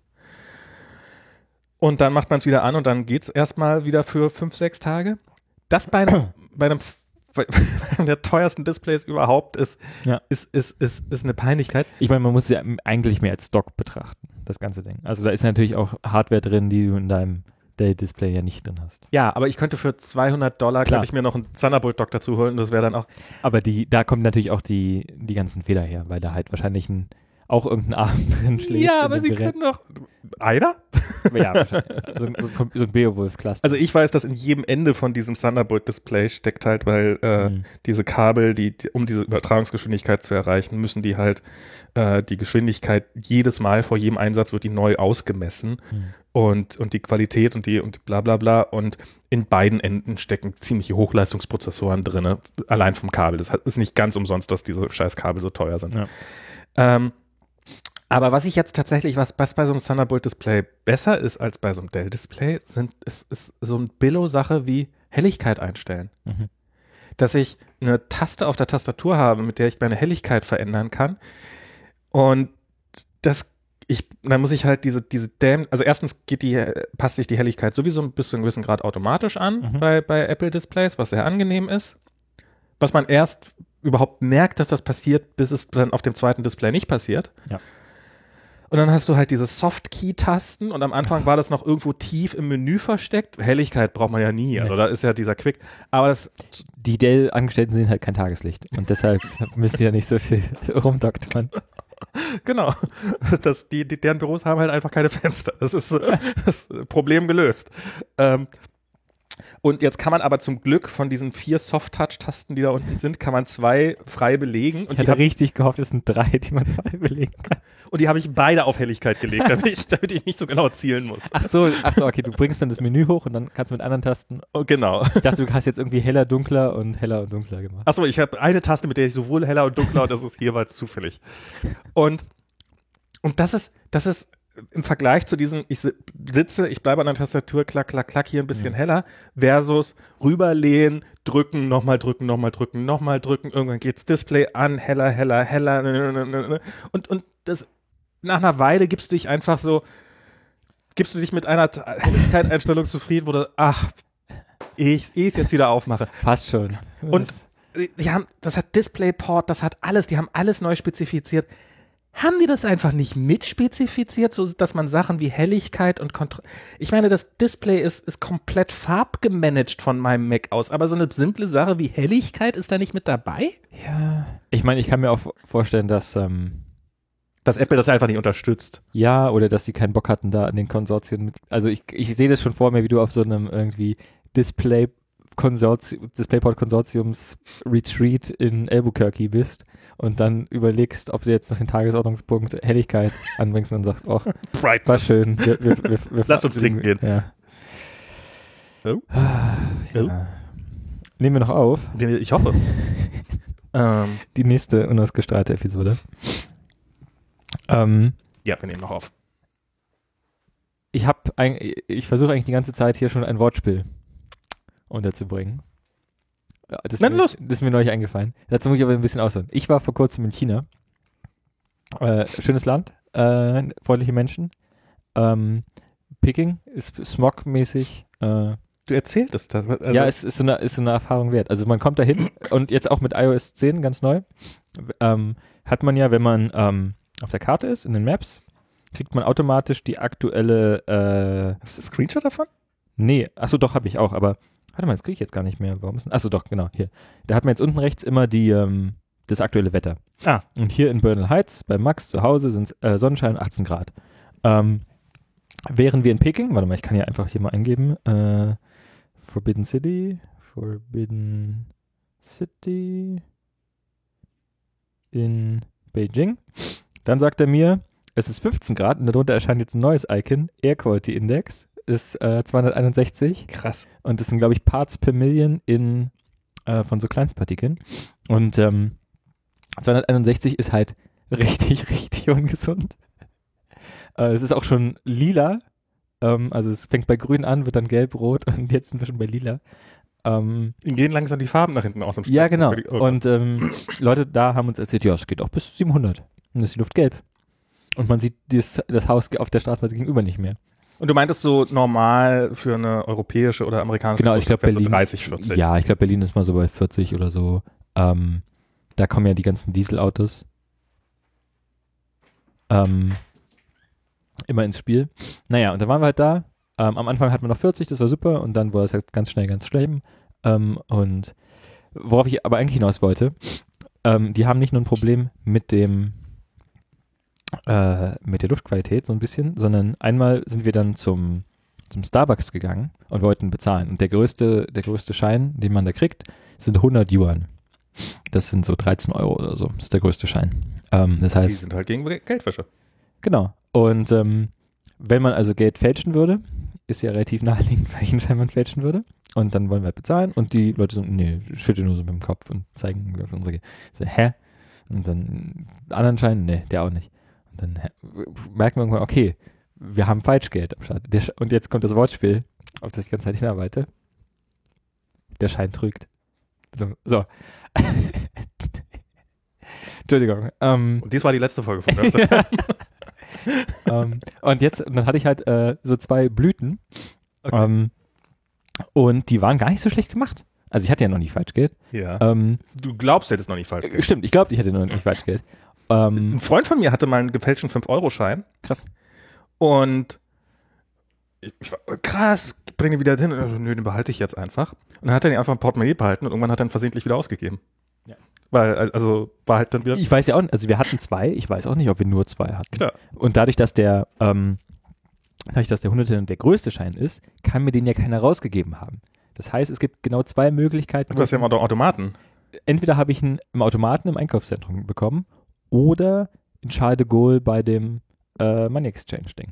Speaker 1: Und dann macht man es wieder an und dann geht es erstmal wieder für 5, 6 Tage. Das bei einem bei einem der teuersten Displays überhaupt ist,
Speaker 2: Ja.
Speaker 1: ist, ist, ist, ist eine Peinlichkeit.
Speaker 2: Ich meine, man muss es ja eigentlich mehr als Stock betrachten, das ganze Ding. Also da ist natürlich auch Hardware drin, die du in deinem Dell-Display ja nicht drin hast.
Speaker 1: Ja, aber ich könnte für 200 Dollar,
Speaker 2: Klar.
Speaker 1: könnte ich mir noch einen Thunderbolt-Dock dazu holen. Das wäre dann auch,
Speaker 2: Aber die, da kommen natürlich auch die, die ganzen Fehler her, weil da halt wahrscheinlich ein, auch irgendein Arm drin schlägt.
Speaker 1: ja, aber sie
Speaker 2: Gerät.
Speaker 1: können doch, einer?
Speaker 2: Ja, wahrscheinlich. So, ein- so, ein- Beowulf-Cluster.
Speaker 1: Also ich weiß, dass in jedem Ende von diesem Thunderbolt-Display steckt halt, weil äh,
Speaker 2: Mhm.
Speaker 1: diese Kabel, die, die, um diese Übertragungsgeschwindigkeit zu erreichen, müssen die halt äh, die Geschwindigkeit jedes Mal vor jedem Einsatz wird die neu ausgemessen
Speaker 2: Mhm.
Speaker 1: und, und die Qualität und die und bla bla bla und in beiden Enden stecken ziemliche Hochleistungsprozessoren drinne, allein vom Kabel. Das ist nicht ganz umsonst, dass diese scheiß Kabel so teuer sind.
Speaker 2: Ja.
Speaker 1: Ähm, aber was ich jetzt tatsächlich, was, was bei so einem Thunderbolt-Display besser ist als bei so einem Dell-Display, sind, ist, ist so ein Billo-Sache wie Helligkeit einstellen.
Speaker 2: Mhm.
Speaker 1: Dass ich eine Taste auf der Tastatur habe, mit der ich meine Helligkeit verändern kann. Und das, ich, dann muss ich halt diese, diese Däm, also erstens geht die, passt sich die Helligkeit sowieso bis zu einem gewissen Grad automatisch an
Speaker 2: Mhm.
Speaker 1: bei, bei Apple-Displays, was sehr angenehm ist. Was man erst überhaupt merkt, dass das passiert, bis es dann auf dem zweiten Display nicht passiert.
Speaker 2: Ja.
Speaker 1: Und dann hast du halt diese Soft-Key-Tasten und am Anfang war das noch irgendwo tief im Menü versteckt. Helligkeit braucht man ja nie, also da ist ja dieser Quick. Aber das,
Speaker 2: Die Dell-Angestellten sehen halt kein Tageslicht und deshalb müssen die ja nicht so viel rumdoktern.
Speaker 1: genau, das, die, die, deren Büros haben halt einfach keine Fenster. Das ist das Problem gelöst. Ähm, und jetzt kann man aber zum Glück von diesen vier Soft-Touch-Tasten, die da unten sind, kann man zwei frei belegen.
Speaker 2: Ich
Speaker 1: Und
Speaker 2: hatte
Speaker 1: hab,
Speaker 2: richtig gehofft, es sind drei, die man frei belegen kann.
Speaker 1: und die habe ich beide auf Helligkeit gelegt, damit ich, damit ich nicht so genau zielen muss.
Speaker 2: Ach so, ach so, okay, du bringst dann das Menü hoch und dann kannst du mit anderen Tasten.
Speaker 1: Oh, genau.
Speaker 2: Ich dachte, du hast jetzt irgendwie heller, dunkler und heller und dunkler gemacht.
Speaker 1: Achso, ich habe eine Taste, mit der ich sowohl heller und dunkler und das ist jeweils zufällig. Und, und das ist, das ist im Vergleich zu diesem, ich si- sitze, ich bleibe an der Tastatur, klack, klack, klack, hier ein bisschen heller, versus rüberlehnen, drücken, nochmal drücken, nochmal drücken, nochmal drücken, irgendwann geht's Display an, heller, heller, heller, ne, ne, ne, und, und das, nach einer Weile gibst du dich einfach so, gibst du dich mit einer Helligkeit-Einstellung zufrieden, wo du, ach, ich, ich es jetzt wieder aufmache.
Speaker 2: Passt schon.
Speaker 1: Und die haben, das hat DisplayPort, das hat alles, die haben alles neu spezifiziert. Haben die das einfach nicht mitspezifiziert, so dass man Sachen wie Helligkeit und Kontrolle. Ich meine, das Display ist, ist komplett farbgemanagt von meinem Mac aus, aber so eine simple Sache wie Helligkeit ist da nicht mit dabei?
Speaker 2: ja. Ich meine, ich kann mir auch vorstellen, dass, ähm,
Speaker 1: Dass Apple das einfach nicht unterstützt.
Speaker 2: ja, oder dass sie keinen Bock hatten da an den Konsortien mit. Also ich, ich sehe das schon vor mir, wie du auf so einem irgendwie Display Konsortium, DisplayPort Konsortiums Retreat in Albuquerque bist und dann überlegst, ob du jetzt noch den Tagesordnungspunkt Helligkeit anbringst und sagst, ach, war schön. Wir, wir, wir, wir
Speaker 1: Lass uns trinken gehen.
Speaker 2: Ja.
Speaker 1: Oh.
Speaker 2: ja. Nehmen wir noch auf.
Speaker 1: Ich hoffe. ähm,
Speaker 2: Die nächste unausgestrahlte Episode. Ähm,
Speaker 1: ja, wir nehmen noch auf.
Speaker 2: ich habe ich versuche eigentlich die ganze Zeit hier schon ein Wortspiel unterzubringen. Ja, Das, ist
Speaker 1: Na,
Speaker 2: mir,
Speaker 1: los.
Speaker 2: das ist mir neulich eingefallen. Dazu muss ich aber ein bisschen ausholen. Ich war vor kurzem in China. Äh, schönes Land, äh, freundliche Menschen. Ähm, Peking ist smogmäßig. Äh,
Speaker 1: Du erzähltest das. Also,
Speaker 2: ja, es ist so, eine, ist so eine Erfahrung wert. Also man kommt da hin und jetzt auch mit iOS 10 ganz neu, ähm, hat man ja, wenn man ähm, auf der Karte ist, in den Maps, kriegt man automatisch die aktuelle, äh,
Speaker 1: hast du einen Screenshot davon?
Speaker 2: nee, achso, doch, habe ich auch, aber, warte mal, das kriege ich jetzt gar nicht mehr. Warum ist denn, achso, doch, genau, hier. Da hat man jetzt unten rechts immer die, ähm, das aktuelle Wetter.
Speaker 1: Ah.
Speaker 2: Und hier in Bernal Heights, bei Max zu Hause, sind äh, Sonnenschein 18 Grad. Ähm, wären wir in Peking, warte mal, ich kann ja einfach hier mal eingeben, äh, Forbidden City, Forbidden City in Beijing. Dann sagt er mir, es ist 15 Grad und darunter erscheint jetzt ein neues Icon, Air Quality Index ist äh, 261
Speaker 1: Krass.
Speaker 2: und das sind, glaube ich, Parts per Million in, äh, von so Kleinstpartikeln. Und ähm, 261 ist halt richtig, richtig ungesund. Äh, es ist auch schon lila. Ähm, also es fängt bei grün an, wird dann gelb, rot und jetzt sind wir schon bei lila. Ähm,
Speaker 1: gehen langsam die Farben nach hinten aus dem
Speaker 2: ja, genau.
Speaker 1: Oh,
Speaker 2: Und ähm, Leute da haben uns erzählt, ja, es geht auch bis 700. Und ist die Luft gelb. Und man sieht das, das Haus auf der Straßenseite gegenüber nicht mehr.
Speaker 1: Und du meintest so normal für eine europäische oder amerikanische
Speaker 2: Genau, ich glaube
Speaker 1: wären so
Speaker 2: Berlin.
Speaker 1: 30, 40.
Speaker 2: Ja, ich glaube Berlin ist mal so bei 40 oder so. Ähm, da kommen ja die ganzen Dieselautos ähm, immer ins Spiel. Naja, und dann waren wir halt da. Ähm, am Anfang hatten wir noch 40, das war super. Und dann wurde es halt ganz schnell ganz schlimm. Ähm, und worauf ich aber eigentlich hinaus wollte, ähm, die haben nicht nur ein Problem mit dem äh, mit der Luftqualität so ein bisschen, sondern einmal sind wir dann zum zum Starbucks gegangen und wollten bezahlen. Und der größte, der größte Schein, den man da kriegt, sind 100 Yuan. Das sind so 13 Euro oder so. Das ist der größte Schein. Ähm, das
Speaker 1: Die
Speaker 2: heißt,
Speaker 1: sind halt gegen Geldwäsche.
Speaker 2: genau. Und ähm, wenn man also Geld fälschen würde, ist ja relativ naheliegend, welchen Schein man fälschen würde. Und dann wollen wir halt bezahlen und die Leute so, nee, schütteln nur so mit dem Kopf und zeigen auf unsere Ge- so, hä? Und dann anderen Schein, nee, der auch nicht. Und dann merken wir irgendwann, okay, wir haben Falschgeld am Start. Und jetzt kommt das Wortspiel, auf das ich die ganze Zeit hinarbeite. Der Schein trügt. So. Entschuldigung. Ähm,
Speaker 1: Und dies war die letzte Folge von Nerdist.
Speaker 2: ja. ähm, und jetzt, und dann hatte ich halt äh, so zwei Blüten.
Speaker 1: Okay.
Speaker 2: Ähm, und die waren gar nicht so schlecht gemacht. Also ich hatte ja noch nicht Falschgeld.
Speaker 1: ja.
Speaker 2: Ähm,
Speaker 1: Du glaubst, du hättest noch nicht falsch.
Speaker 2: äh, stimmt, ich glaube, ich hatte noch nicht Falschgeld. Ähm,
Speaker 1: Ein Freund von mir hatte mal einen gefälschten 5-Euro-Schein
Speaker 2: krass.
Speaker 1: und ich, ich war, krass, bring den wieder hin. Und so, nö, den behalte ich jetzt einfach. Und dann hat er den einfach im Portemonnaie behalten und irgendwann hat er ihn versehentlich wieder ausgegeben.
Speaker 2: Ja.
Speaker 1: Weil, also, war halt dann wieder.
Speaker 2: Ich weiß ja auch, nicht, also wir hatten zwei, ich weiß auch nicht, ob wir nur zwei hatten.
Speaker 1: Klar.
Speaker 2: Und dadurch, dass der, ähm, dadurch, dass der Hunderte der größte Schein ist, kann mir den ja keiner rausgegeben haben. Das heißt, es gibt genau zwei Möglichkeiten.
Speaker 1: Du hast ja im Auto- Automaten.
Speaker 2: entweder habe ich ihn im Automaten im Einkaufszentrum bekommen oder in Charles de Gaulle bei dem äh, Money Exchange Ding.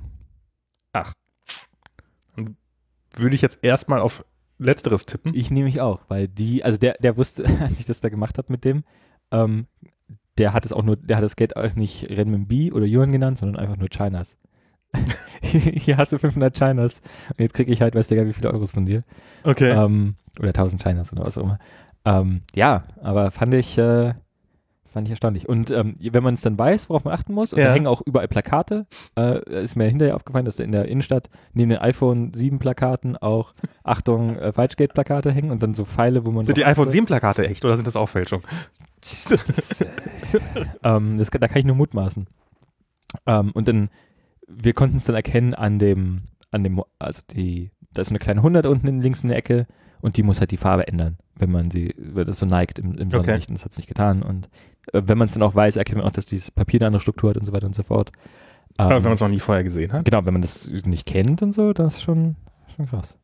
Speaker 1: Würde ich jetzt erstmal auf Letzteres tippen.
Speaker 2: Ich nehme mich auch, weil die, also der, der wusste, als ich das da gemacht habe mit dem, ähm, der hat es auch nur, der hat das Geld auch nicht Renminbi oder Yuan genannt, sondern einfach nur Chinas. Hier hast du 500 Chinas und jetzt kriege ich halt, weiß der gar wie viele Euros von dir.
Speaker 1: Okay.
Speaker 2: Ähm, oder 1000 Chinas oder was auch immer. Ähm, ja, aber fand ich, äh, fand ich erstaunlich. Und ähm, wenn man es dann weiß, worauf man achten muss, und
Speaker 1: Ja.
Speaker 2: da hängen auch überall Plakate, äh, ist mir hinterher aufgefallen, dass da in der Innenstadt neben den iPhone 7 Plakaten auch Achtung, äh, Falschgeld-Plakate hängen und dann so Pfeile, wo man
Speaker 1: sind die iPhone
Speaker 2: achtet.
Speaker 1: 7 Plakate echt oder sind das auch Fälschung?
Speaker 2: ähm, das, da kann ich nur mutmaßen. Ähm, und dann, wir konnten es dann erkennen an dem, an dem, also die, da ist eine kleine 100 unten in, links in der Ecke und die muss halt die Farbe ändern, wenn man sie, wenn das so neigt im, im
Speaker 1: Okay.
Speaker 2: Sonnenlicht und das hat es nicht getan. Und wenn man es dann auch weiß, erkennt man auch, dass dieses Papier eine andere Struktur hat und so weiter und so fort. Ähm,
Speaker 1: Aber wenn man es noch nie vorher gesehen hat.
Speaker 2: genau, wenn man das nicht kennt und so, das ist schon, schon krass.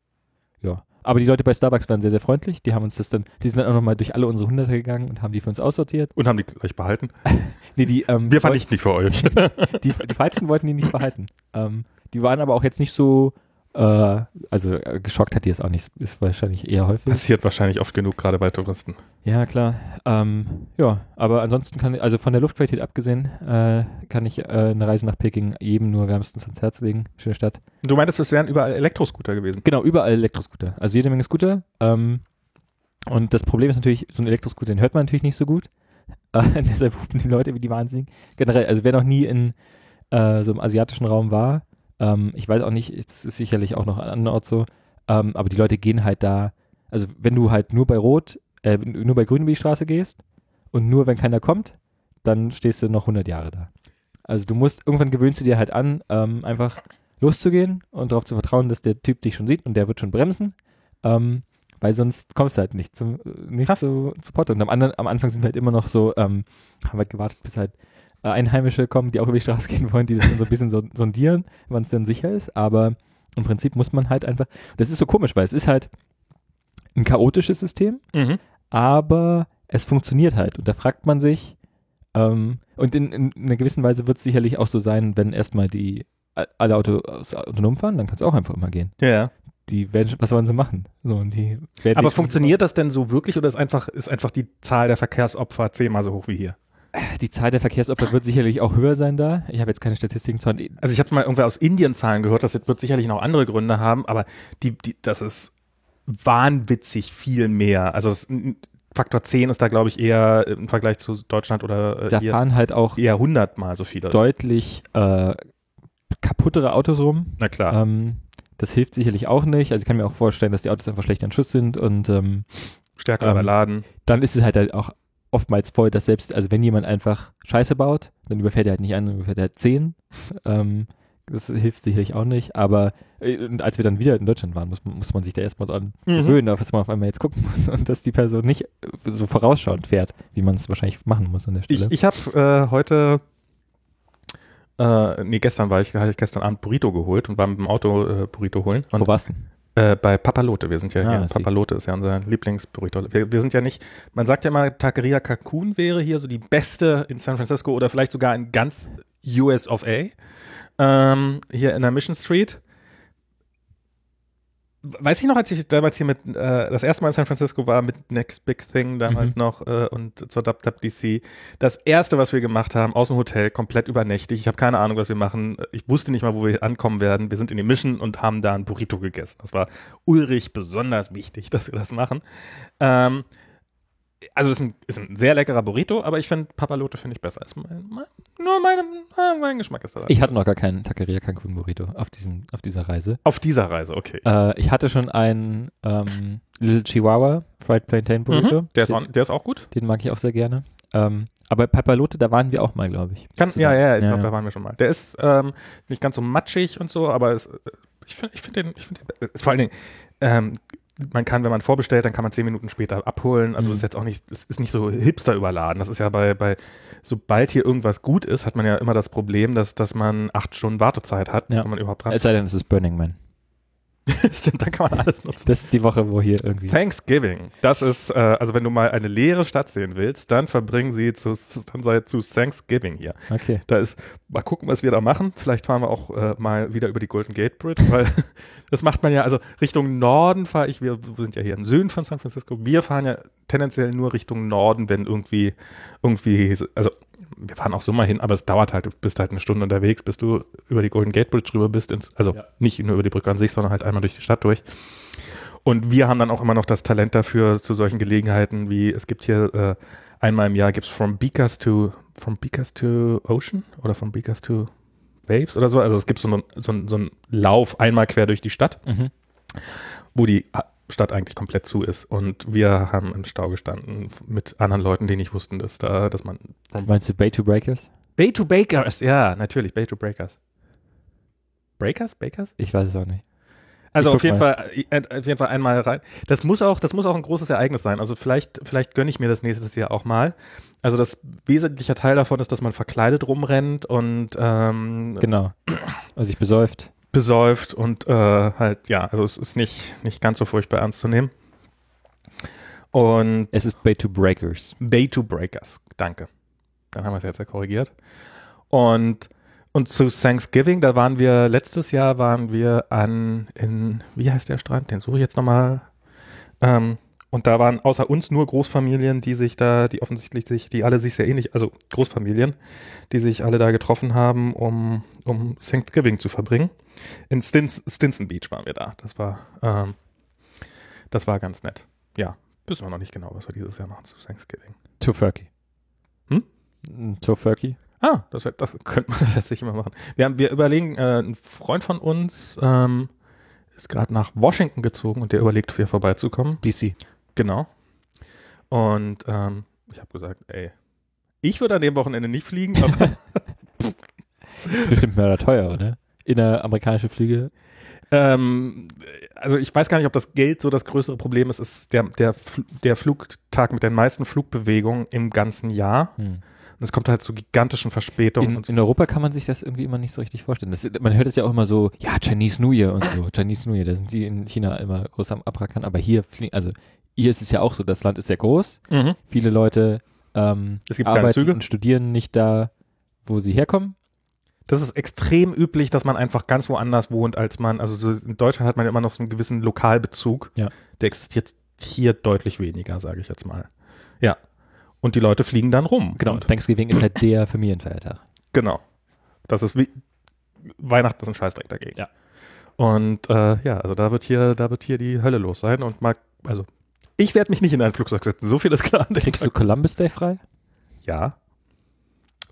Speaker 2: Ja. Aber die Leute bei Starbucks waren sehr, sehr freundlich. Die haben uns das dann, die sind dann auch nochmal durch alle unsere Hunderte gegangen und haben die für uns aussortiert.
Speaker 1: Und haben die gleich behalten.
Speaker 2: Nee, die, ähm,
Speaker 1: Wir vernichten nicht für euch.
Speaker 2: die, die Falschen wollten die nicht behalten. Ähm, die waren aber auch jetzt nicht so, äh, also äh, geschockt hat die es auch nicht. Ist wahrscheinlich eher häufig.
Speaker 1: Passiert wahrscheinlich oft genug, gerade bei Touristen.
Speaker 2: Ja, klar. Ähm, ja, aber ansonsten kann ich, also von der Luftqualität abgesehen, äh, kann ich äh, eine Reise nach Peking jedem nur wärmstens ans Herz legen. Schöne Stadt.
Speaker 1: Du meintest, es wären überall Elektroscooter gewesen.
Speaker 2: Genau, überall Elektroscooter. Also jede Menge Scooter. Ähm, und das Problem ist natürlich, so ein Elektroscooter, den hört man natürlich nicht so gut. Deshalb hupen die Leute wie die Wahnsinnigen. Generell, also wer noch nie in äh, so im asiatischen Raum war, Ähm, ich weiß auch nicht, es ist sicherlich auch noch an anderen Ort so, ähm, aber die Leute gehen halt da, also wenn du halt nur bei Rot, äh, nur bei Grün über die Straße gehst und nur wenn keiner kommt, dann stehst du noch 100 Jahre da. Also du musst, irgendwann gewöhnst du dir halt an, ähm, einfach loszugehen und darauf zu vertrauen, dass der Typ dich schon sieht und der wird schon bremsen. Ähm, weil sonst kommst du halt nicht zum nicht
Speaker 1: Krass.
Speaker 2: zu, zu Potte. Und am, anderen, am Anfang sind halt immer noch so, ähm, haben halt gewartet, bis halt äh, Einheimische kommen, die auch über die Straße gehen wollen, die das dann so ein bisschen so, sondieren, wann es denn sicher ist. Aber im Prinzip muss man halt einfach, das ist so komisch, weil es ist halt ein chaotisches System,
Speaker 1: Mhm.
Speaker 2: aber es funktioniert halt. Und da fragt man sich, ähm, und in, in einer gewissen Weise wird es sicherlich auch so sein, wenn erstmal die alle Autos autonom fahren, dann kann es auch einfach immer gehen.
Speaker 1: Ja.
Speaker 2: Die werden, was sollen sie machen? So, und die werden
Speaker 1: Aber funktioniert das denn so wirklich oder ist einfach, ist einfach die Zahl der Verkehrsopfer zehnmal so hoch wie hier?
Speaker 2: Die Zahl der Verkehrsopfer wird sicherlich auch höher sein da. Ich habe jetzt keine Statistiken zu.
Speaker 1: Also ich habe mal irgendwer aus Indien Zahlen gehört, das wird sicherlich noch andere Gründe haben, aber die, die, das ist wahnwitzig viel mehr. Also das, Faktor 10 ist da, glaube ich, eher im Vergleich zu Deutschland oder äh,
Speaker 2: Da fahren halt auch
Speaker 1: eher hundertmal so viele.
Speaker 2: deutlich äh, kaputtere Autos rum.
Speaker 1: Na klar.
Speaker 2: Ähm, das hilft sicherlich auch nicht. Also ich kann mir auch vorstellen, dass die Autos einfach schlecht an Schuss sind und ähm,
Speaker 1: Stärker
Speaker 2: ähm,
Speaker 1: überladen.
Speaker 2: dann ist es halt, halt auch oftmals voll, dass selbst, also wenn jemand einfach Scheiße baut, dann überfährt er halt nicht einen, dann überfährt er halt zehn. Ähm, das hilft sicherlich auch nicht, aber äh, als wir dann wieder in Deutschland waren, muss, man- muss man sich da erstmal dran
Speaker 1: Mhm.
Speaker 2: gewöhnen, auf was man auf einmal jetzt gucken muss und dass die Person nicht äh, so vorausschauend fährt, wie man es wahrscheinlich machen muss an der Stelle.
Speaker 1: Ich, ich habe äh, heute, äh, nee, gestern war ich, hatte ich gestern Abend Burrito geholt und war mit dem Auto äh, Burrito holen. Und
Speaker 2: Wo warst du?
Speaker 1: Äh, bei Papalote, wir sind ja
Speaker 2: Ah,
Speaker 1: hier. Papalote ist ja unser Lieblingsburrito. Wir, wir sind ja nicht, man sagt ja immer, Taqueria Cancun wäre hier so die beste in San Francisco oder vielleicht sogar in ganz US of A. Ähm, hier in der Mission Street. Weiß ich noch, als ich damals hier mit, äh, das erste Mal in San Francisco war mit Next Big Thing damals
Speaker 2: Mhm.
Speaker 1: noch äh, und zur WWDC. Das erste, was wir gemacht haben, aus dem Hotel, komplett übernächtig. Ich habe keine Ahnung, was wir machen. Ich wusste nicht mal, wo wir ankommen werden. Wir sind in die Mission und haben da ein Burrito gegessen. Das war Ulrich besonders wichtig, dass wir das machen. Ähm, also ist ein, ist ein sehr leckerer Burrito, aber ich finde Papalote finde ich besser. Ist mein, mein, nur meine, mein Geschmack ist da.
Speaker 2: Ich hatte noch gar keinen Taqueria Cancun Burrito auf, diesem, auf dieser Reise.
Speaker 1: Auf dieser Reise, okay.
Speaker 2: Äh, ich hatte schon einen ähm, Little Chihuahua Fried Plantain Burrito.
Speaker 1: Mhm, der, ist
Speaker 2: den,
Speaker 1: auch, der ist auch gut.
Speaker 2: den mag ich auch sehr gerne. Ähm, aber Papalote, da waren wir auch mal, glaube ich.
Speaker 1: Ganz, ja, ja, ich
Speaker 2: Ja,
Speaker 1: glaube,
Speaker 2: ja.
Speaker 1: da waren wir schon mal. Der ist ähm, nicht ganz so matschig und so, aber es, äh, ich finde ich find den, ich find den ist vor allen Dingen, ähm, man kann, wenn man vorbestellt, dann kann man zehn Minuten später abholen. Also
Speaker 2: Mhm.
Speaker 1: ist jetzt auch nicht, es ist nicht so hipster überladen. Das ist ja bei, bei, sobald hier irgendwas gut ist, hat man ja immer das Problem, dass, dass man acht Stunden Wartezeit hat,
Speaker 2: Ja.
Speaker 1: wenn man überhaupt dran
Speaker 2: Es sei denn, es ist Burning Man.
Speaker 1: Stimmt, da kann man alles nutzen.
Speaker 2: Das ist die Woche, wo hier irgendwie.
Speaker 1: Thanksgiving. Das ist, äh, also wenn du mal eine leere Stadt sehen willst, dann verbringen sie zu, dann sei zu Thanksgiving hier.
Speaker 2: Okay.
Speaker 1: Da ist, mal gucken, was wir da machen. Vielleicht fahren wir auch äh, mal wieder über die Golden Gate Bridge, weil das macht man ja, also Richtung Norden fahre ich, wir sind ja hier im Süden von San Francisco, wir fahren ja tendenziell nur Richtung Norden, wenn irgendwie, irgendwie, also wir fahren auch so mal hin, aber es dauert halt, du bist halt eine Stunde unterwegs, bis du über die Golden Gate Bridge rüber bist, ins, also
Speaker 2: Ja.
Speaker 1: nicht nur über die Brücke an sich, sondern halt einmal durch die Stadt durch. Und wir haben dann auch immer noch das Talent dafür, zu solchen Gelegenheiten wie, es gibt hier äh, einmal im Jahr gibt es From Beakers to From Beakers to Ocean oder From Beakers to Waves oder so. Also es gibt so einen, so einen, so einen Lauf einmal quer durch die Stadt,
Speaker 2: Mhm.
Speaker 1: wo die Stadt eigentlich komplett zu ist. Und wir haben im Stau gestanden mit anderen Leuten, die nicht wussten, dass da, dass man
Speaker 2: Meinst du Bay to Breakers?
Speaker 1: Bay to Bakers, ja, natürlich, Bay to Breakers. Breakers? Bakers?
Speaker 2: Ich weiß es auch nicht.
Speaker 1: Also
Speaker 2: Ich
Speaker 1: auf jeden,
Speaker 2: mal.
Speaker 1: Fall, äh, auf jeden Fall einmal rein. Das muss auch, das muss auch ein großes Ereignis sein. Also vielleicht, vielleicht gönne ich mir das nächstes Jahr auch mal. Also das wesentliche Teil davon ist, dass man verkleidet rumrennt und ähm,
Speaker 2: Genau. Also sich besäuft.
Speaker 1: Besäuft und äh, halt, ja, also es ist nicht, nicht ganz so furchtbar ernst zu nehmen. Und
Speaker 2: Es ist Bay to Breakers.
Speaker 1: Bay to Breakers, danke. Dann haben wir es jetzt ja korrigiert. Und, und zu Thanksgiving, da waren wir, letztes Jahr waren wir an, in, wie heißt der Strand? Den suche ich jetzt nochmal. Ähm, und da waren außer uns nur Großfamilien, die sich da, die offensichtlich sich, die alle sich sehr ähnlich, also Großfamilien, die sich alle da getroffen haben, um, um Thanksgiving zu verbringen. In Stins, Stinson Beach waren wir da. Das war, ähm, das war ganz nett. Ja, wissen wir noch nicht genau, was wir dieses Jahr machen zu Thanksgiving.
Speaker 2: Tofurkey.
Speaker 1: Hm?
Speaker 2: Tofurkey.
Speaker 1: Ah, das, wär, das könnte man tatsächlich mal machen. Wir, haben, wir überlegen, äh, ein Freund von uns ähm, ist gerade nach Washington gezogen und der überlegt, hier vorbeizukommen.
Speaker 2: DC.
Speaker 1: Genau. Und ähm, ich habe gesagt, ey, ich würde an dem Wochenende nicht fliegen, aber
Speaker 2: Das ist bestimmt mehr teuer, oder? Inneramerikanische Flüge.
Speaker 1: ähm, also ich weiß gar nicht, ob das Geld so das größere Problem ist. Es ist der, der, der Flugtag mit den meisten Flugbewegungen im ganzen Jahr.
Speaker 2: Hm.
Speaker 1: Und es kommt halt zu gigantischen Verspätungen.
Speaker 2: In,
Speaker 1: und so.
Speaker 2: in Europa kann man sich das irgendwie immer nicht so richtig vorstellen. Das, man hört es ja auch immer so, ja, Chinese New Year und so. Chinese New Year, da sind die in China immer groß am Abrackern. Aber hier fliegen, also hier ist es ja auch so, das Land ist sehr groß.
Speaker 1: Mhm.
Speaker 2: Viele Leute ähm,
Speaker 1: Es gibt
Speaker 2: arbeiten
Speaker 1: Züge.
Speaker 2: und studieren nicht da, wo sie herkommen.
Speaker 1: Das ist extrem üblich, dass man einfach ganz woanders wohnt, als man, also so in Deutschland hat man immer noch so einen gewissen Lokalbezug.
Speaker 2: Ja.
Speaker 1: Der existiert hier deutlich weniger, sage ich jetzt mal. Ja. Und die Leute fliegen dann rum.
Speaker 2: Genau,
Speaker 1: Und,
Speaker 2: Thanksgiving ist halt der Familienfeiertag.
Speaker 1: genau. Das ist wie Weihnachten ist ein Scheißdreck dagegen.
Speaker 2: Ja.
Speaker 1: Und äh, ja, also da wird hier, da wird hier die Hölle los sein und mag, also ich werde mich nicht in ein Flugzeug setzen, so viel ist klar.
Speaker 2: Kriegst du. Columbus Day frei?
Speaker 1: Ja.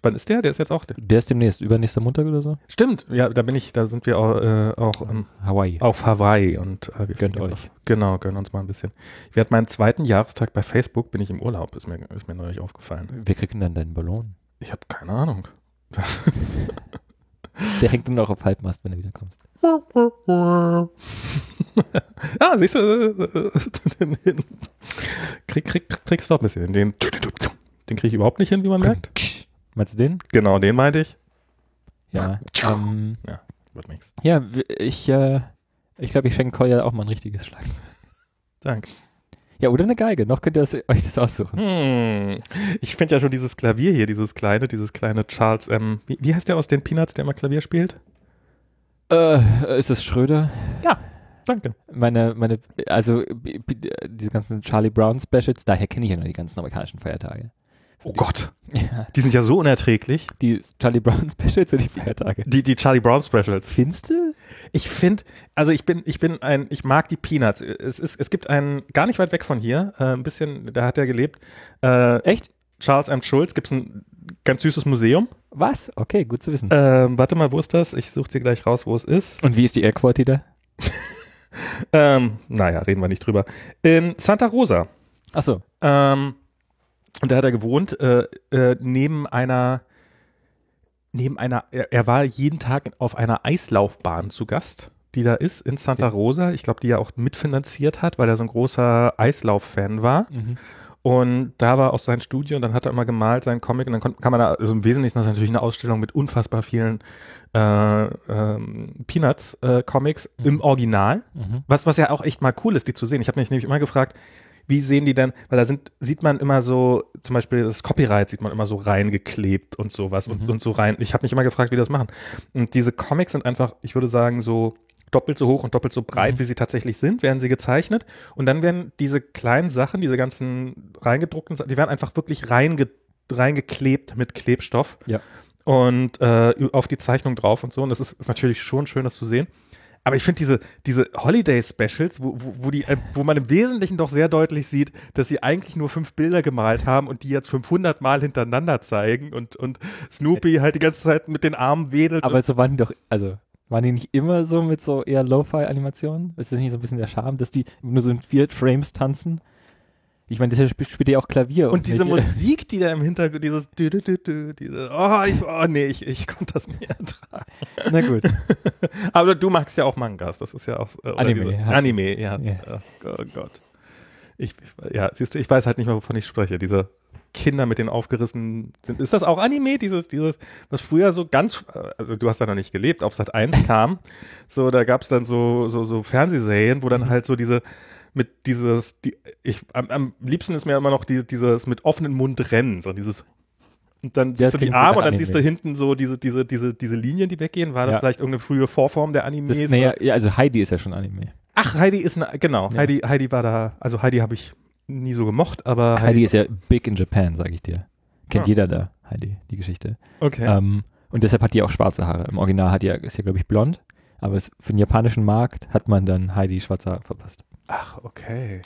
Speaker 1: Wann ist der? Der ist jetzt auch.
Speaker 2: Der ist demnächst, übernächster Montag oder so?
Speaker 1: Stimmt, ja, da bin ich, da sind wir auch, äh, auch ähm,
Speaker 2: Hawaii.
Speaker 1: auf Hawaii und äh, wir
Speaker 2: Gönnt euch.
Speaker 1: Auf, genau, gönnen uns mal ein bisschen. Ich werde meinen zweiten Jahrestag bei Facebook, bin ich im Urlaub, ist mir, ist mir neulich aufgefallen.
Speaker 2: Wer kriegt denn dann deinen Ballon?
Speaker 1: Ich habe keine Ahnung.
Speaker 2: Der hängt dann auch auf Halbmast, wenn du wiederkommst.
Speaker 1: ah, siehst du, den, den, krieg, krieg, kriegst du auch ein bisschen. Den, den kriege ich überhaupt nicht hin, wie man merkt.
Speaker 2: Meinst du den?
Speaker 1: Genau, den meinte ich.
Speaker 2: Ja. ähm,
Speaker 1: Wird nichts.
Speaker 2: ja, ich, äh, ich glaube, ich schenke Koya auch mal ein richtiges Schlagzeug.
Speaker 1: Danke.
Speaker 2: Ja, oder eine Geige. Noch könnt ihr das, euch das aussuchen.
Speaker 1: Hm. Ich finde ja schon dieses Klavier hier, dieses kleine, dieses kleine Charles, ähm, wie, wie heißt der aus den Peanuts, der immer Klavier spielt?
Speaker 2: Äh, ist es Schröder?
Speaker 1: Danke.
Speaker 2: Meine, meine, also b- diese ganzen Charlie Brown Specials, daher kenne ich ja noch die ganzen amerikanischen Feiertage.
Speaker 1: Oh Gott,
Speaker 2: Ja.
Speaker 1: die sind ja so unerträglich.
Speaker 2: Die Charlie Brown Specials oder die Feiertage?
Speaker 1: Die, die Charlie Brown Specials.
Speaker 2: Findest du?
Speaker 1: Ich finde, also ich bin, ich bin ein, ich mag die Peanuts. Es ist, es gibt einen, gar nicht weit weg von hier, äh, ein bisschen, da hat er gelebt, äh,
Speaker 2: Echt?
Speaker 1: Charles M. Schulz, gibt es ein ganz süßes Museum.
Speaker 2: Was? Okay, gut zu wissen.
Speaker 1: Ähm, warte mal, wo ist das? Ich suche dir gleich raus, wo es ist.
Speaker 2: Und wie ist die Air Quality da?
Speaker 1: Ähm, naja, reden wir nicht drüber. In Santa Rosa.
Speaker 2: Achso.
Speaker 1: Ähm, und da hat er gewohnt, äh, äh, neben einer, neben einer, er, er war jeden Tag auf einer Eislaufbahn zu Gast, die da ist in Santa. Rosa. Ich glaube, die er auch mitfinanziert hat, weil er so ein großer Eislauf-Fan war.
Speaker 2: Mhm.
Speaker 1: Und da war auch sein Studio und dann hat er immer gemalt, seinen Comic und dann kon- kann man da, also im Wesentlichen ist das natürlich eine Ausstellung mit unfassbar vielen äh, ähm, Peanuts-Comics
Speaker 2: Mhm.
Speaker 1: im Original.
Speaker 2: Mhm.
Speaker 1: Was, was ja auch echt mal cool ist, die zu sehen. Ich habe mich nämlich immer gefragt, wie sehen die denn, weil da sind, sieht man immer so, zum Beispiel das Copyright sieht man immer so reingeklebt und sowas und,
Speaker 2: Mhm.
Speaker 1: und so rein. Ich habe mich immer gefragt, wie die das machen. Und diese Comics sind einfach, ich würde sagen, so doppelt so hoch und doppelt so breit,
Speaker 2: Mhm.
Speaker 1: wie sie tatsächlich sind, werden sie gezeichnet. Und dann werden diese kleinen Sachen, diese ganzen reingedruckten Sachen, die werden einfach wirklich reinge, reingeklebt mit Klebstoff.
Speaker 2: Ja.
Speaker 1: Und äh, auf die Zeichnung drauf und so. Und das ist, ist natürlich schon schön, das zu sehen. Aber ich finde diese, diese Holiday-Specials, wo, wo, wo, die, äh, wo man im Wesentlichen doch sehr deutlich sieht, dass sie eigentlich nur fünf Bilder gemalt haben und die jetzt 500 Mal hintereinander zeigen und, und Snoopy halt die ganze Zeit mit den Armen wedelt.
Speaker 2: Aber so waren die doch, also waren die nicht immer so mit so eher Lo-Fi-Animationen? Ist das nicht so ein bisschen der Charme, dass die nur so in vier Frames tanzen? Ich meine, das spielt, ja auch Klavier.
Speaker 1: und diese
Speaker 2: nicht-
Speaker 1: Musik, die da im Hintergrund, dieses dü, dü, dü, dü, diese, oh, ich, oh nee, ich, ich konnte das nicht ertragen.
Speaker 2: Na gut.
Speaker 1: Aber du magst ja auch Mangas, das ist ja auch äh,
Speaker 2: Anime,
Speaker 1: Diese,
Speaker 2: ja.
Speaker 1: Anime, ja.
Speaker 2: Ja.
Speaker 1: Oh, oh Gott. Ich, ich, ja, siehst du, ich weiß halt nicht mehr, wovon ich spreche. Diese Kinder mit den aufgerissenen sind. Ist das auch Anime, dieses, dieses, was früher so ganz, also du hast da noch nicht gelebt, auf Sat 1 kam. So, da gab es dann so, so, so Fernsehserien, wo dann
Speaker 2: Mhm.
Speaker 1: halt so diese, mit dieses, die, ich, am, am liebsten ist mir immer noch die, dieses mit offenen Mund rennen, so dieses und dann siehst du
Speaker 2: das
Speaker 1: die
Speaker 2: klingt so
Speaker 1: Arme und dann
Speaker 2: Anime.
Speaker 1: siehst du hinten so diese, diese, diese, diese Linien, die weggehen. War das
Speaker 2: Ja.
Speaker 1: vielleicht irgendeine frühe Vorform der Animes?
Speaker 2: Das, naja, ja, also Heidi ist ja schon Anime.
Speaker 1: Ach, Heidi ist eine, genau,
Speaker 2: Ja.
Speaker 1: Heidi, Heidi war da, also Heidi habe ich nie so gemocht, aber
Speaker 2: Heidi ist ja big in Japan, sag ich dir. Kennt
Speaker 1: Ah.
Speaker 2: jeder da, Heidi, die Geschichte.
Speaker 1: okay.
Speaker 2: Ähm, und deshalb hat die auch schwarze Haare. Im Original hat die, ja- ist ja, glaube ich, blond. Aber es, für den japanischen Markt hat man dann Heidi schwarze Haare verpasst.
Speaker 1: Ach, okay.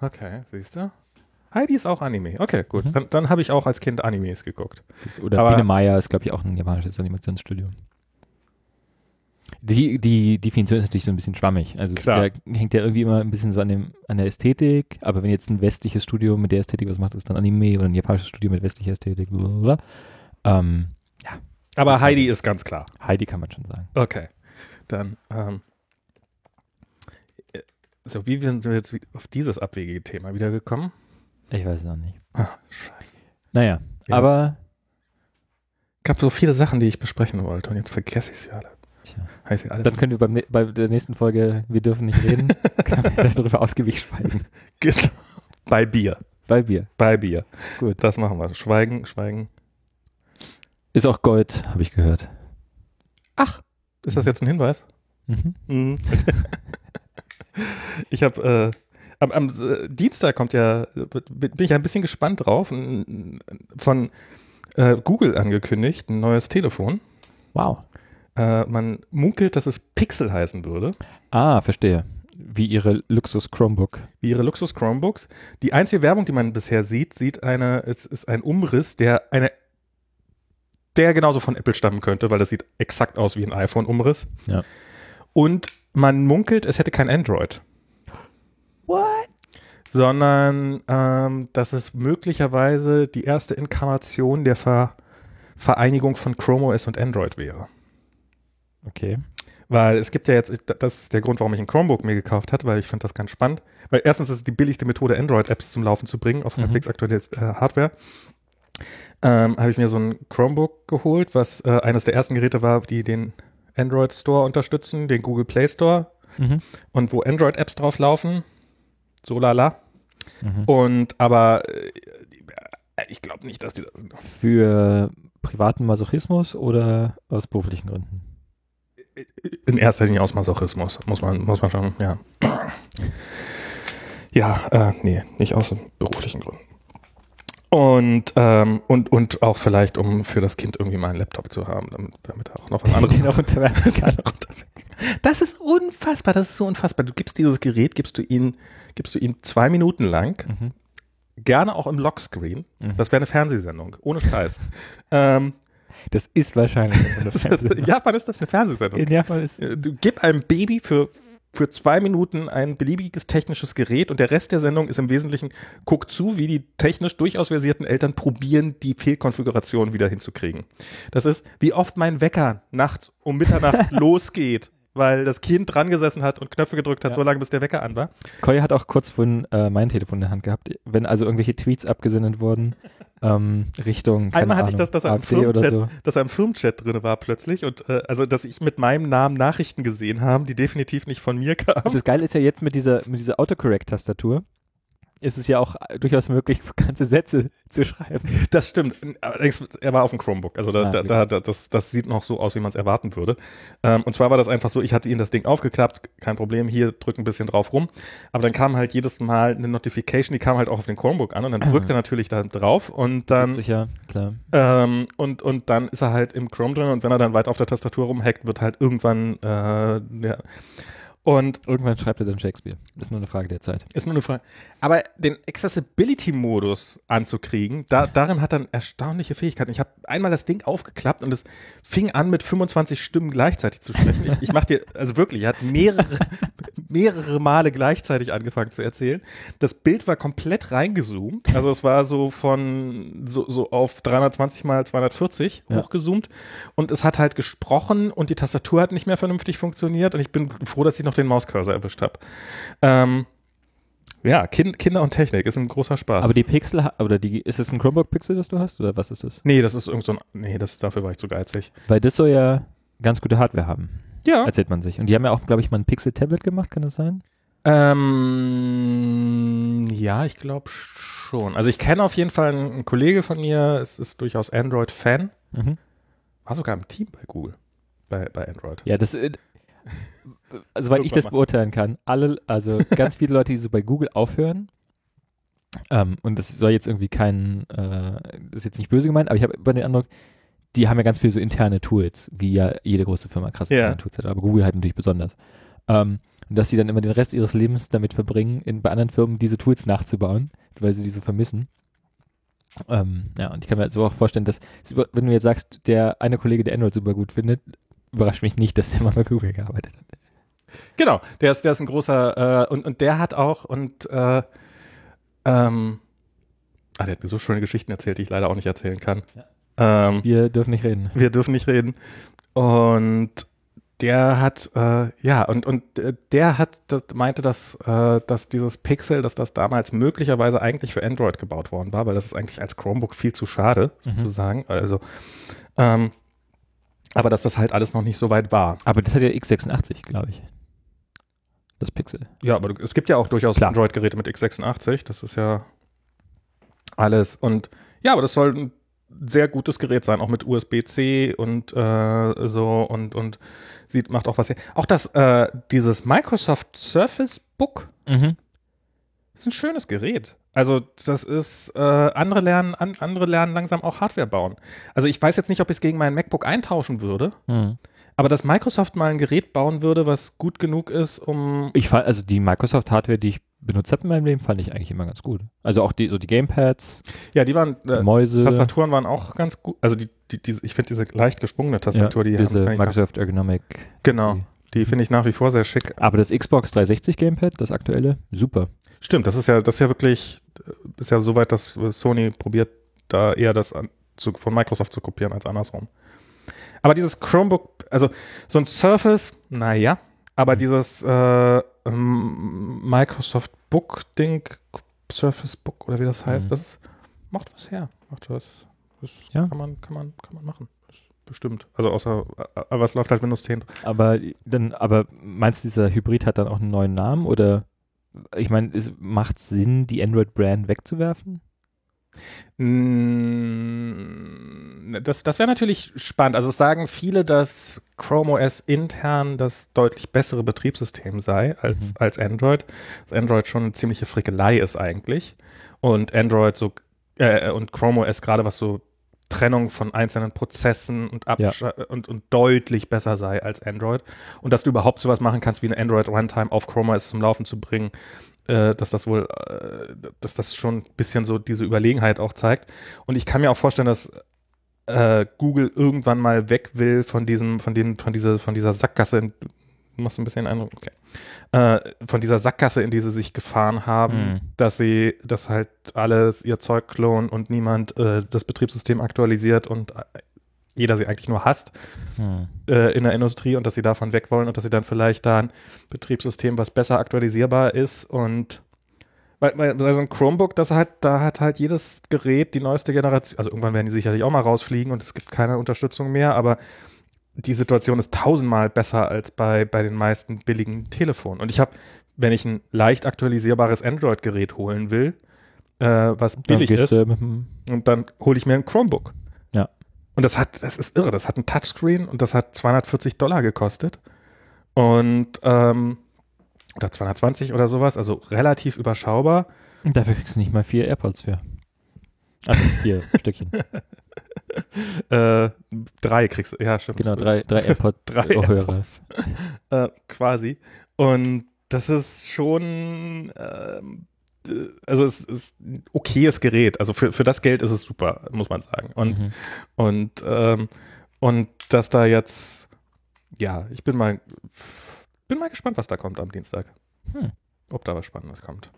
Speaker 1: Okay, siehst du? Heidi ist auch Anime. Okay, gut.
Speaker 2: Mhm.
Speaker 1: Dann, dann habe ich auch als Kind Animes geguckt.
Speaker 2: Oder
Speaker 1: Aber-
Speaker 2: Biene Meier ist, glaube ich, auch ein japanisches Animationsstudio. Die, die Definition ist natürlich so ein bisschen schwammig. Also es
Speaker 1: Klar.
Speaker 2: ja, hängt ja irgendwie immer ein bisschen so an, dem, an der Ästhetik, aber wenn jetzt ein westliches Studio mit der Ästhetik was macht, ist dann Anime oder ein japanisches Studio mit westlicher Ästhetik. Blablabla. Ähm,
Speaker 1: Aber Heidi ist ganz klar.
Speaker 2: Heidi kann man schon sagen.
Speaker 1: Okay. Dann, ähm, äh, so, wie sind wir jetzt auf dieses abwegige Thema wiedergekommen?
Speaker 2: Ich weiß es noch nicht.
Speaker 1: Ah, scheiße.
Speaker 2: Naja,
Speaker 1: Ja.
Speaker 2: aber
Speaker 1: gab so viele Sachen, die ich besprechen wollte und jetzt vergesse ich sie alle.
Speaker 2: tja,
Speaker 1: Heißt alle?
Speaker 2: dann können wir beim, ne- bei der nächsten Folge, wir dürfen nicht reden, können wir darüber ausgiebig schweigen.
Speaker 1: Genau. Bei Bier.
Speaker 2: Bei Bier.
Speaker 1: Bei Bier.
Speaker 2: Gut.
Speaker 1: Das machen wir. Schweigen, schweigen.
Speaker 2: Ist auch Gold, habe ich gehört.
Speaker 1: Ach, ist das jetzt ein Hinweis?
Speaker 2: Mhm.
Speaker 1: Mhm. ich habe äh, am, am äh, Dienstag kommt ja, bin ich ein bisschen gespannt drauf, von äh, Google angekündigt, ein neues Telefon.
Speaker 2: Wow.
Speaker 1: Äh, man munkelt, dass es Pixel heißen würde,
Speaker 2: Ah, verstehe. Wie ihre Luxus Chromebook.
Speaker 1: wie ihre Luxus Chromebooks. Die einzige Werbung, die man bisher sieht, sieht eine, ist, ist ein Umriss, der eine der genauso von Apple stammen könnte, weil das sieht exakt aus wie ein iPhone-Umriss.
Speaker 2: Ja.
Speaker 1: Und man munkelt, es hätte kein Android.
Speaker 2: What?
Speaker 1: sondern ähm, dass es möglicherweise die erste Inkarnation der Ver Vereinigung von Chrome OS und Android wäre.
Speaker 2: Okay.
Speaker 1: Weil es gibt ja jetzt, das ist der Grund, warum ich ein Chromebook mir gekauft habe, weil ich finde das ganz spannend. Weil erstens ist es die billigste Methode, Android-Apps zum Laufen zu bringen auf
Speaker 2: Mhm.
Speaker 1: halbwegs aktuelle äh, Hardware. Ähm, habe ich mir so ein Chromebook geholt, was äh, eines der ersten Geräte war, die den Android Store unterstützen, den Google Play Store
Speaker 2: Mhm.
Speaker 1: und wo Android-Apps drauf laufen. So lala.
Speaker 2: Mhm.
Speaker 1: Und aber äh, ich glaube nicht, dass die das.
Speaker 2: Für privaten Masochismus oder aus beruflichen Gründen?
Speaker 1: In erster Linie aus Masochismus, muss man, muss man schon, ja. Ja, äh, nee, nicht aus beruflichen Gründen. Und, ähm, und, und auch vielleicht, um für das Kind irgendwie mal einen Laptop zu haben, damit, damit er auch noch was anderes
Speaker 2: auch unterwerfen kann.
Speaker 1: Das ist unfassbar, das ist so unfassbar. Du gibst dieses Gerät, gibst du ihm, gibst du ihm zwei Minuten lang,
Speaker 2: Mhm.
Speaker 1: gerne auch im Lockscreen.
Speaker 2: Mhm.
Speaker 1: Das wäre eine Fernsehsendung, ohne Scheiß. ähm,
Speaker 2: Das ist wahrscheinlich eine Fernsehsendung.
Speaker 1: in Japan ist das eine Fernsehsendung.
Speaker 2: In Japan ist
Speaker 1: Äh, Du gib einem Baby für, für zwei Minuten ein beliebiges technisches Gerät und der Rest der Sendung ist im Wesentlichen, guck zu, wie die technisch durchaus versierten Eltern probieren, die Fehlkonfiguration wieder hinzukriegen. Das ist, wie oft mein Wecker nachts um Mitternacht losgeht, weil das Kind dran gesessen hat und Knöpfe gedrückt hat,
Speaker 2: Ja.
Speaker 1: so lange bis der Wecker an war.
Speaker 2: Koya hat auch kurz vorhin äh, mein Telefon in der Hand gehabt, wenn also irgendwelche Tweets abgesendet wurden ähm, Richtung
Speaker 1: Einmal hatte ich
Speaker 2: Ahnung,
Speaker 1: das, dass er im Firmenchat,
Speaker 2: so.
Speaker 1: dass er im Firmenchat drin war plötzlich und äh, also, dass ich mit meinem Namen Nachrichten gesehen habe, die definitiv nicht von mir kamen.
Speaker 2: Und das Geile ist ja jetzt mit dieser, mit dieser Autocorrect-Tastatur, ist es ja auch durchaus möglich, ganze Sätze zu schreiben.
Speaker 1: Das stimmt. Allerdings, er war auf dem Chromebook. Also da,
Speaker 2: Ah,
Speaker 1: da, da, da, das, das sieht noch so aus, wie man es erwarten würde. Ähm, und zwar war das einfach so, ich hatte ihn das Ding aufgeklappt, kein Problem, hier drück ein bisschen drauf rum. Aber dann kam halt jedes Mal eine Notification, die kam halt auch auf den Chromebook an und dann drückt er natürlich da drauf und dann
Speaker 2: Sicher, klar.
Speaker 1: ähm, und, und dann ist er halt im Chrome drin und wenn er dann weiter auf der Tastatur rumhackt, wird halt irgendwann äh, der und
Speaker 2: Irgendwann schreibt er dann Shakespeare. Ist nur eine Frage der Zeit.
Speaker 1: ist nur eine Frage. Aber den Accessibility-Modus anzukriegen, da, darin hat er eine erstaunliche Fähigkeiten. Ich habe einmal das Ding aufgeklappt und es fing an, mit 25 Stimmen gleichzeitig zu sprechen. Ich, ich mach dir, also wirklich, er hat mehrere, mehrere Male gleichzeitig angefangen zu erzählen. Das Bild war komplett reingezoomt. Also es war so von, so, so auf 320 mal 240
Speaker 2: Ja.
Speaker 1: hochgezoomt. Und es hat halt gesprochen und die Tastatur hat nicht mehr vernünftig funktioniert. Und ich bin froh, dass ich noch den Mauscursor erwischt habe. Ähm, ja, kind, Kinder und Technik ist ein großer Spaß.
Speaker 2: Aber die Pixel, oder die, ist es ein Chromebook Pixel, das du hast, oder was ist das?
Speaker 1: nee, das ist irgend so ein, nee, das, dafür war ich zu geizig.
Speaker 2: Weil das soll ja ganz gute Hardware haben,
Speaker 1: Ja.
Speaker 2: erzählt man sich. Und die haben ja auch, glaube ich, mal ein Pixel-Tablet gemacht, kann das sein?
Speaker 1: Ähm, ja, ich glaube schon. Also ich kenne auf jeden Fall einen, Kollege von mir, es ist durchaus Android-Fan,
Speaker 2: Mhm.
Speaker 1: war sogar im Team bei Google, bei, bei Android.
Speaker 2: Ja, das, äh, also weil ich das beurteilen kann, alle, also ganz viele Leute, die so bei Google aufhören, ähm, und das soll jetzt irgendwie kein, äh, das ist jetzt nicht böse gemeint, aber ich habe über den Eindruck, die haben ja ganz viel so interne Tools, wie ja jede große Firma krass interne Tools hat, aber Google halt natürlich besonders. Ähm, Und dass sie dann immer den Rest ihres Lebens damit verbringen, in, bei anderen Firmen diese Tools nachzubauen, weil sie die so vermissen. Ähm, ja, und ich kann mir so auch vorstellen, dass, wenn du jetzt sagst, der eine Kollege, der Android super gut findet, überrascht mich nicht, dass der mal bei Google gearbeitet hat.
Speaker 1: Genau, der ist, der ist ein großer, äh, und, und der hat auch, und, äh, ähm, ach, der hat mir so schöne Geschichten erzählt, die ich leider auch nicht erzählen kann.
Speaker 2: Ja.
Speaker 1: Ähm,
Speaker 2: Wir dürfen nicht reden.
Speaker 1: wir dürfen nicht reden. Und der hat, äh, ja, und, und äh, der hat, das, meinte, dass, äh, dass dieses Pixel, dass das damals möglicherweise eigentlich für Android gebaut worden war, weil das ist eigentlich als Chromebook viel zu schade,
Speaker 2: Mhm.
Speaker 1: sozusagen. Also, ähm, aber dass das halt alles noch nicht so weit war.
Speaker 2: Aber das hat ja x86, glaube ich. Das Pixel.
Speaker 1: Ja, aber es gibt ja auch durchaus. Android-Geräte mit x86, das ist ja alles. Und ja, aber das soll ein sehr gutes Gerät sein, auch mit USB-C und äh, so und, und sieht, macht auch was her. Auch das, äh, dieses Microsoft Surface Book
Speaker 2: Mhm.
Speaker 1: ist ein schönes Gerät. Also das ist, äh, andere lernen, an, andere lernen langsam auch Hardware bauen. Also ich weiß jetzt nicht, ob ich es gegen meinen MacBook eintauschen würde,
Speaker 2: Mhm.
Speaker 1: aber dass Microsoft mal ein Gerät bauen würde, was gut genug ist, um
Speaker 2: Ich fand, also die Microsoft-Hardware, die ich benutzt habe in meinem Leben, fand ich eigentlich immer ganz gut. Also auch die, so die Gamepads,
Speaker 1: ja, die waren
Speaker 2: die
Speaker 1: äh,
Speaker 2: Mäuse,
Speaker 1: Tastaturen waren auch ganz gut. Also die, die, diese, ich finde diese leicht geschwungene Tastatur, die
Speaker 2: ja, diese
Speaker 1: haben-
Speaker 2: Microsoft Ergonomic.
Speaker 1: genau,
Speaker 2: Die.
Speaker 1: die finde ich nach wie vor sehr schick.
Speaker 2: Aber das Xbox 360 Gamepad, das aktuelle, super.
Speaker 1: Stimmt, das ist ja, das ist ja wirklich, äh, ist ja so weit, dass Sony probiert, da eher das an, zu, von Microsoft zu kopieren als andersrum. Aber dieses Chromebook, also so ein Surface, naja, aber
Speaker 2: Mhm.
Speaker 1: dieses äh, Microsoft Book-Ding, Surface Book oder wie das heißt,
Speaker 2: Mhm.
Speaker 1: das ist, macht was her. Macht was. Das
Speaker 2: Ja.
Speaker 1: kann man, kann man, kann man machen. Das ist bestimmt. Also außer, aber es läuft halt Windows 10 drin.
Speaker 2: Aber dann, aber meinst du, dieser Hybrid hat dann auch einen neuen Namen oder ich meine, macht Sinn, die Android-Brand wegzuwerfen?
Speaker 1: Mm, Das, das wäre natürlich spannend. Also es sagen viele, dass Chrome OS intern das deutlich bessere Betriebssystem sei als,
Speaker 2: Mhm.
Speaker 1: als Android. Dass Android schon eine ziemliche Frickelei ist eigentlich. Und Android so äh, und Chrome OS gerade was so Trennung von einzelnen Prozessen und, Absch und, und deutlich besser sei als Android. Und dass du überhaupt sowas machen kannst, wie eine Android Runtime auf Chrome OS zum Laufen zu bringen, äh, dass das wohl, äh, dass das schon ein bisschen so diese Überlegenheit auch zeigt. Und ich kann mir auch vorstellen, dass äh, Google irgendwann mal weg will von diesem, von den, von dieser, von dieser Sackgasse. In, du machst ein bisschen Eindruck, okay. Äh, von dieser Sackgasse, in die sie sich gefahren haben,
Speaker 2: Mhm.
Speaker 1: dass sie, dass halt alles ihr Zeug klonen und niemand das Betriebssystem aktualisiert und jeder sie eigentlich nur hasst
Speaker 2: Hm.
Speaker 1: äh, in der Industrie und dass sie davon weg wollen und dass sie dann vielleicht da ein Betriebssystem, was besser aktualisierbar ist und weil, weil so ein Chromebook, das hat, da hat halt jedes Gerät die neueste Generation, also irgendwann werden die sicherlich auch mal rausfliegen und es gibt keine Unterstützung mehr, aber die Situation ist tausendmal besser als bei, bei den meisten billigen Telefonen. Und ich habe, wenn ich ein leicht aktualisierbares Android-Gerät holen will, äh, was billig ist, und dann hole ich mir ein Chromebook. Und das hat, das ist irre, das hat ein Touchscreen und das hat 240 Dollar gekostet. Und, ähm, oder 220 oder sowas, also relativ überschaubar.
Speaker 2: Dafür kriegst du nicht mal vier AirPods für. Also vier Stückchen.
Speaker 1: Äh, drei kriegst du, ja, stimmt.
Speaker 2: Genau, drei, drei AirPod
Speaker 1: drei
Speaker 2: Ohrhörer.
Speaker 1: AirPods. äh, quasi. Und das ist schon, ähm, äh, also es ist ein okayes Gerät. Also für, für das Geld ist es super, muss man sagen. Und
Speaker 2: Mhm.
Speaker 1: Und, ähm, und dass da jetzt, ja, ich bin mal, bin mal gespannt, was da kommt am Dienstag.
Speaker 2: Hm.
Speaker 1: Ob da was Spannendes kommt.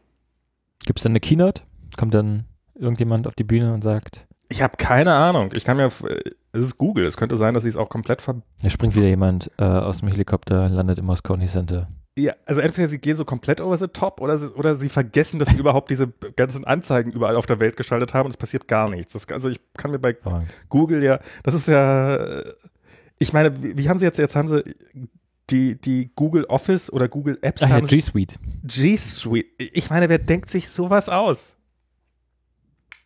Speaker 2: Gibt es dann eine Keynote? Kommt dann irgendjemand auf die Bühne und sagt,
Speaker 1: Ich habe keine Ahnung. Ich kann mir, es ist Google. Es könnte sein, dass sie es auch komplett ver.
Speaker 2: da springt wieder jemand äh, aus dem Helikopter, landet im Moscone Center.
Speaker 1: Ja, also entweder sie gehen so komplett over the top oder sie, oder sie vergessen, dass sie überhaupt diese ganzen Anzeigen überall auf der Welt geschaltet haben und es passiert gar nichts. Das, also ich kann mir bei
Speaker 2: Hervorragend.
Speaker 1: Google ja, das ist ja, ich meine, wie, wie haben sie jetzt, jetzt haben sie die, die Google Office oder Google Apps
Speaker 2: Ach ja,
Speaker 1: haben sie
Speaker 2: G Suite.
Speaker 1: G Suite. Ich meine, wer denkt sich sowas aus?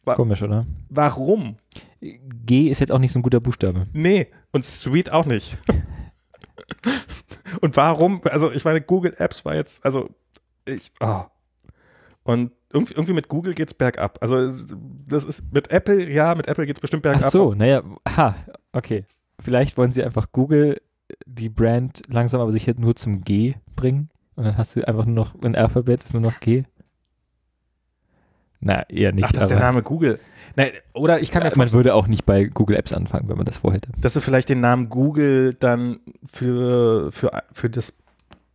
Speaker 1: Wa-
Speaker 2: Komisch, oder?
Speaker 1: Warum?
Speaker 2: G ist jetzt auch nicht so ein guter Buchstabe.
Speaker 1: Nee, und Suite auch nicht. und warum? Also, ich meine, Google Apps war jetzt, also, ich, oh. Und irgendwie, mit Google geht's bergab. Also, das ist mit Apple, ja, mit Apple geht's bestimmt bergab.
Speaker 2: Ach so, naja, ha, okay. Vielleicht wollen sie einfach Google die Brand langsam aber sicher nur zum G bringen Und dann hast du einfach nur noch, ein Alphabet ist nur noch G. Na, eher nicht.
Speaker 1: Ach, das ist der Name Google. Nein, oder ich kann mir
Speaker 2: man würde auch nicht bei Google Apps anfangen, wenn man das vorhätte.
Speaker 1: dass du vielleicht den Namen Google dann für, für, für das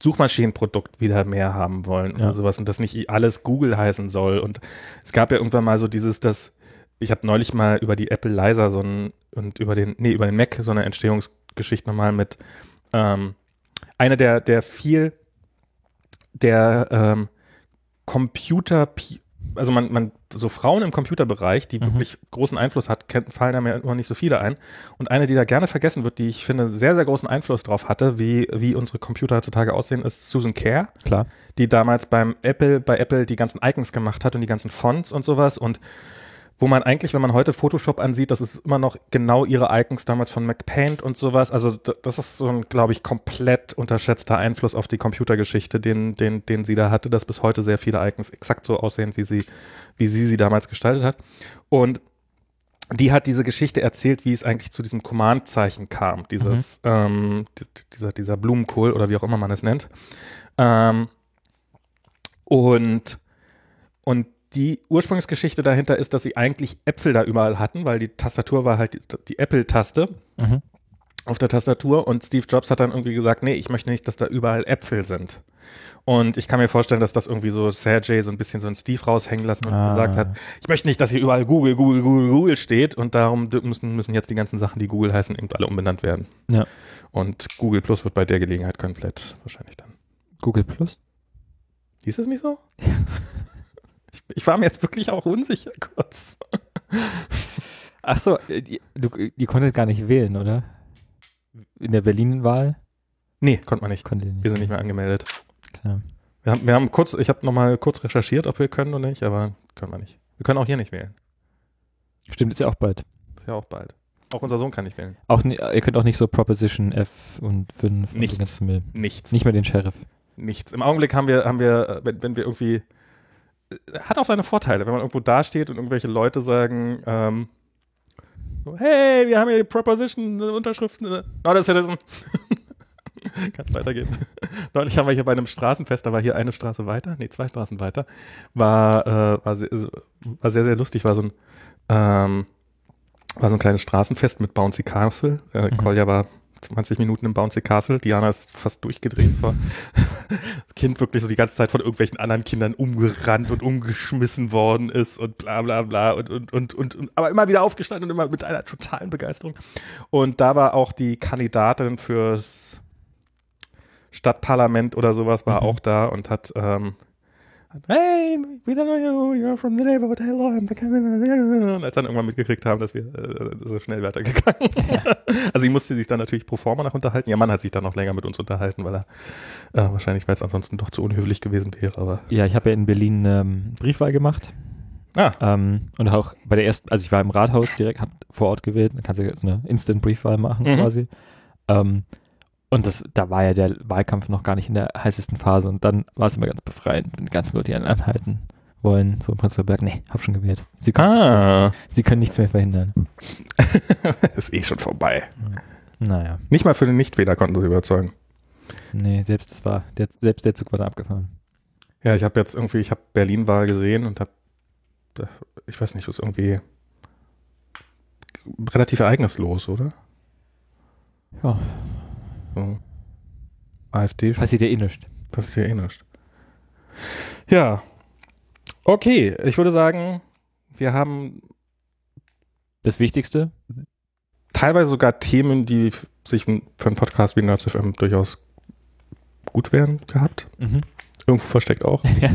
Speaker 1: Suchmaschinenprodukt wieder mehr haben wollen
Speaker 2: Ja.
Speaker 1: oder sowas und das nicht alles Google heißen soll. Und es gab ja irgendwann mal so dieses, dass ich habe neulich mal über die Apple Leiser so ein und über den, nee, über den Mac so eine Entstehungsgeschichte nochmal mit ähm, einer der, der viel der ähm, Computer, also man, man, so Frauen im Computerbereich, die
Speaker 2: Mhm.
Speaker 1: wirklich großen Einfluss hat, kennt, fallen da mir immer nicht so viele ein. Und eine, die da gerne vergessen wird, die ich finde sehr, sehr großen Einfluss drauf hatte, wie, wie unsere Computer heutzutage aussehen, ist Susan Kerr,
Speaker 2: Klar.
Speaker 1: die damals beim Apple, bei Apple die ganzen Icons gemacht hat und die ganzen Fonts und sowas und wo man eigentlich, wenn man heute Photoshop ansieht, das ist immer noch genau ihre Icons damals von MacPaint und sowas. Also das ist so ein, glaube ich, komplett unterschätzter Einfluss auf die Computergeschichte, den, den, den sie da hatte, dass bis heute sehr viele Icons exakt so aussehen, wie sie, wie sie sie damals gestaltet hat. Und die hat diese Geschichte erzählt, wie es eigentlich zu diesem Command-Zeichen kam, dieses, ähm, di- dieser, dieser Blumenkohl oder wie auch immer man es nennt. Ähm, und, und die Ursprungsgeschichte dahinter ist, dass sie eigentlich Äpfel da überall hatten, weil die Tastatur war halt die, die Apple-Taste
Speaker 2: Mhm.
Speaker 1: auf der Tastatur und Steve Jobs hat dann irgendwie gesagt, nee, ich möchte nicht, dass da überall Äpfel sind. Und ich kann mir vorstellen, dass das irgendwie so Sergey so ein bisschen so einen Steve raushängen lassen und
Speaker 2: Ah.
Speaker 1: gesagt hat, ich möchte nicht, dass hier überall Google, Google, Google, Google steht und darum müssen, müssen jetzt die ganzen Sachen, die Google heißen, eben alle umbenannt werden.
Speaker 2: Ja.
Speaker 1: Und Google Plus wird bei der Gelegenheit komplett wahrscheinlich dann.
Speaker 2: Google Plus?
Speaker 1: Hieß es nicht so? ich, ich war mir jetzt wirklich auch unsicher kurz.
Speaker 2: Ach so, äh, die, du, die konntet gar nicht wählen, oder? In der Berlin-Wahl?
Speaker 1: Nee, konnte man nicht.
Speaker 2: Konnte nicht.
Speaker 1: Wir sind nicht mehr angemeldet.
Speaker 2: Klar.
Speaker 1: Wir haben, wir haben kurz, ich habe nochmal kurz recherchiert, ob wir können oder nicht, aber können wir nicht. Wir können auch hier nicht wählen.
Speaker 2: Stimmt, ist ja auch bald.
Speaker 1: ist ja auch bald. Auch unser Sohn kann nicht wählen.
Speaker 2: Auch, ihr könnt auch nicht so Proposition F und 5 und
Speaker 1: Nichts.
Speaker 2: so.
Speaker 1: Nichts.
Speaker 2: Nicht mehr den Sheriff.
Speaker 1: Nichts. Im Augenblick haben wir, haben wir, äh, wenn, wenn wir irgendwie, hat auch seine Vorteile, wenn man irgendwo dasteht und irgendwelche Leute sagen, ähm, so, hey, wir haben hier Proposition, äh, Unterschriften, äh, not a citizen. Kann es weitergehen. Neulich haben wir hier bei einem Straßenfest, da war hier eine Straße weiter, nee, zwei Straßen weiter, war, äh, war, sehr, war sehr, sehr lustig, war so ein, ähm, war so ein kleines Straßenfest mit Bouncy Castle. Äh,
Speaker 2: Mhm.
Speaker 1: Kolja war 20 Minuten im Bouncy Castle. Diana ist fast durchgedreht vor. Das Kind wirklich so die ganze Zeit von irgendwelchen anderen Kindern umgerannt und umgeschmissen worden ist und bla bla bla und, und, und, und, und aber immer wieder aufgestanden und immer mit einer totalen Begeisterung. Und da war auch die Kandidatin fürs Stadtparlament oder sowas war
Speaker 2: Mhm.
Speaker 1: auch da und hat ähm, Hey, we don't know you, you're from the neighborhood, hello, I'm the Und als dann irgendwann mitgekriegt haben, dass wir äh, so schnell weitergegangen. also sie musste sich dann natürlich pro forma noch unterhalten. Ihr Mann hat sich dann noch länger mit uns unterhalten, weil er äh, wahrscheinlich, weil es ansonsten doch zu unhöflich gewesen wäre, aber
Speaker 2: Ja, ich habe ja in Berlin ähm, Briefwahl gemacht.
Speaker 1: Ah.
Speaker 2: Ähm, und auch bei der ersten, also ich war im Rathaus direkt, hab vor Ort gewählt, dann kannst du so eine Instant-Briefwahl machen
Speaker 1: Mhm.
Speaker 2: quasi. Ähm, und das, da war ja der Wahlkampf noch gar nicht in der heißesten Phase und dann war es immer ganz befreiend, wenn die ganzen Leute einen anhalten wollen, so im Prenzlauer Berg, nee, hab schon gewählt. Sie können,
Speaker 1: Ah,
Speaker 2: sie können nichts mehr verhindern.
Speaker 1: ist eh schon vorbei.
Speaker 2: Naja,
Speaker 1: Nicht mal für den Nichtwähler konnten sie überzeugen.
Speaker 2: nee, selbst das war, der, selbst der Zug war da abgefahren.
Speaker 1: Ja, ich habe jetzt irgendwie, ich habe Berlin-Wahl gesehen und habe, ich weiß nicht, was irgendwie relativ ereignislos, oder?
Speaker 2: Ja,
Speaker 1: So. AfD
Speaker 2: passiert ja eh nichts.
Speaker 1: passiert ja eh nichts. Ja. Okay, ich würde sagen, wir haben
Speaker 2: Das Wichtigste,
Speaker 1: teilweise sogar Themen, die sich für einen Podcast wie Nerds FM durchaus gut wären gehabt.
Speaker 2: mhm.
Speaker 1: Irgendwo versteckt auch.
Speaker 2: Ja.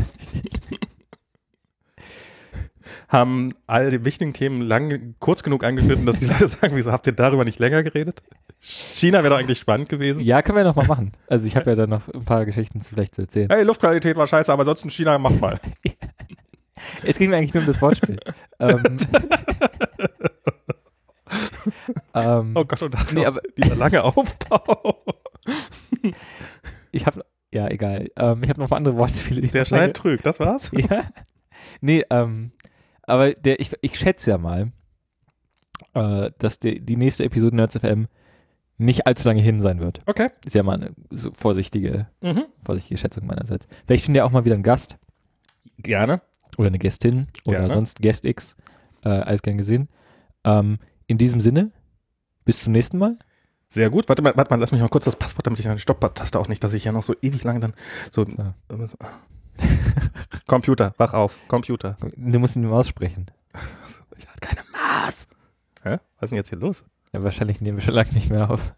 Speaker 1: haben all die wichtigen Themen lang, kurz genug angeschnitten, dass die Leute sagen, wieso habt ihr darüber nicht länger geredet? China wäre doch eigentlich spannend gewesen.
Speaker 2: Ja, können wir noch mal machen. Also ich habe ja da noch ein paar Geschichten zu vielleicht zu erzählen.
Speaker 1: Hey, Luftqualität war scheiße, aber ansonsten China, mach mal.
Speaker 2: Es ging mir eigentlich nur um das Wortspiel. ähm, ähm,
Speaker 1: Oh Gott, und dafür
Speaker 2: Nee, aber-
Speaker 1: dieser lange Aufbau.
Speaker 2: ich habe, ja egal. Ähm, ich habe noch mal andere Wortspiele.
Speaker 1: Der Schein trügt, das war's?
Speaker 2: Ja. Nee, ähm, aber der, ich, ich schätze ja mal, äh, dass die, die nächste Episode Nerds FM nicht allzu lange hin sein wird.
Speaker 1: Okay.
Speaker 2: Ist ja mal eine so vorsichtige,
Speaker 1: Mhm.
Speaker 2: vorsichtige Schätzung meinerseits. Vielleicht finden wir auch mal wieder einen Gast
Speaker 1: Gerne.
Speaker 2: oder eine Gästin oder
Speaker 1: Gerne.
Speaker 2: sonst Guest X. Äh, alles gern gesehen. Ähm, in diesem Sinne, bis zum nächsten Mal.
Speaker 1: Sehr gut. Warte mal, warte mal, lass mich mal kurz das Passwort, damit ich eine Stopp-Taste auch nicht, dass ich ja noch so ewig lange dann so.
Speaker 2: So.
Speaker 1: Computer, wach auf. Computer.
Speaker 2: Du musst ihn aussprechen.
Speaker 1: Ich hatte keine Maß. Hä? Was ist denn jetzt hier los?
Speaker 2: Ja, wahrscheinlich nehmen wir schon lange nicht mehr auf.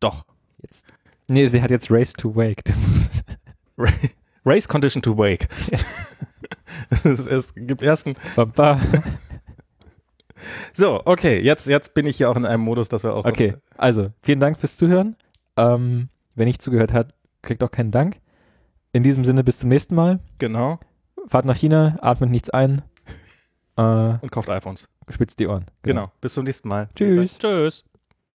Speaker 1: Doch.
Speaker 2: Jetzt. Nee, sie hat jetzt Race to Wake.
Speaker 1: Race Condition to Wake. es, es gibt ersten.
Speaker 2: Bam, bam.
Speaker 1: So, okay, jetzt, jetzt bin ich hier auch in einem Modus, dass wir auch.
Speaker 2: Okay, also vielen Dank fürs Zuhören. Ähm, wer nicht zugehört hat, kriegt auch keinen Dank. In diesem Sinne, bis zum nächsten Mal.
Speaker 1: Genau.
Speaker 2: Fahrt nach China, atmet nichts ein, äh,
Speaker 1: Und kauft iPhones.
Speaker 2: Spitzt die Ohren.
Speaker 1: Genau. Bis zum nächsten Mal.
Speaker 2: Tschüss.
Speaker 1: Tschüss.